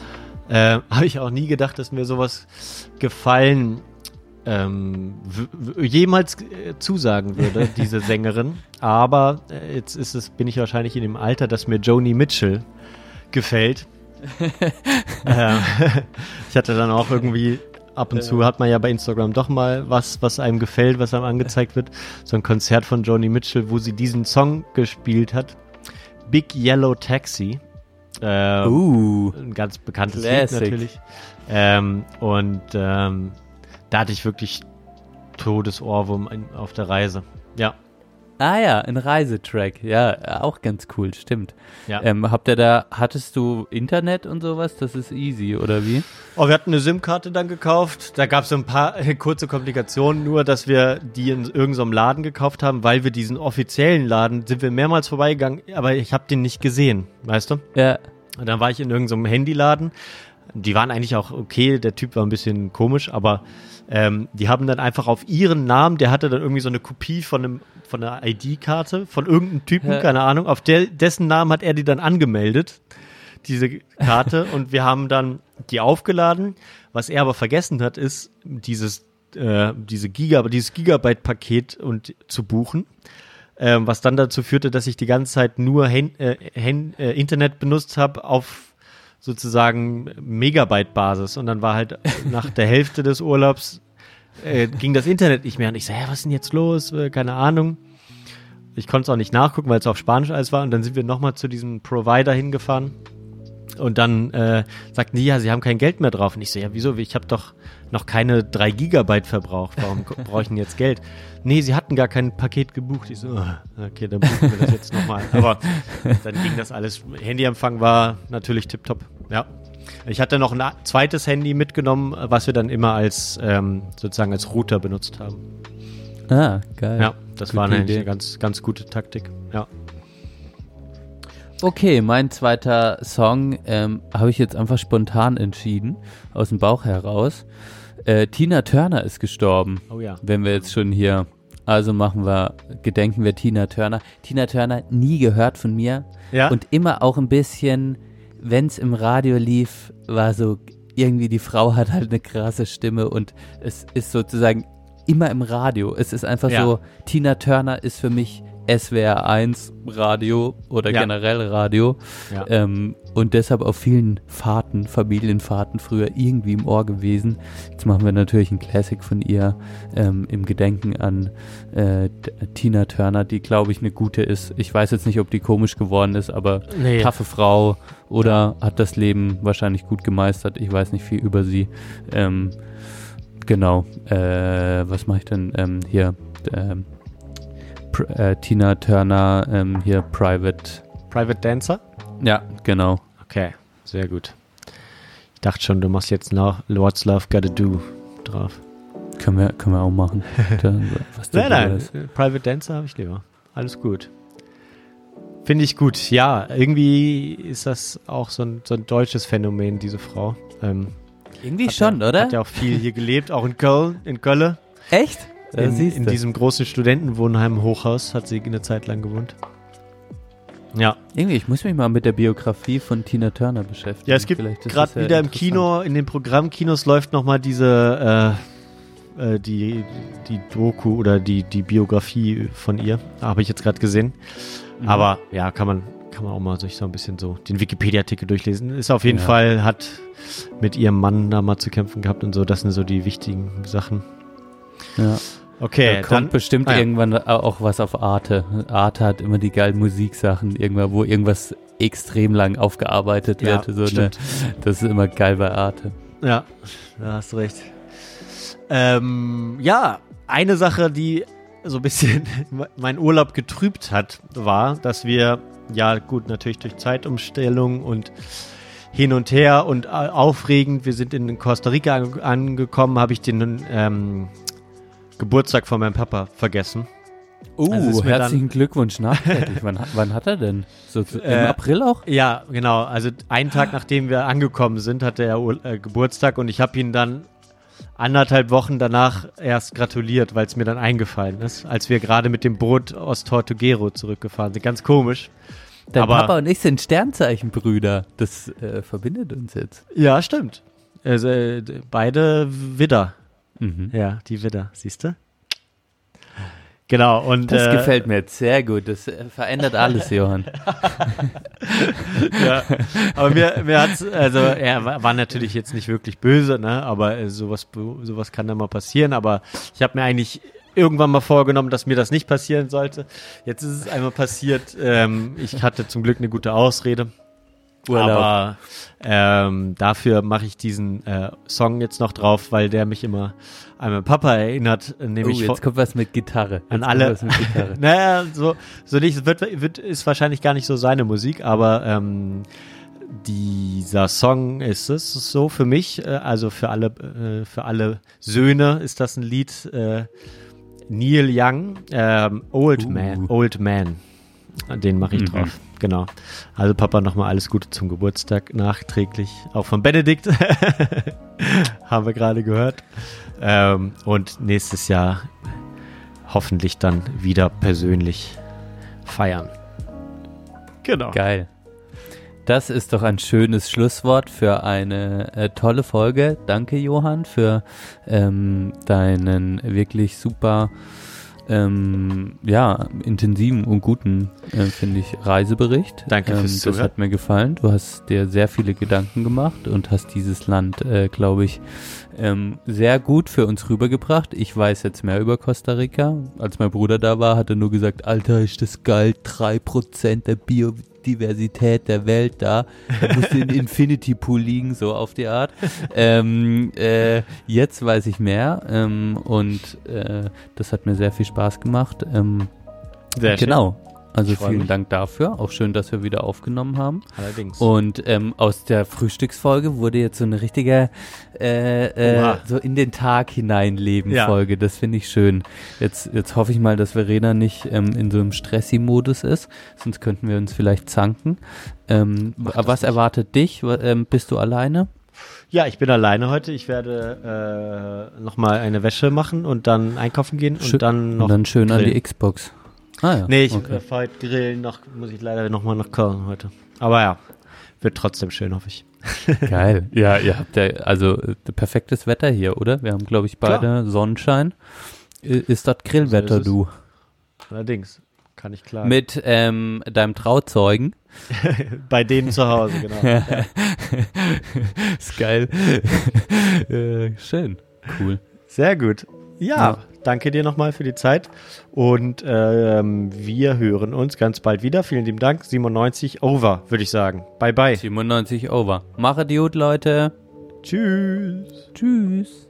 äh, (laughs) habe ich auch nie gedacht, dass mir sowas gefallen ähm, jemals äh, zusagen würde, (laughs) diese Sängerin. Aber äh, jetzt ist es, bin ich wahrscheinlich in dem Alter, dass mir Joni Mitchell gefällt. (laughs) ähm, ich hatte dann auch irgendwie ab und zu hat man ja bei Instagram doch mal was, was einem gefällt, was einem angezeigt wird. So ein Konzert von Joni Mitchell, wo sie diesen Song gespielt hat. Big Yellow Taxi. Ähm, Uh, ein ganz bekanntes Classic. Lied natürlich. Ähm, und ähm, da hatte ich wirklich Todesohrwurm auf der Reise. Ja, ah ja, ein Reisetrack. Ja, auch ganz cool, stimmt. ja. Ähm, habt ihr da, hattest du Internet und sowas? Das ist easy, oder wie? Oh, wir hatten eine SIM-Karte dann gekauft. Da gab es so ein paar (laughs) kurze Komplikationen, nur dass wir die in irgendeinem Laden gekauft haben, weil wir diesen offiziellen Laden sind wir mehrmals vorbeigegangen, aber ich habe den nicht gesehen, weißt du? Ja, Und dann war ich in irgendeinem Handyladen. Die waren eigentlich auch okay, der Typ war ein bisschen komisch, aber ähm, die haben dann einfach auf ihren Namen, der hatte dann irgendwie so eine Kopie von einem von einer ID-Karte von irgendeinem Typen, Ja. keine Ahnung, auf der, dessen Namen hat er die dann angemeldet, diese Karte, (laughs) und wir haben dann die aufgeladen. Was er aber vergessen hat, ist dieses äh, diese Giga, dieses Gigabyte-Paket und zu buchen ähm, was dann dazu führte, dass ich die ganze Zeit nur Hen äh, Hen äh, Internet benutzt habe auf sozusagen Megabyte-Basis und dann war halt nach der Hälfte des Urlaubs äh, ging das Internet nicht mehr und ich so, ja, was ist denn jetzt los? Äh, keine Ahnung. Ich konnte es auch nicht nachgucken, weil es auf Spanisch alles war und dann sind wir nochmal zu diesem Provider hingefahren und dann äh, sagten die, ja, sie haben kein Geld mehr drauf. Und ich so, ja, wieso? Ich habe doch noch keine drei Gigabyte verbraucht. Warum brauche ich denn jetzt Geld? Nee, sie hatten gar kein Paket gebucht. Ich so, ah, okay, dann buchen wir das jetzt nochmal. Aber dann ging das alles. Handyempfang war natürlich tipptopp. Ja. Ich hatte noch ein zweites Handy mitgenommen, was wir dann immer als ähm, sozusagen als Router benutzt haben. Ah, geil. Ja, das Gute war eine, eine ganz, ganz gute Taktik. Ja. Okay, mein zweiter Song ähm, habe ich jetzt einfach spontan entschieden, aus dem Bauch heraus. Äh, Tina Turner ist gestorben. Oh ja. Wenn wir jetzt schon hier, also machen wir, gedenken wir Tina Turner. Tina Turner nie gehört von mir Ja. und immer auch ein bisschen, wenn es im Radio lief, war so irgendwie die Frau hat halt eine krasse Stimme und es ist sozusagen immer im Radio. Es ist einfach Ja. so, Tina Turner ist für mich SWR 1 Radio oder Ja. generell Radio Ja. ähm, und deshalb auf vielen Fahrten, Familienfahrten früher irgendwie im Ohr gewesen. Jetzt machen wir natürlich ein Classic von ihr ähm, im Gedenken an äh, Tina Turner, die glaube ich eine gute ist. Ich weiß jetzt nicht, ob die komisch geworden ist, aber Nee. taffe Frau oder hat das Leben wahrscheinlich gut gemeistert. Ich weiß nicht viel über sie. Ähm, genau. Äh, was mache ich denn ähm, hier? Ähm, äh, Tina Turner ähm, hier Private. Private Dancer? Ja, genau. Okay, sehr gut. Ich dachte schon, du machst jetzt noch What's Love Gotta Do drauf. Können wir, können wir auch machen. (laughs) Was Nein, nein, ist. Private Dancer habe ich lieber. Alles gut. Finde ich gut. Ja, irgendwie ist das auch so ein, so ein deutsches Phänomen, diese Frau. Ähm, Irgendwie schon, ja, oder? Hat ja auch viel hier gelebt, auch in Köln, in Köln. Echt? In, in diesem großen Studentenwohnheim Hochhaus hat sie eine Zeit lang gewohnt. Ja. Irgendwie, ich muss mich mal mit der Biografie von Tina Turner beschäftigen. Ja, es gibt gerade wieder im. Kino, in den Programmkinos läuft nochmal diese, äh, äh, die, die Doku oder die, die Biografie von ihr. Habe ich jetzt gerade gesehen. Mhm. Aber ja, kann man, kann man auch mal sich so ein bisschen so den Wikipedia-Artikel durchlesen. Ist auf jeden Ja. Fall, hat mit ihrem Mann da mal zu kämpfen gehabt und so. Das sind so die wichtigen Sachen. Ja. Okay, da kommt dann bestimmt ah ja. irgendwann auch was auf Arte. Arte hat immer die geilen Musiksachen, irgendwann, wo irgendwas extrem lang aufgearbeitet Ja, wird. So, ne? stimmt. Das ist immer geil bei Arte. Ja, da hast du recht. Ähm, ja, eine Sache, die so ein bisschen (laughs) meinen Urlaub getrübt hat, war, dass wir, ja gut, natürlich durch Zeitumstellung und hin und her und aufregend, wir sind in Costa Rica ange angekommen, habe ich den ähm, Geburtstag von meinem Papa vergessen. Uh, Also herzlichen Glückwunsch nachträglich. (laughs) wann, hat- wann hat er denn? So Im Äh, April auch? Ja, genau. Also einen Tag nachdem wir angekommen sind, hatte er Ur- äh, Geburtstag und ich habe ihn dann anderthalb Wochen danach erst gratuliert, weil es mir dann eingefallen ist, als wir gerade mit dem Boot aus Tortuguero zurückgefahren sind. Ganz komisch. Dein aber- Papa und ich sind Sternzeichenbrüder. Das äh, verbindet uns jetzt. Ja, stimmt. Also, äh, beide Widder. Mhm. Ja, die Widder, siehst du? Genau, und Das äh, gefällt mir jetzt sehr gut. Das äh, verändert alles, Johann. (laughs) ja. Aber mir, mir hat's, also er war, natürlich jetzt nicht wirklich böse, ne? Aber äh, sowas, sowas kann dann mal passieren. Aber ich habe mir eigentlich irgendwann mal vorgenommen, dass mir das nicht passieren sollte. Jetzt ist es einmal passiert. Ähm, ich hatte zum Glück eine gute Ausrede. Urlaub. Aber ähm, dafür mache ich diesen äh, Song jetzt noch drauf, weil der mich immer an meinen Papa erinnert, äh, Oh, nämlich jetzt kommt was mit Gitarre. Jetzt an kommt alle. Was mit Gitarre. (laughs) naja, so, so nicht, es wird, wird, ist wahrscheinlich gar nicht so seine Musik, aber ähm, dieser Song ist es so für mich, äh, also für alle, äh, für alle Söhne ist das ein Lied. Äh, Neil Young, ähm, Old Uh. Man, Old Man. Den mache ich Mhm. drauf. Genau. Also Papa nochmal alles Gute zum Geburtstag nachträglich. Auch von Benedikt. (laughs) Haben wir gerade gehört. Ähm, und nächstes Jahr hoffentlich dann wieder persönlich feiern. Genau. Geil. Das ist doch ein schönes Schlusswort für eine äh, tolle Folge. Danke, Johann, für ähm, deinen wirklich super, ähm, ja, intensiven und guten, äh, finde ich, Reisebericht. Danke ähm, fürs Das Zuhören. hat mir gefallen. Du hast dir sehr viele Gedanken gemacht und hast dieses Land, äh, glaube ich, ähm, sehr gut für uns rübergebracht. Ich weiß jetzt mehr über Costa Rica. Als mein Bruder da war, hat er nur gesagt, Alter, ist das geil, 3% der Bio Biodiversität der Welt da. Da musste in (laughs) Infinity Pool liegen, so auf die Art. Ähm, äh, jetzt weiß ich mehr ähm, und äh, das hat mir sehr viel Spaß gemacht. Ähm, Sehr schön. Also vielen. Dank dafür. Auch schön, dass wir wieder aufgenommen haben. Allerdings. Und ähm, aus der Frühstücksfolge wurde jetzt so eine richtige äh, äh, so in den Tag hineinleben Ja. Folge. Das finde ich schön. Jetzt, jetzt hoffe ich mal, dass Verena nicht ähm, in so einem Stressi-Modus ist, sonst könnten wir uns vielleicht zanken. Ähm, was nicht. erwartet dich? Ähm, bist du alleine? Ja, ich bin alleine heute. Ich werde äh, nochmal eine Wäsche machen und dann einkaufen gehen und dann noch. Und dann schön an grillen. die Xbox. Ah ja. Nee, ich okay. äh, fahr heute grillen noch, muss ich leider nochmal nach Köln heute. Aber ja, wird trotzdem schön, hoffe ich. (laughs) Geil. Ja, ihr habt ja also äh, perfektes Wetter hier, oder? Wir haben, glaube ich, beide Klar. Sonnenschein. Ist das Grillwetter, So ist es. du? Allerdings, kann ich klar. Mit ähm, deinem Trauzeugen. (laughs) Bei denen zu Hause, genau. (laughs) ist geil. äh, schön. Cool. Sehr gut. Ja, Ja. Danke dir nochmal für die Zeit und ähm, wir hören uns ganz bald wieder. Vielen lieben Dank. 97 over, würde ich sagen. Bye bye. 97 over. Mache die gut, Leute. Tschüss. Tschüss.